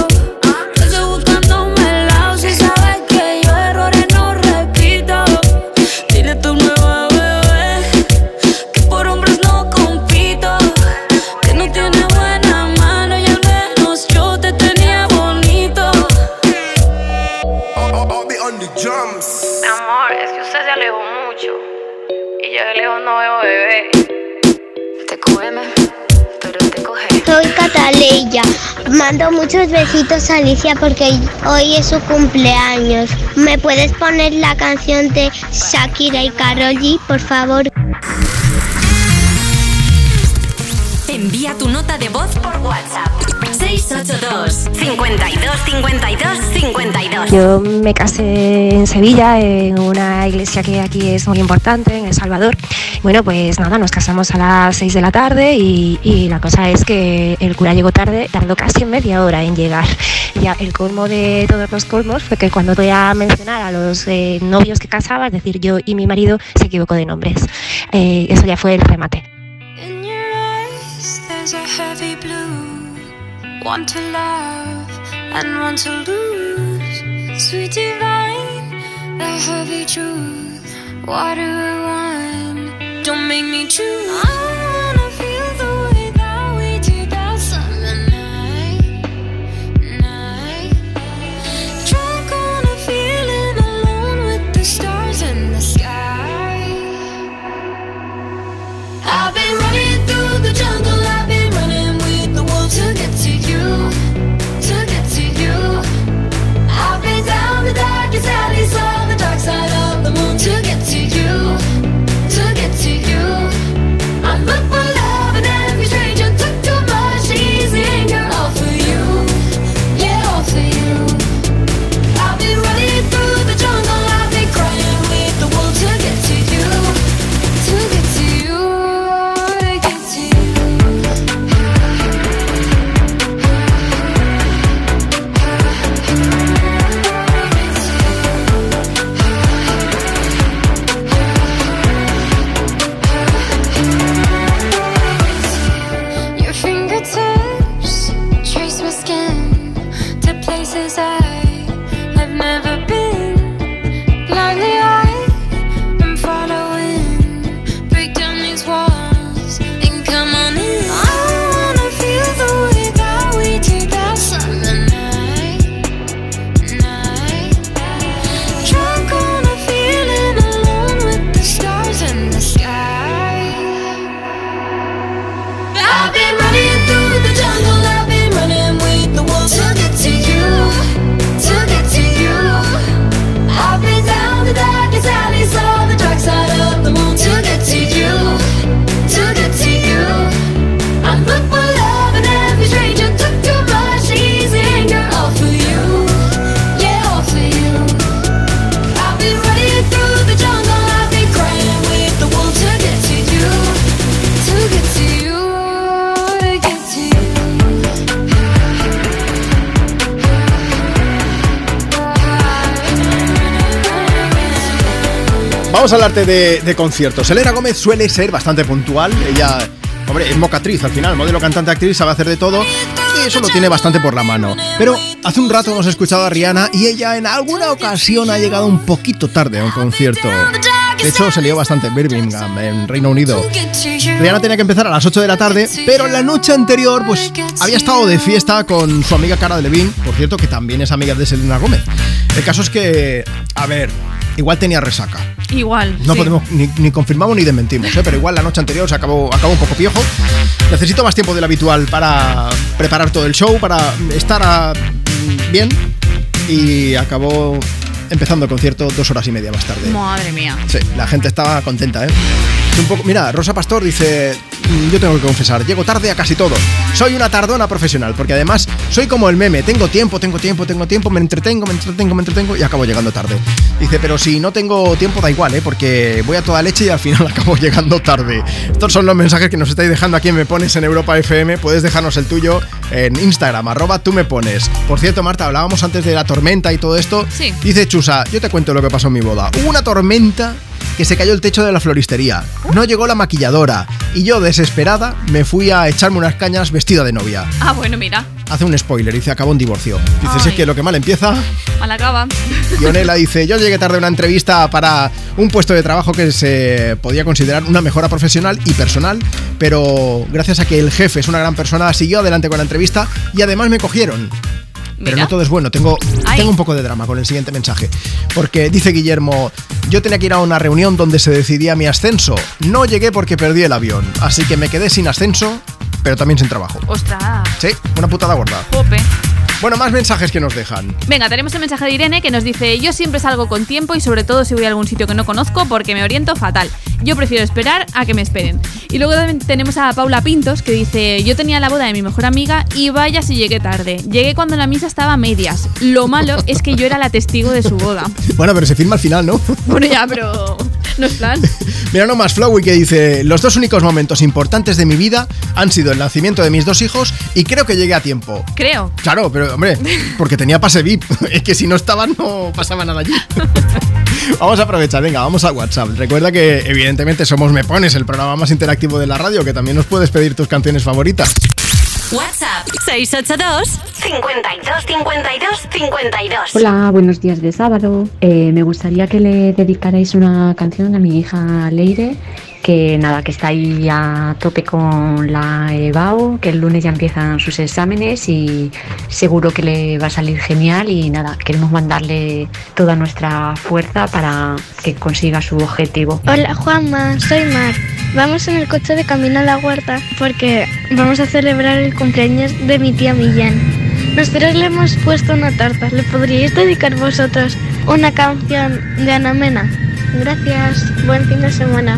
S105: Cuando veo bebé. Te pero te coge.
S104: Soy Cataleya. Mando muchos besitos a Alicia porque hoy es su cumpleaños. ¿Me puedes poner la canción de Shakira y Karol G, por favor?
S6: Envía tu nota de voz por WhatsApp. 682 52 52 52
S106: Yo me casé en Sevilla, en una iglesia que aquí es muy importante, en El Salvador. Bueno, pues nada, nos casamos a las 6 de la tarde y, y la cosa es que el cura llegó tarde, tardó casi media hora en llegar. Ya el colmo de todos los colmos fue que cuando voy a mencionar a los eh, novios que casaba, es decir, yo y mi marido, se equivocó de nombres. Eh, eso ya fue el remate.
S107: A heavy blue, one to love and one to lose. Sweet divine, the heavy truth. Water or wine, don't make me choose.
S2: Vamos a hablarte de, de conciertos. Elena Gómez suele ser bastante puntual. Ella, hombre, es mocatriz al final, modelo, cantante, actriz, sabe hacer de todo. Y eso lo tiene bastante por la mano. Pero hace un rato hemos escuchado a Rihanna y ella en alguna ocasión ha llegado un poquito tarde a un concierto. De hecho, se lió bastante en Birmingham, en Reino Unido. Rihanna tenía que empezar a las 8 de la tarde, pero la noche anterior, pues había estado de fiesta con su amiga Cara Delevingne, por cierto, que también es amiga de Selena Gómez. El caso es que, a ver, igual tenía resaca.
S7: Igual.
S2: No
S7: sí.
S2: podemos ni, ni confirmamos ni desmentimos, ¿eh? pero igual la noche anterior se acabó, acabó un poco piojo. Necesito más tiempo del habitual para preparar todo el show, para estar a- bien. Y acabó empezando el concierto dos horas y media más tarde.
S7: Madre mía.
S2: Sí, la gente estaba contenta, ¿eh? Un poco, mira, Rosa Pastor dice, "Mm, yo tengo que confesar, llego tarde a casi todo. Soy una tardona profesional, porque además soy como el meme, tengo tiempo, tengo tiempo, tengo tiempo, me entretengo, me entretengo, me entretengo y acabo llegando tarde. Dice, pero si no tengo tiempo da igual, ¿eh? Porque voy a toda leche y al final acabo llegando tarde. Estos son los mensajes que nos estáis dejando aquí en Me Pones en Europa FM. Puedes dejarnos el tuyo en Instagram, arroba tú me pones. Por cierto, Marta, hablábamos antes de la tormenta y todo esto.
S7: Sí.
S2: Dice Chusa, yo te cuento lo que pasó en mi boda. Hubo una tormenta que se cayó el techo de la floristería. No llegó la maquilladora. Y yo, desesperada, me fui a echarme unas cañas vestida de novia.
S7: Ah, bueno, mira.
S2: Hace un spoiler, dice, acabó un divorcio. Dice, si
S7: Ay.
S2: es que lo que mal empieza.
S7: Mal acaba.
S2: Ionela dice, yo llegué tarde a una entrevista para un puesto de trabajo que se podía considerar una mejora profesional y personal, pero gracias a que el jefe es una gran persona, siguió adelante con la entrevista y además me cogieron. Pero
S108: Mira.
S2: no todo es bueno. Tengo,
S108: Ay.
S2: tengo un poco de drama con el siguiente mensaje. Porque dice Guillermo, yo tenía que ir a una reunión donde se decidía mi ascenso. No llegué porque perdí el avión. Así que me quedé sin ascenso, pero también sin trabajo.
S108: Ostras.
S2: Sí, una putada gorda.
S108: Jope.
S2: Bueno, más mensajes que nos dejan.
S108: Venga, tenemos el mensaje de Irene que nos dice, yo siempre salgo con tiempo y sobre todo si voy a algún sitio que no conozco porque me oriento fatal. Yo prefiero esperar a que me esperen. Y luego tenemos a Paula Pintos que dice, yo tenía la boda de mi mejor amiga y vaya si llegué tarde. Llegué cuando la misa estaba a medias. Lo malo es que yo era la testigo de su boda.
S2: Bueno, pero se firma al final, ¿no?
S108: Bueno, ya, pero no es plan.
S2: Mira nomás Flowey que dice, los dos únicos momentos importantes de mi vida han sido el nacimiento de mis dos hijos y creo que llegué a tiempo.
S108: Creo.
S2: Claro, pero hombre, porque tenía pase VIP. Es que si no estaban no pasaba nada allí. Vamos a aprovechar, venga, vamos a WhatsApp. Recuerda que evidentemente somos Me Pones, el programa más interactivo de la radio, que también nos puedes pedir tus canciones favoritas.
S6: WhatsApp 682 52 52 52.
S109: Hola, buenos días de sábado. Eh, me gustaría que le dedicarais una canción a mi hija Leire, que nada, que está ahí a tope con la EBAU, que el lunes ya empiezan sus exámenes y seguro que le va a salir genial y nada, queremos mandarle toda nuestra fuerza para que consiga su objetivo.
S104: Hola Juanma, soy Mar. Vamos en el coche de camino a la huerta porque vamos a celebrar el cumpleaños de mi tía Millán. Nosotros le hemos puesto una tarta. ¿Le podríais dedicar vosotros una canción de Ana Mena? Gracias. Buen fin de semana.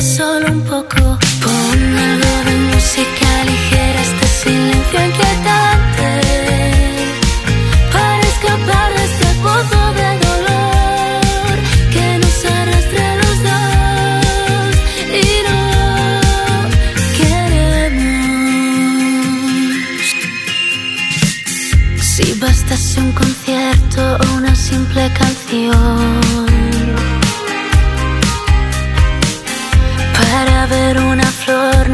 S110: solo un poco. Pon algo de música ligera, este silencio inquietante. Para escapar de este pozo de dolor que nos arrastra los dos y no queremos. Si bastase un concierto o una simple canción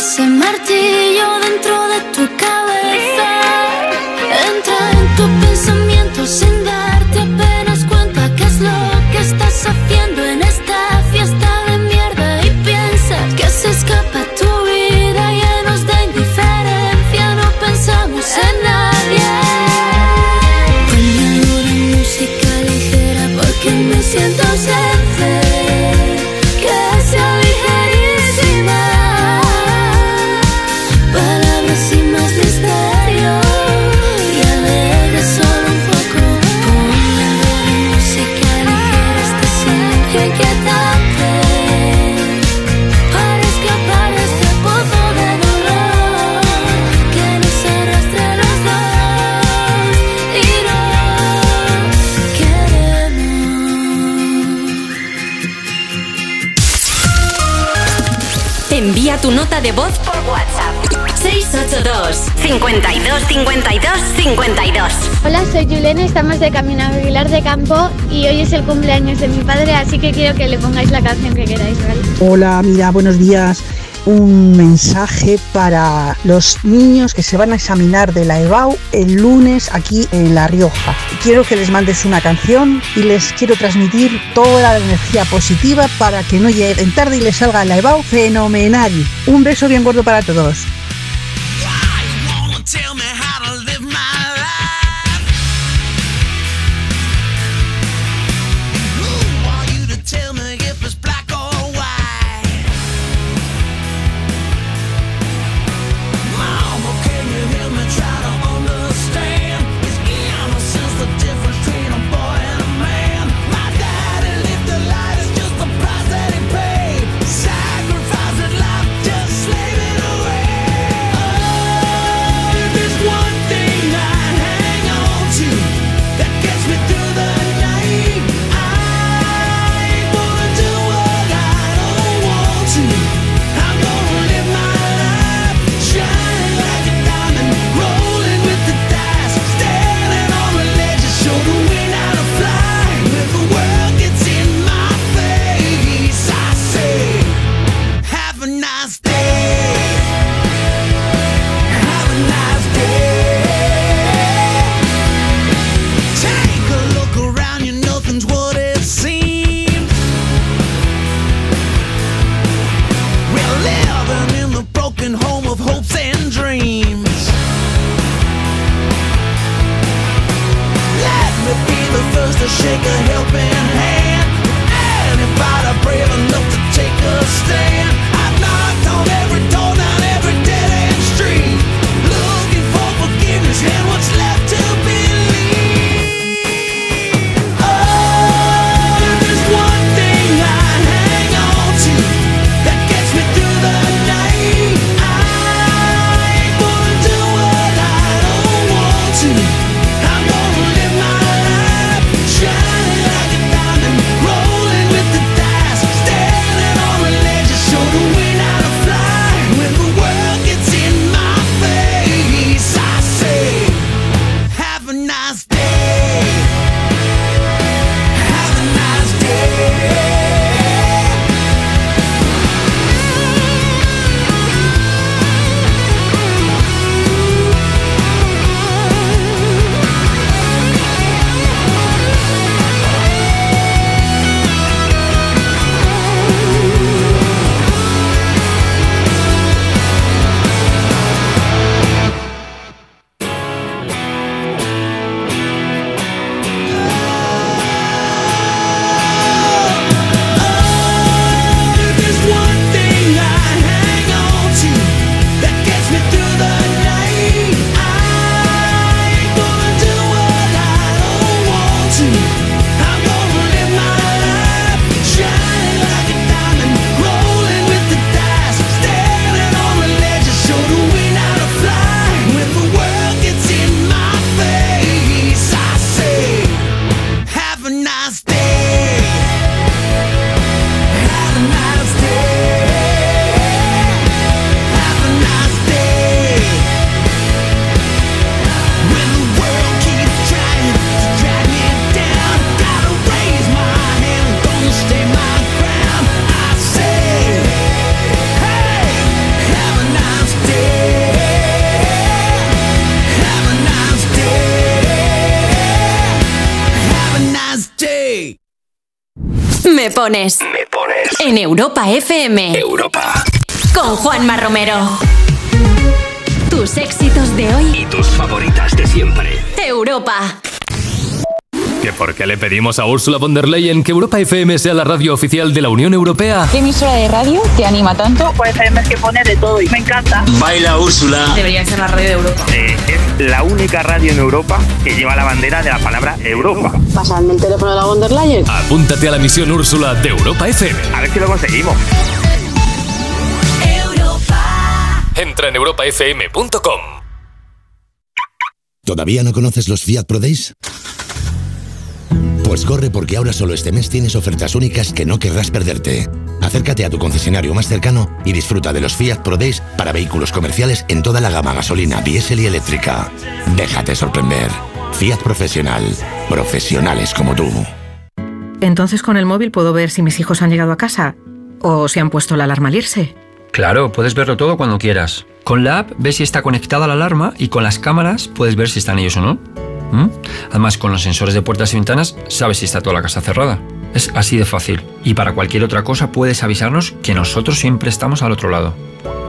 S110: Ese martillo dentro de tu cabeza
S6: nota de voz por WhatsApp. 682 52 52 52
S104: Hola, soy Juliana, estamos de camino a Aguilar de Campo y hoy es el cumpleaños de mi padre, así que quiero que le pongáis la canción que queráis, ¿vale?
S111: Hola, mira, buenos días. Un mensaje para los niños que se van a examinar de la EBAU el lunes aquí en La Rioja. Quiero que les mandes una canción y les quiero transmitir toda la energía positiva para que no lleguen tarde y les salga la EBAU fenomenal. Un beso bien gordo para todos.
S6: Pones. Me pones. En Europa FM.
S11: Europa.
S6: Con Juanma Romero. Tus éxitos de hoy.
S11: Y tus favoritas de siempre.
S6: Europa.
S112: ¿Que por qué le pedimos a Ursula von der Leyen que Europa FM sea la radio oficial de la Unión Europea?
S113: ¿Qué emisora de radio te anima tanto? Pues FM que pone de todo y me encanta.
S112: Baila Úrsula.
S113: Debería ser la radio de Europa.
S114: es la única radio en Europa que lleva la bandera de la palabra Europa.
S113: Pasadme el teléfono de la von der Leyen.
S112: Apúntate a la misión Úrsula de Europa FM.
S114: A ver si lo conseguimos.
S112: Entra en europafm.com.
S115: ¿Todavía no conoces los Fiat Pro Days? Pues corre porque ahora solo este mes tienes ofertas únicas que no querrás perderte. Acércate a tu concesionario más cercano y disfruta de los Fiat Pro Days para vehículos comerciales en toda la gama gasolina, diésel y eléctrica. Déjate sorprender. Fiat Profesional. Profesionales como tú.
S111: Entonces con el móvil puedo ver si mis hijos han llegado a casa o si han puesto la alarma al irse.
S21: Claro, puedes verlo todo cuando quieras. Con la app ves si está conectada la alarma y con las cámaras puedes ver si están ellos o no. ¿Mm? Además, con los sensores de puertas y ventanas sabes si está toda la casa cerrada. Es así de fácil. Y para cualquier otra cosa puedes avisarnos que nosotros siempre estamos al otro lado.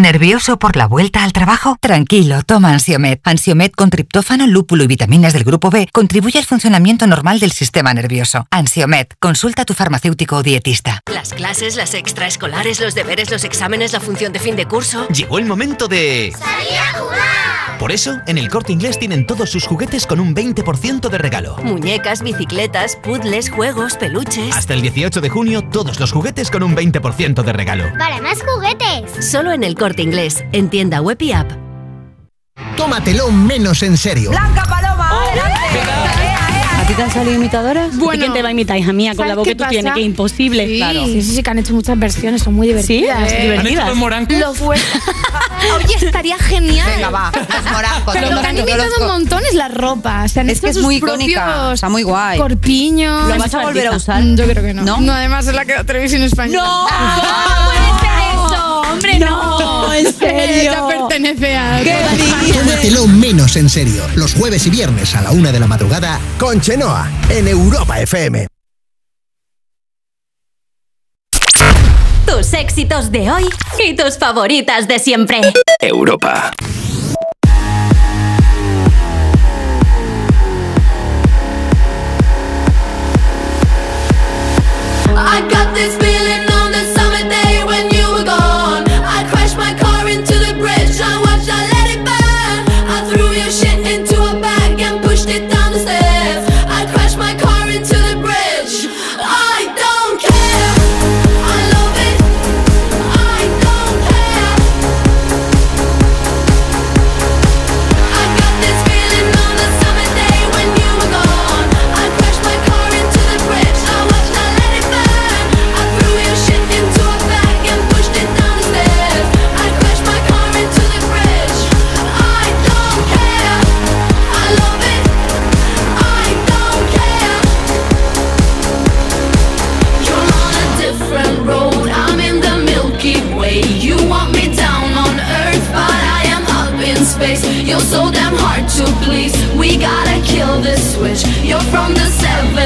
S116: ¿Nervioso por la vuelta al trabajo? Tranquilo, toma Ansiomet. Ansiomet con triptófano, lúpulo y vitaminas del grupo B contribuye al funcionamiento normal del sistema nervioso. Ansiomet, consulta a tu farmacéutico o dietista.
S33: Las clases, las extraescolares, los deberes, los exámenes, la función de fin de curso.
S117: Llegó el momento de...
S33: ¡Salir a jugar!
S117: Por eso, en el Corte Inglés tienen todos sus juguetes con un 20% de regalo.
S33: Muñecas, bicicletas, puzzles, juegos, peluches.
S117: Hasta el 18 de junio, todos los juguetes con un 20% de regalo.
S33: ¡Para más juguetes! Solo en el corte inglés, en tienda web y app.
S34: Tómatelo menos en serio.
S118: Blanca Paloma,
S29: ¿A ti te han salido imitadoras?
S118: Bueno.
S29: ¿Y quién te va a imitar, hija mía, con la
S118: ¿Sabes
S29: voz
S118: qué
S29: que tú
S118: pasa?
S29: tienes? Que es imposible.
S118: Sí,
S29: Claro.
S118: sí, sí, sí, que han hecho muchas versiones, son muy divertidas.
S29: ¿Sí?
S118: Eh,
S29: ¿Divertidas?
S118: ¿Han hecho los Lo fue. Oye, estaría genial.
S119: Venga, va, los morancos,
S118: Lo
S119: los
S118: que han
S119: morancos,
S118: imitado un montón es la ropa. Se han
S119: Es
S118: hecho
S119: que es
S118: sus
S119: muy icónica, está muy guay.
S118: Corpiños.
S119: ¿Lo vas a volver a usar?
S118: Mm, Yo creo que no.
S119: ¿No?
S118: No, además es la que da televisión española.
S29: ¡No!
S118: ¿Cómo puede ser eso? ¡Hombre,
S29: No, en serio.
S118: Ya pertenece a.
S34: Tómatelo menos en serio. Los jueves y viernes a la una de la madrugada con Chenoa en Europa FM.
S6: Tus éxitos de hoy y tus favoritas de siempre.
S11: Europa.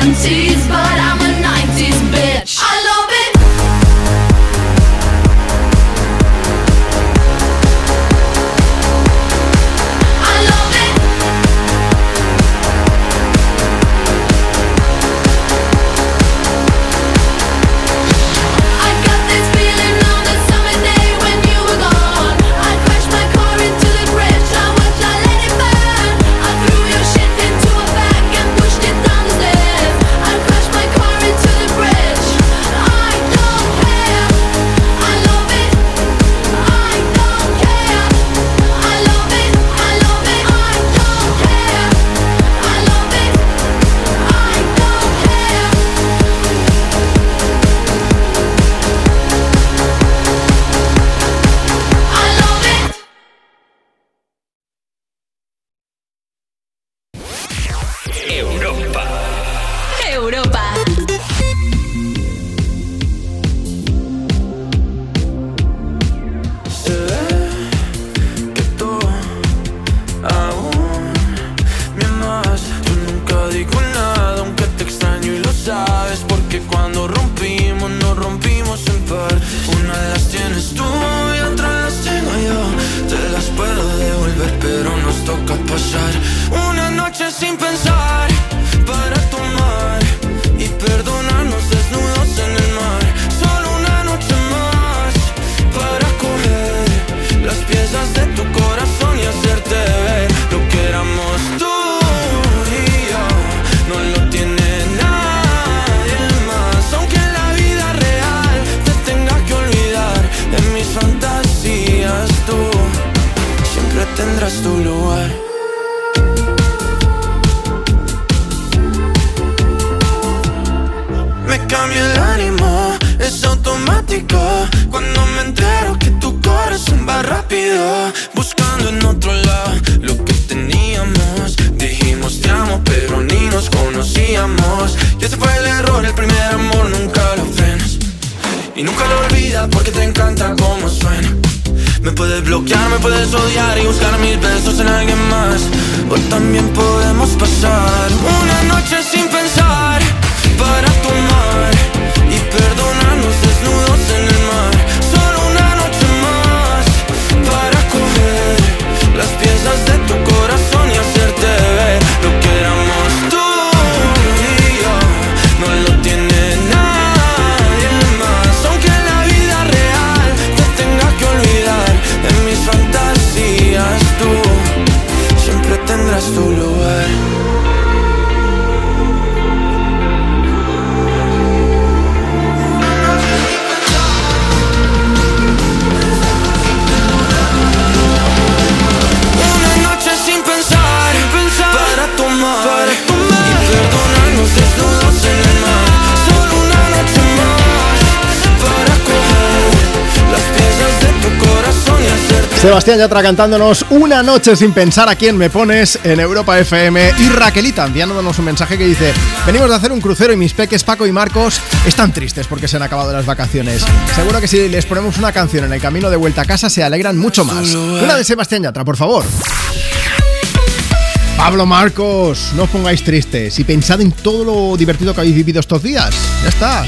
S57: until
S2: Sebastián Yatra cantándonos Una noche sin pensar a quién me pones en Europa FM y Raquelita enviándonos un mensaje que dice Venimos de hacer un crucero y mis peques Paco y Marcos están tristes porque se han acabado las vacaciones. Seguro que si les ponemos una canción en el camino de vuelta a casa se alegran mucho más. Una de Sebastián Yatra, por favor. Pablo Marcos, no os pongáis tristes y pensad en todo lo divertido que habéis vivido estos días. Ya está.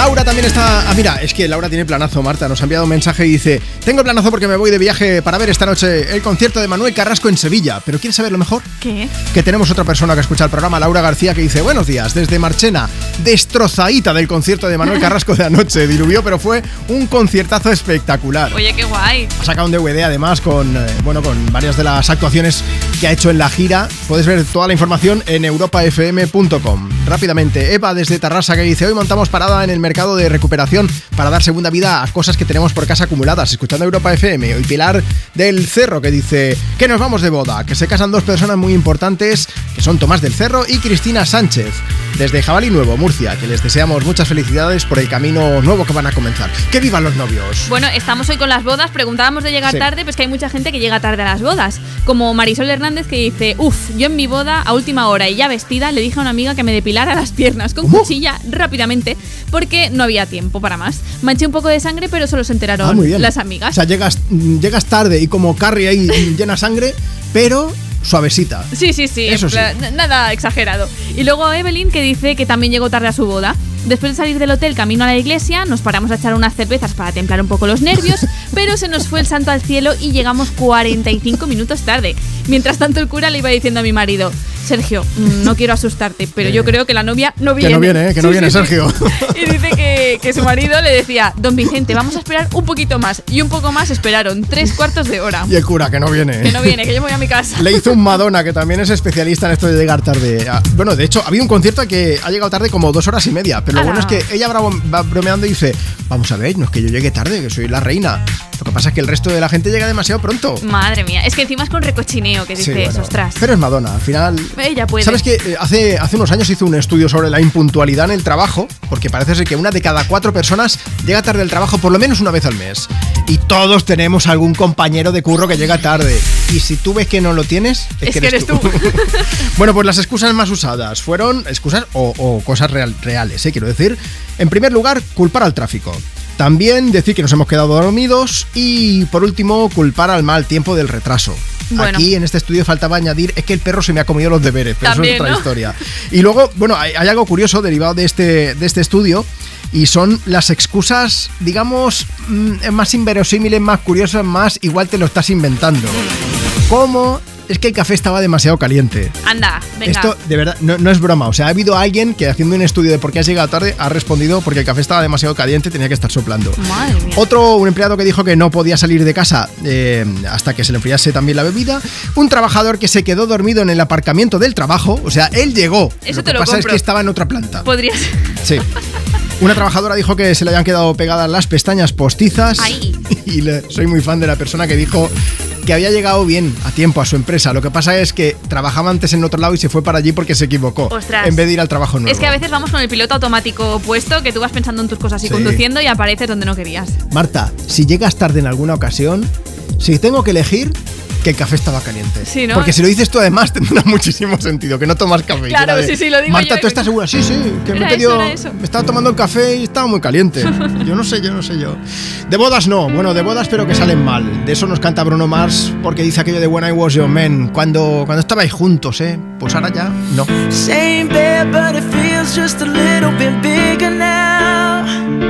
S2: Laura también está. Ah, mira, es que Laura tiene planazo, Marta. Nos ha enviado un mensaje y dice: Tengo planazo porque me voy de viaje para ver esta noche el concierto de Manuel Carrasco en Sevilla. ¿Pero quieres saber lo mejor?
S120: ¿Qué?
S2: Que tenemos otra persona que escucha el programa, Laura García, que dice: Buenos días, desde Marchena, destrozadita del concierto de Manuel Carrasco de anoche. Diluvió, pero fue un conciertazo espectacular.
S7: Oye, qué guay.
S2: Ha sacado un DVD además con, eh, bueno, con varias de las actuaciones que ha hecho en la gira. Puedes ver toda la información en europafm.com. Rápidamente, Eva desde Tarrasa que dice, hoy montamos parada en el mercado de recuperación para dar segunda vida a cosas que tenemos por casa acumuladas, escuchando Europa FM. Y Pilar del Cerro que dice, que nos vamos de boda, que se casan dos personas muy importantes, que son Tomás del Cerro y Cristina Sánchez, desde Jabalí Nuevo, Murcia, que les deseamos muchas felicidades por el camino nuevo que van a comenzar. ¡Que vivan los novios!
S7: Bueno, estamos hoy con las bodas. Preguntábamos de llegar
S2: Sí.
S7: tarde, pues que hay mucha gente que llega tarde a las bodas. Como Marisol Hernández que dice, uff, yo en mi boda a última hora y ya vestida le dije a una amiga que me depilara las piernas con cuchilla rápidamente porque no había tiempo para más. Manché un poco de sangre, pero solo se enteraron
S2: Ah,
S7: las amigas.
S2: O sea, llegas, llegas tarde y como Carrie ahí llena sangre, pero suavecita.
S7: Sí, sí, sí,
S2: Eso sí.
S7: nada exagerado. Y luego Evelyn que dice que también llegó tarde a su boda. Después de salir del hotel camino a la iglesia, nos paramos a echar unas cervezas para templar un poco los nervios, pero se nos fue el santo al cielo y llegamos 45 minutos tarde. Mientras tanto el cura le iba diciendo a mi marido, Sergio, mm, no quiero asustarte, pero yo creo que la novia no viene.
S2: Que no viene, ¿eh? Que no
S7: Sí,
S2: viene. Sergio.
S7: Y dice que, que su marido le decía, don Vicente, vamos a esperar un poquito más. Y un poco más esperaron, tres cuartos de hora.
S2: Y el cura, que no viene.
S7: Que no viene, que yo me voy a mi casa.
S2: Le hizo un Madonna, que también es especialista en esto de llegar tarde. Ah, Bueno, de hecho, ha habido un concierto que ha llegado tarde como dos horas y media. Pero lo
S7: Ala.
S2: bueno es que ella va bromeando y dice: Vamos a ver, no es que yo llegue tarde, que soy la reina. Lo que pasa es que el resto de la gente llega demasiado pronto.
S7: Madre mía, es que encima es con recochineo que
S2: Sí,
S7: dices,
S2: bueno.
S7: ostras.
S2: Pero es Madonna, al final.
S7: Ella puede.
S2: ¿Sabes que eh, hace, hace unos años hizo un estudio sobre la impuntualidad en el trabajo? Porque parece ser que una de cada cuatro personas llega tarde al trabajo por lo menos una vez al mes. Y todos tenemos algún compañero de curro que llega tarde. Y si tú ves que no lo tienes, es,
S7: Es que eres tú.
S2: bueno, pues las excusas más usadas fueron excusas o, o cosas real- reales, ¿eh? quiero decir. En primer lugar, culpar al tráfico. También decir que nos hemos quedado dormidos y por último culpar al mal tiempo del retraso.
S7: Bueno.
S2: Aquí en este estudio faltaba añadir es que el perro se me ha comido los deberes, pero
S7: También,
S2: eso es otra
S7: ¿no?
S2: historia. Y luego, bueno, hay, hay algo curioso derivado de este, de este estudio y son las excusas, digamos, mm, más inverosímiles, más curiosas, más igual te lo estás inventando. Como es que el café estaba demasiado caliente.
S7: Anda, venga.
S2: Esto de verdad no, no es broma. O sea, ha habido alguien que haciendo un estudio de por qué has llegado tarde ha respondido porque el café estaba demasiado caliente tenía que estar soplando.
S7: Madre mía.
S2: Otro, un empleado que dijo que no podía salir de casa eh, hasta que se le enfriase también la bebida. Un trabajador que se quedó dormido en el aparcamiento del trabajo. O sea, él llegó.
S7: Eso
S2: lo
S7: te
S2: que
S7: lo
S2: pasa es que estaba en otra planta.
S7: Podría ser.
S2: Sí. Una trabajadora dijo que se le habían quedado pegadas las pestañas postizas.
S7: Ay.
S2: Y le- soy muy fan de la persona que dijo que había llegado bien a tiempo a su empresa. Lo que pasa es que trabajaba antes en otro lado y se fue para allí porque se equivocó.
S7: Ostras.
S2: En vez de ir al trabajo nuevo.
S7: Es que a veces vamos con el piloto automático puesto, que tú vas pensando en tus cosas y
S2: Sí.
S7: conduciendo y apareces donde no querías.
S2: Marta, si llegas tarde en alguna ocasión, si tengo que elegir, que el café estaba caliente.
S7: Sí, ¿no?
S2: Porque si lo dices tú además tendrá muchísimo sentido, que no tomas café.
S7: Claro,
S2: de,
S7: sí, sí, lo digo
S2: Marta,
S7: yo.
S2: ¿tú estás segura? Sí, sí, que me pedido-
S7: eso.
S2: me estaba tomando el café y estaba muy caliente. Yo no sé, yo no sé yo. De bodas no, bueno, de bodas pero que salen mal. De eso nos canta Bruno Mars porque dice aquello de When I Was Your Man, cuando, cuando estabais juntos, ¿eh? Pues ahora ya no.
S5: Same bed, but it feels just a little bit bigger now.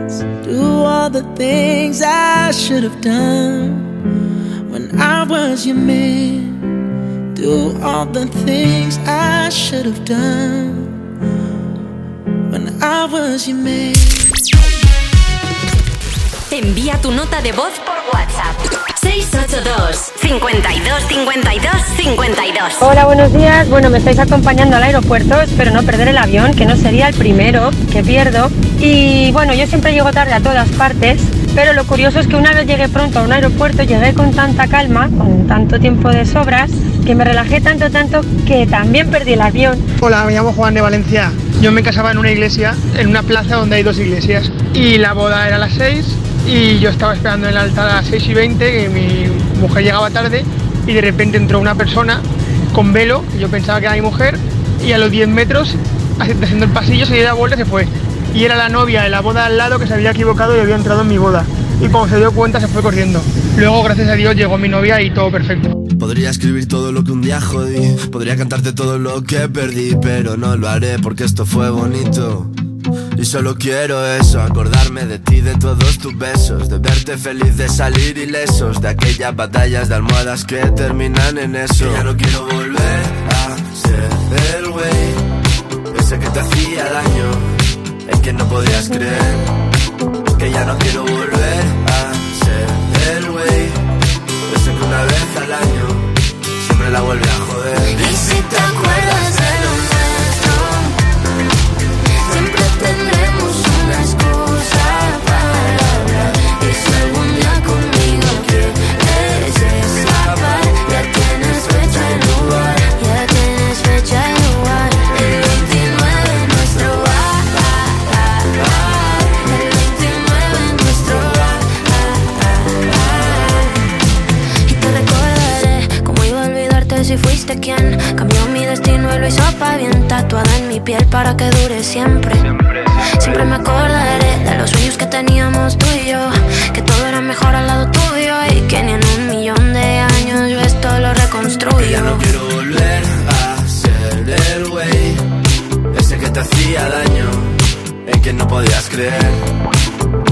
S5: Do all the things I should have done when I was your man. Do all the things I should have done when I was your man.
S6: Envía tu nota de voz por WhatsApp. 682 52 52 52
S121: Hola, buenos días. Bueno, me estáis acompañando al aeropuerto. Espero no perder el avión, que no sería el primero que pierdo. Y bueno, yo siempre llego tarde a todas partes. Pero lo curioso es que una vez llegué pronto a un aeropuerto, llegué con tanta calma, con tanto tiempo de sobras, que me relajé tanto, tanto, que también perdí el avión.
S118: Hola, me llamo Juan de Valencia. Yo me casaba en una iglesia, en una plaza donde hay dos iglesias. Y la boda era a las 6 y yo estaba esperando en el altar a las 6 y 20, que mi mujer llegaba tarde y de repente entró una persona con velo, que yo pensaba que era mi mujer, y a los 10 metros, haciendo el pasillo, se dio la vuelta y se fue. Y era la novia de la boda al lado que se había equivocado y había entrado en mi boda. Y cuando se dio cuenta se fue corriendo. Luego, gracias a Dios, llegó mi novia y todo perfecto.
S117: Podría escribir todo lo que un día jodí, podría cantarte todo lo que perdí, pero no lo haré porque esto fue bonito. Y solo quiero eso, acordarme de ti, de todos tus besos, de verte feliz, de salir ilesos, de aquellas batallas de almohadas que terminan en eso. Que ya no quiero volver a ser el güey, ese que te hacía daño, en que no podías creer, que ya no quiero volver a ser el güey, ese que una vez al año siempre la vuelve a joder.
S110: Y si te acuerdas de tendremos una excusa si fuiste quien cambió mi destino y lo hizo pa' bien tatuada en mi piel para que dure siempre. Siempre me acordaré de los sueños que teníamos tú y yo, que todo era mejor al lado tuyo y que ni en un millón de años yo esto lo reconstruyo.
S117: Que ya no quiero volver a ser el güey, ese que te hacía daño, en que no podías creer.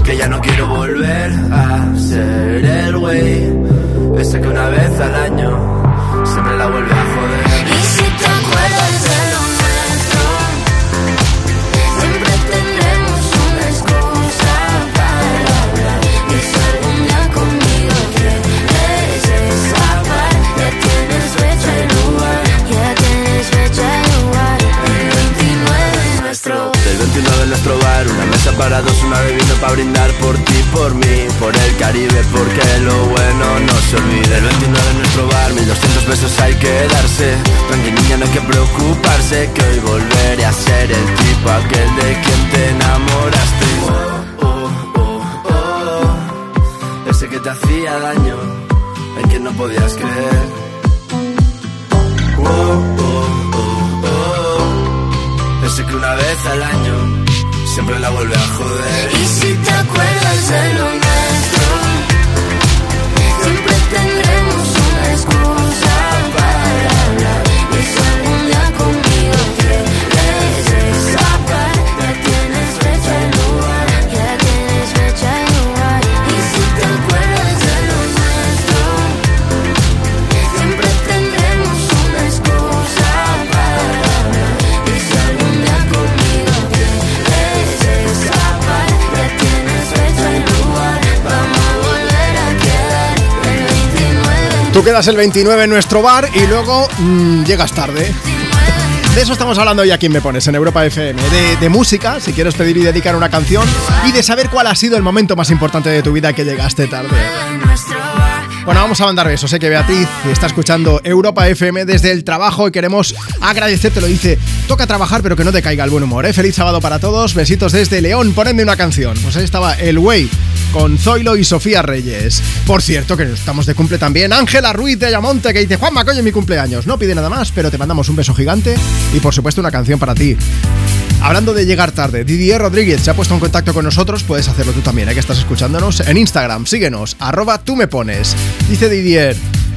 S117: Que ya no quiero volver a ser el güey, ese que una vez al año siempre la vuelve a joder. Del 29 en nuestro bar, una mesa para dos, una bebida para brindar por ti, por mí, por el Caribe, porque lo bueno no se olvida. El 29 en nuestro bar, 1200 besos hay que darse. Tranqui niña, no hay que preocuparse, que hoy volveré a ser el tipo aquel de quien te enamoraste. Oh, oh, oh, oh. Ese que te hacía daño, en quien no podías creer. Oh, oh, Ese que una vez al año siempre la vuelve a joder.
S110: Y si te acuerdas de lo nuestro, siempre tendremos
S2: Tú quedas el 29 en nuestro bar y luego mm, llegas tarde. De eso estamos hablando hoy aquí en Me Pones, en Europa FM. De, de música, si quieres pedir y dedicar una canción, y de saber cuál ha sido el momento más importante de tu vida que llegaste tarde. Bueno, vamos a mandar besos. Sé que Beatriz está escuchando Europa FM desde el trabajo y queremos agradecerte. Lo dice, toca trabajar, pero que no te caiga el buen humor. ¿eh? Feliz sábado para todos. Besitos desde León. Ponedme una canción. Pues ahí estaba El Way con Zoilo y Sofía Reyes. Por cierto, que estamos de cumple también. Ángela Ruiz de Ayamonte que dice: Juanma, coño, mi cumpleaños. No pide nada más, pero te mandamos un beso gigante y por supuesto una canción para ti. Hablando de llegar tarde, Didier Rodríguez se ha puesto en contacto con nosotros, puedes hacerlo tú también, ¿eh? que estás escuchándonos en Instagram, síguenos, arroba tú me pones. Dice Didier,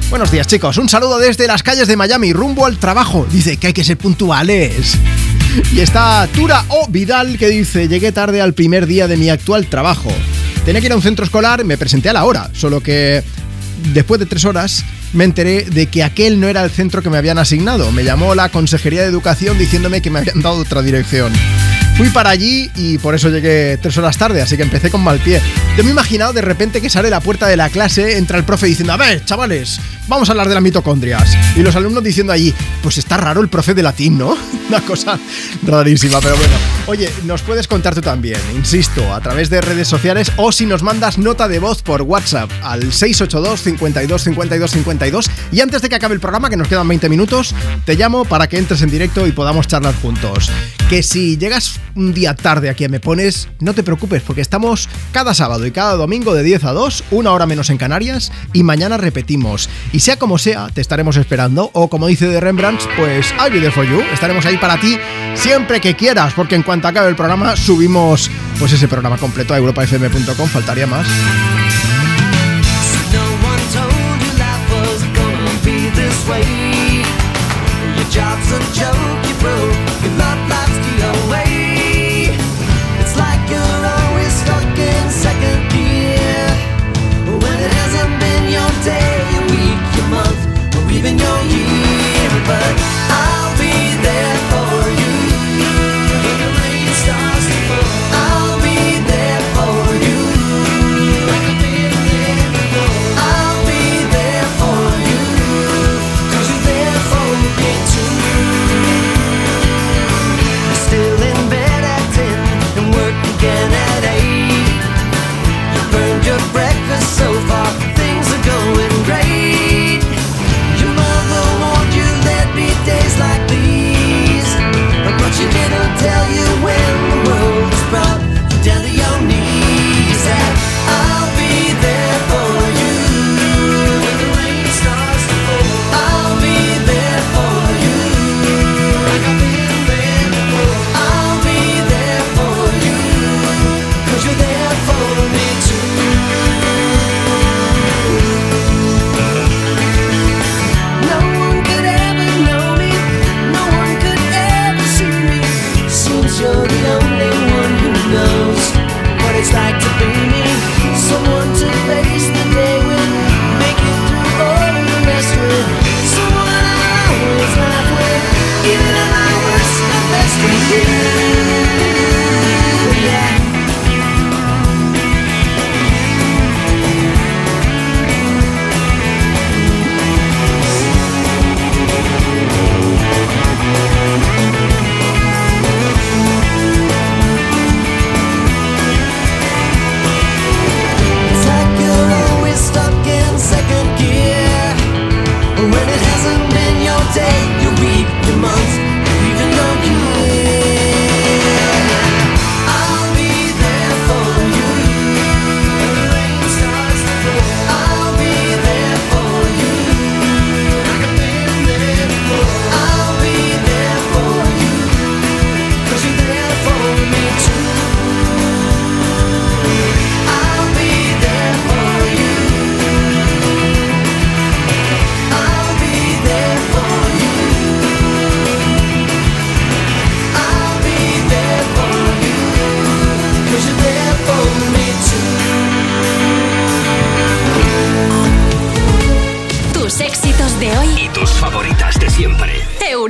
S2: buenos días chicos, un saludo desde las calles de Miami, rumbo al trabajo. Dice que hay que ser puntuales. Y está Tura O Vidal que dice, llegué tarde al primer día de mi actual trabajo. Tenía que ir a un centro escolar, me presenté a la hora, solo que después de tres horas me enteré de que aquel no era el centro que me habían asignado. Me llamó la Consejería de Educación diciéndome que me habían dado otra dirección. Fui para allí y por eso llegué tres horas tarde, así que empecé con mal pie. Yo me he imaginado de repente que sale la puerta de la clase, entra el profe diciendo, a ver, chavales, vamos a hablar de las mitocondrias. Y los alumnos diciendo allí, pues está raro el profe de latín, ¿no? Una cosa rarísima, pero bueno. Oye, nos puedes contar tú también, insisto, a través de redes sociales o si nos mandas nota de voz por WhatsApp al 682 52 52 52 y antes de que acabe el programa, que nos quedan 20 minutos, te llamo para que entres en directo y podamos charlar juntos. Que si llegas un día tarde aquí a Me Pones, no te preocupes porque estamos cada sábado y cada domingo de 10 a 2, una hora menos en Canarias y mañana repetimos. Y sea como sea, te estaremos esperando o como dice de Rembrandt, pues I'll be there for you, estaremos ahí para ti siempre que quieras porque en cuanto acabe el programa subimos pues ese programa completo a europafm.com, faltaría más.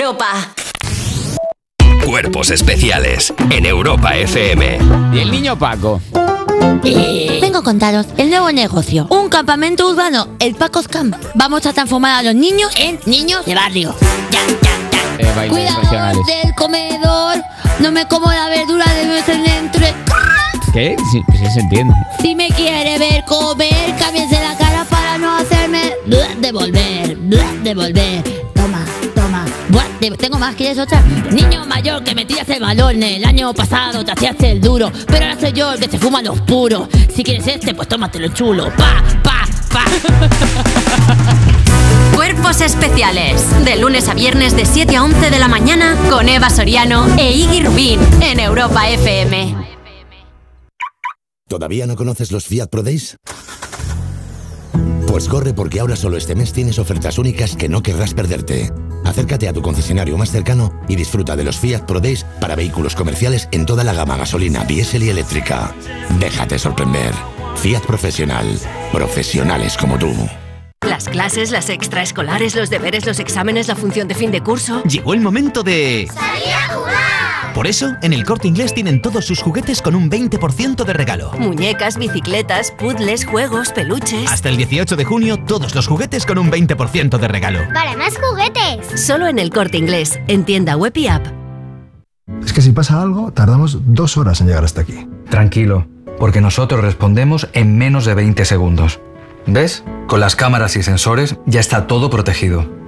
S6: Europa.
S107: Cuerpos especiales en Europa FM.
S122: Y el niño Paco.
S123: Vengo a contaros el nuevo negocio. Un campamento urbano, el Pacos Camp. Vamos a transformar a los niños en niños de barrio.
S122: Eh, bailes
S123: Cuidado del comedor. No me como la verdura de nuestro entre.
S122: ¿Qué? Sí, sí se entiende.
S123: Si me quiere ver comer, cámbiense la cara para no hacerme devolver, devolver. Tengo más, ¿quieres otra? Niño mayor que me tiras el balón. El año pasado te hacías el duro, pero ahora soy yo el que se fuma los puros. Si quieres este, pues tómatelo chulo. Pa, pa, pa.
S6: Cuerpos especiales. De lunes a viernes de 7 a 11 de la mañana con Eva Soriano e Iggy Rubín en Europa FM.
S115: ¿Todavía no conoces los Fiat Pro Days? Pues corre porque ahora solo este mes tienes ofertas únicas que no querrás perderte. Acércate a tu concesionario más cercano y disfruta de los Fiat Pro Days para vehículos comerciales en toda la gama gasolina, diésel y eléctrica. Déjate sorprender. Fiat Profesional. Profesionales como tú.
S33: Las clases, las extraescolares, los deberes, los exámenes, la función de fin de curso.
S124: Llegó el momento de... Por eso, en el Corte Inglés tienen todos sus juguetes con un 20% de regalo.
S33: Muñecas, bicicletas, puzzles, juegos, peluches.
S124: Hasta el 18 de junio, todos los juguetes con un 20% de regalo.
S33: ¡Para más juguetes! Solo en el corte inglés, en tienda web y app.
S125: Es que si pasa algo, tardamos dos horas en llegar hasta aquí.
S126: Tranquilo, porque nosotros respondemos en menos de 20 segundos. ¿Ves? Con las cámaras y sensores ya está todo protegido.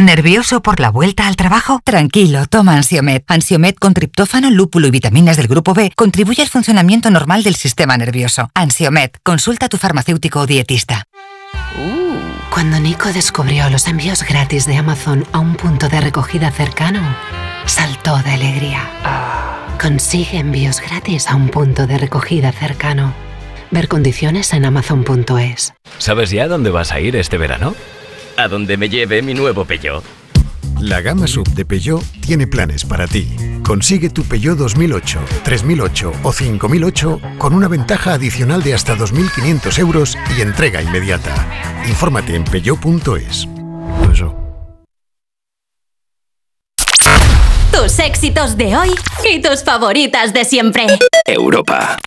S127: ¿Nervioso por la vuelta al trabajo? Tranquilo, toma Ansiomet. Ansiomet con triptófano, lúpulo y vitaminas del grupo B contribuye al funcionamiento normal del sistema nervioso. Ansiomet, consulta a tu farmacéutico o dietista.
S23: Cuando Nico descubrió los envíos gratis de Amazon a un punto de recogida cercano, saltó de alegría. Consigue envíos gratis a un punto de recogida cercano. Ver condiciones en amazon.es.
S128: ¿Sabes ya dónde vas a ir este verano? A donde me lleve mi nuevo Peugeot.
S129: La gama sub de Peugeot tiene planes para ti. Consigue tu Peugeot 2008, 3008 o 5008 con una ventaja adicional de hasta 2.500 euros y entrega inmediata. Infórmate en peugeot.es.
S6: Tus éxitos de hoy y tus favoritas de siempre.
S107: Europa.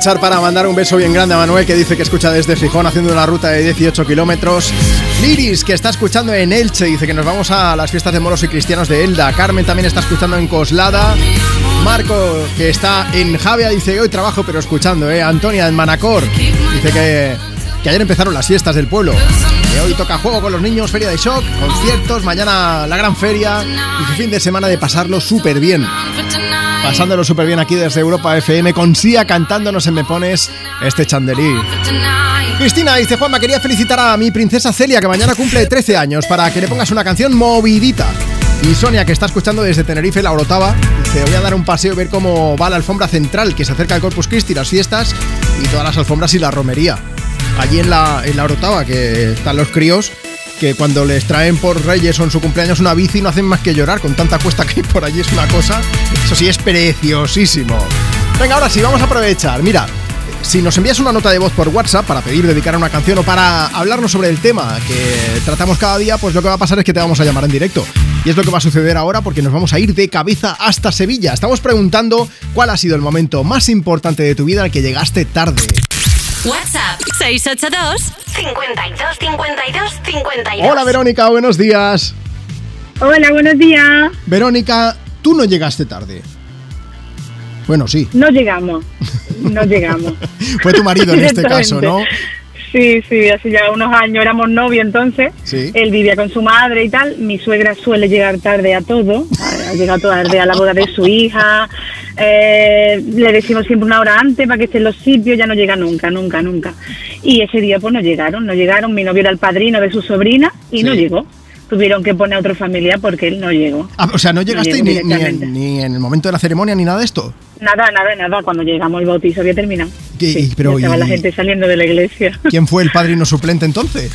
S2: Para mandar un beso bien grande a Manuel que dice que escucha desde Gijón haciendo una ruta de 18 kilómetros. Liris que está escuchando en Elche dice que nos vamos a las fiestas de moros y cristianos de Elda. Carmen también está escuchando en Coslada. Marco que está en Javia dice hoy trabajo pero escuchando. ¿eh? Antonia en Manacor dice que, que ayer empezaron las fiestas del pueblo. Que hoy toca juego con los niños, feria de shock, conciertos, mañana la gran feria y fin de semana de pasarlo súper bien. Pasándolo súper bien aquí desde Europa FM con Sia cantándonos en Me Pones este chandelí. Cristina dice, Juanma, quería felicitar a mi princesa Celia que mañana cumple 13 años para que le pongas una canción movidita. Y Sonia, que está escuchando desde Tenerife, la Orotava, dice, voy a dar un paseo y ver cómo va la alfombra central, que se acerca el Corpus Christi, las fiestas y todas las alfombras y la romería. Allí en la, en la Orotava, que están los críos, que cuando les traen por Reyes o en su cumpleaños una bici no hacen más que llorar con tanta cuesta que por allí, es una cosa, eso sí es preciosísimo. Venga, ahora sí, vamos a aprovechar. Mira, si nos envías una nota de voz por WhatsApp para pedir dedicar una canción o para hablarnos sobre el tema que tratamos cada día, pues lo que va a pasar es que te vamos a llamar en directo. Y es lo que va a suceder ahora porque nos vamos a ir de cabeza hasta Sevilla. Estamos preguntando cuál ha sido el momento más importante de tu vida al que llegaste tarde.
S130: WhatsApp 682
S6: 52 52 52.
S2: Hola Verónica, buenos días.
S131: Hola, buenos días.
S2: Verónica, tú no llegaste tarde. Bueno, sí.
S131: No llegamos. No llegamos.
S2: Fue tu marido en este caso, ¿no?
S131: Sí, sí, hace ya unos años éramos novios entonces.
S2: Sí.
S131: Él vivía con su madre y tal. Mi suegra suele llegar tarde a todo. Ha llegado tarde a la boda de su hija. Eh, le decimos siempre una hora antes para que esté en los sitios. Ya no llega nunca, nunca, nunca. Y ese día pues no llegaron, no llegaron. Mi novio era el padrino de su sobrina y no llegó. Tuvieron que poner a otra familia porque él no llegó.
S2: Ah, o sea, no llegaste ni, en, ni en el momento de la ceremonia ni nada de esto.
S131: Nada, nada, nada. Cuando llegamos el bautizo había terminado.
S2: ¿Qué-
S131: Sí,
S2: pero
S131: ya estaba
S2: y-
S131: la gente saliendo de la iglesia.
S2: ¿Quién fue el padrino suplente entonces?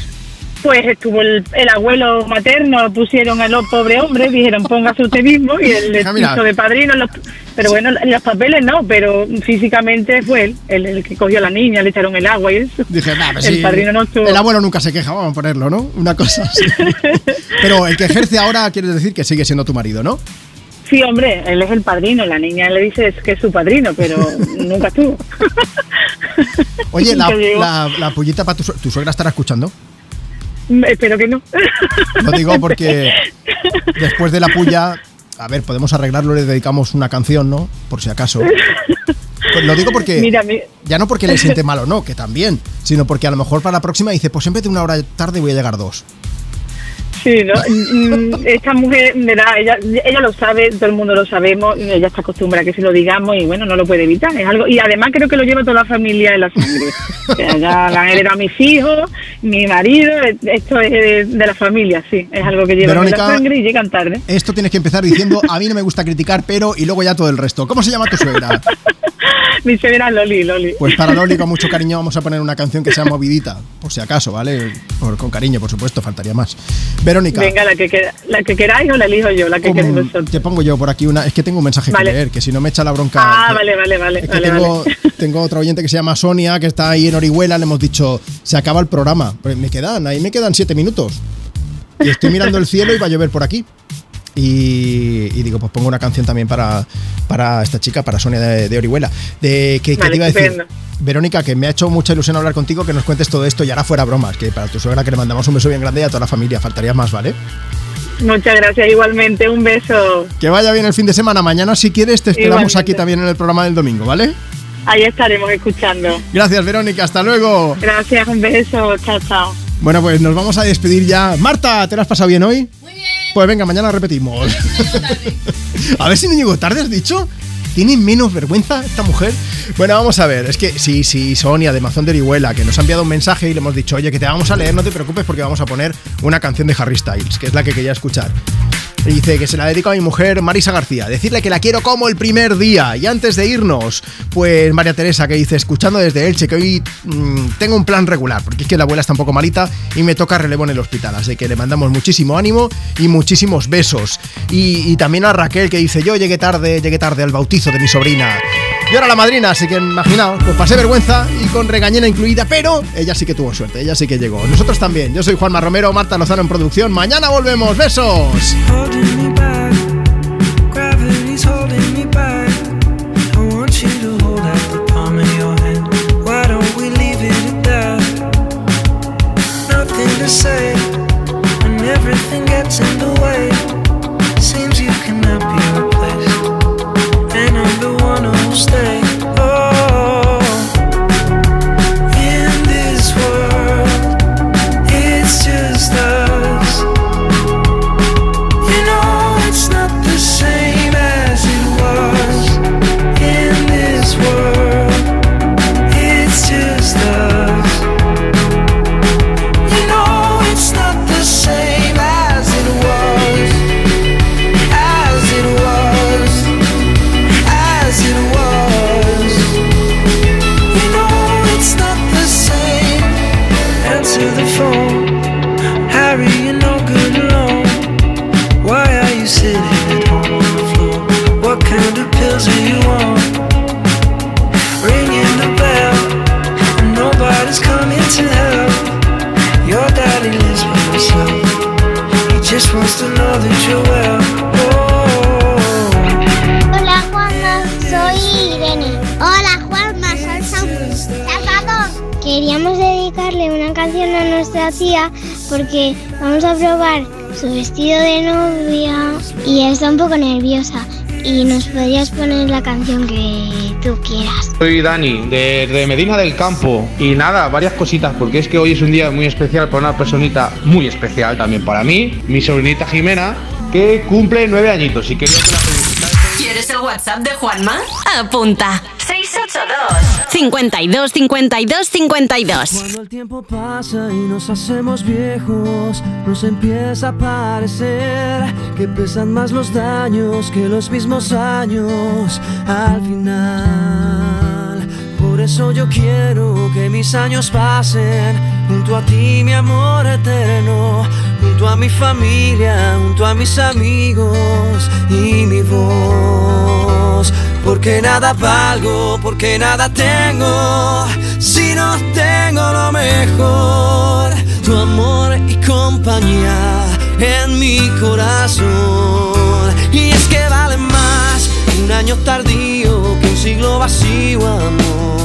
S131: Pues estuvo el, el abuelo materno, pusieron al pobre hombre, dijeron póngase usted mismo y él le
S2: Ah,
S131: de padrino. los- pero bueno, en los papeles no, pero físicamente fue él, el, el que cogió a la niña, le echaron el agua y eso.
S2: Dije, nah, pues
S131: el
S2: sí,
S131: padrino no estuvo.
S2: El abuelo nunca se queja, vamos a ponerlo, ¿no? Una cosa así. Pero el que ejerce ahora quiere decir que sigue siendo tu marido, ¿no?
S131: Sí, hombre, él es el padrino, la niña le dice que es su padrino, pero nunca estuvo.
S2: Oye, la, pullita para tu, tu suegra estará escuchando.
S131: Espero que no.
S2: Lo digo porque después de la puya, a ver, podemos arreglarlo, le dedicamos una canción, ¿no? Por si acaso. Pues lo digo porque
S131: Mira, mi-
S2: ya no porque le siente mal o no, que también, sino porque a lo mejor para la próxima dice, pues vez de una hora tarde voy a llegar dos.
S131: Sí, ¿no? Mm, Esta mujer, verá, ella, ella lo sabe, todo el mundo lo sabemos, ella está acostumbrada a que se lo digamos y bueno, no lo puede evitar. Es algo Y además creo que lo lleva toda la familia en la sangre. O sea, ya la han heredado mis hijos, mi marido, esto es de, de la familia, sí. Es algo que llevan en
S2: Verónica.
S131: la sangre y llegan tarde.
S2: Esto tienes que empezar diciendo, a mí no me gusta criticar, pero y luego ya todo el resto. ¿Cómo se llama tu suegra?
S131: Mi suegra Loli, Loli.
S2: Pues para Loli, con mucho cariño, vamos a poner una canción que sea movidita, por si acaso, ¿vale? Por- con cariño, por supuesto, faltaría más. Verónica,
S131: Venga, la que, quera- la que queráis o la elijo yo, la que
S2: ¿cómo-
S131: queréis vosotros.
S2: te pongo yo por aquí una. Es que tengo un mensaje
S131: Vale.
S2: que leer, que si no me echa la bronca.
S131: Ah,
S2: que-
S131: vale, vale, vale.
S2: Es que
S131: vale,
S2: tengo,
S131: vale.
S2: tengo otra oyente que se llama Sonia, que está ahí en Orihuela, le hemos dicho, se acaba el programa. Pues me quedan, ahí me quedan siete minutos. Y estoy mirando el cielo y va a llover por aquí. Y, y digo, pues pongo una canción también para, para esta chica, para Sonia de, de Orihuela. De, que, te iba a decir,
S131: estupendo.
S2: Verónica, que me ha hecho mucha ilusión hablar contigo, que nos cuentes todo esto y ahora fuera bromas, que para tu suegra que le mandamos un beso bien grande y a toda la familia, faltaría más, ¿vale?
S131: Muchas gracias, igualmente. Un beso.
S2: Que vaya bien el fin de semana. Mañana, si quieres, te esperamos
S131: Igualmente.
S2: aquí también en el programa del domingo, ¿vale?
S131: Ahí estaremos escuchando.
S2: Gracias, Verónica. Hasta luego.
S131: Gracias, un beso. Chao, chao.
S2: Bueno, pues nos vamos a despedir ya. Marta, ¿te lo has pasado bien hoy? Pues venga, mañana repetimos. a ver si no llego tarde, has dicho. ¿Tiene menos vergüenza esta mujer? Bueno, vamos a ver. Es que sí, sí, Sonia de Mazón de Orihuela, que nos ha enviado un mensaje y le hemos dicho, oye, que te vamos a leer, no te preocupes porque vamos a poner una canción de Harry Styles, que es la que quería escuchar. Y dice que se la dedico a mi mujer Marisa García. Decirle que la quiero como el primer día. Y antes de irnos, pues María Teresa que dice, escuchando desde Elche, que hoy mm, tengo un plan regular, porque es que la abuela está un poco malita y me toca relevo en el hospital. Así que le mandamos muchísimo ánimo y muchísimos besos. Y, y también a Raquel que dice, yo llegué tarde, llegué tarde al bautizo de mi sobrina. Yo era la madrina, así que imaginaos, pues pasé vergüenza y con regañena incluida, pero ella sí que tuvo suerte, ella sí que llegó. Nosotros también. Yo soy Juanma Romero, Marta Lozano en producción. Mañana volvemos. Besos.
S4: holding me back. Gravity's
S132: tía porque vamos a probar su vestido de novia y está un poco nerviosa. y nos podrías poner la canción que tú quieras.
S133: Soy Dani, de, de Medina del Campo. Y nada, varias cositas, porque es que hoy es un día muy especial para una personita muy especial también para mí, mi sobrinita Jimena, que cumple nueve añitos y quería que la
S6: ¿Quieres el WhatsApp de Juanma? Apunta. 682 52 52 52
S134: Cuando el tiempo pasa y nos hacemos viejos, nos empieza a parecer que pesan más los daños que los mismos años al final. Por eso yo quiero que mis años pasen junto a ti, mi amor eterno, junto a mi familia, junto a mis amigos y mi voz. Porque nada valgo, porque nada tengo, si no tengo lo mejor. Tu amor y compañía en mi corazón. Y es que vale más un año tardío que un siglo vacío, amor.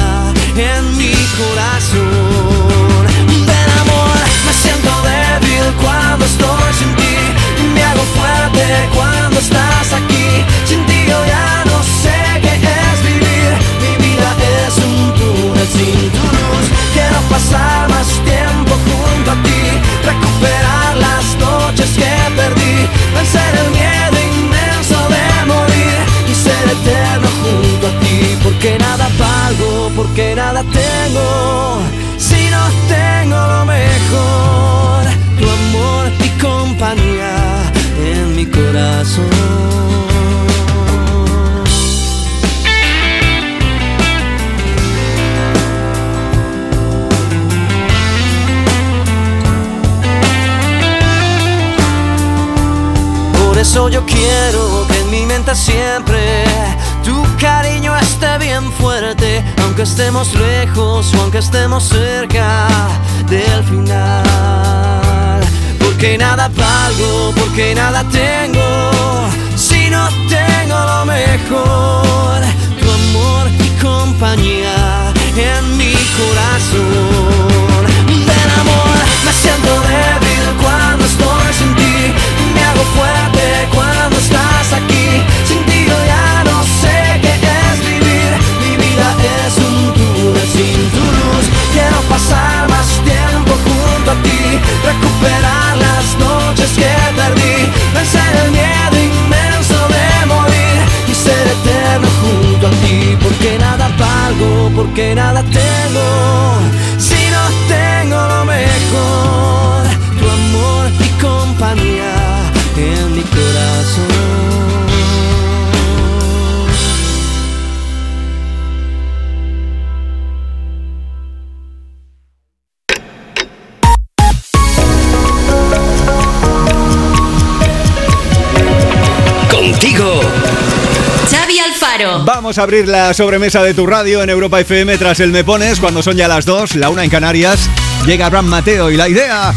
S134: en mi corazón. Del amor me siento débil cuando estoy sin ti, me hago fuerte cuando estás aquí. Sin ti yo ya no sé qué es vivir, mi vida es un túnel sin tu luz. Quiero pasar más tiempo junto a ti, recuperar las noches que perdí, vencer el miedo porque nada tengo, si no tengo lo mejor, tu amor y compañía en mi corazón. Por eso yo quiero que en mi mente siempre cariño esté bien fuerte, aunque estemos lejos o aunque estemos cerca del final. Porque nada valgo, porque nada tengo, si no tengo lo mejor, tu amor y compañía en mi corazón. Del amor me siento débil cuando estoy sin ti, me hago fuerte cuando porque nada tengo, si no tengo lo mejor, tu amor y compañía en mi corazón.
S11: Contigo.
S135: Vamos a abrir la sobremesa de tu radio en Europa FM tras el Me Pones cuando son ya las 2, la una en Canarias. Llega Abraham Mateo y la idea.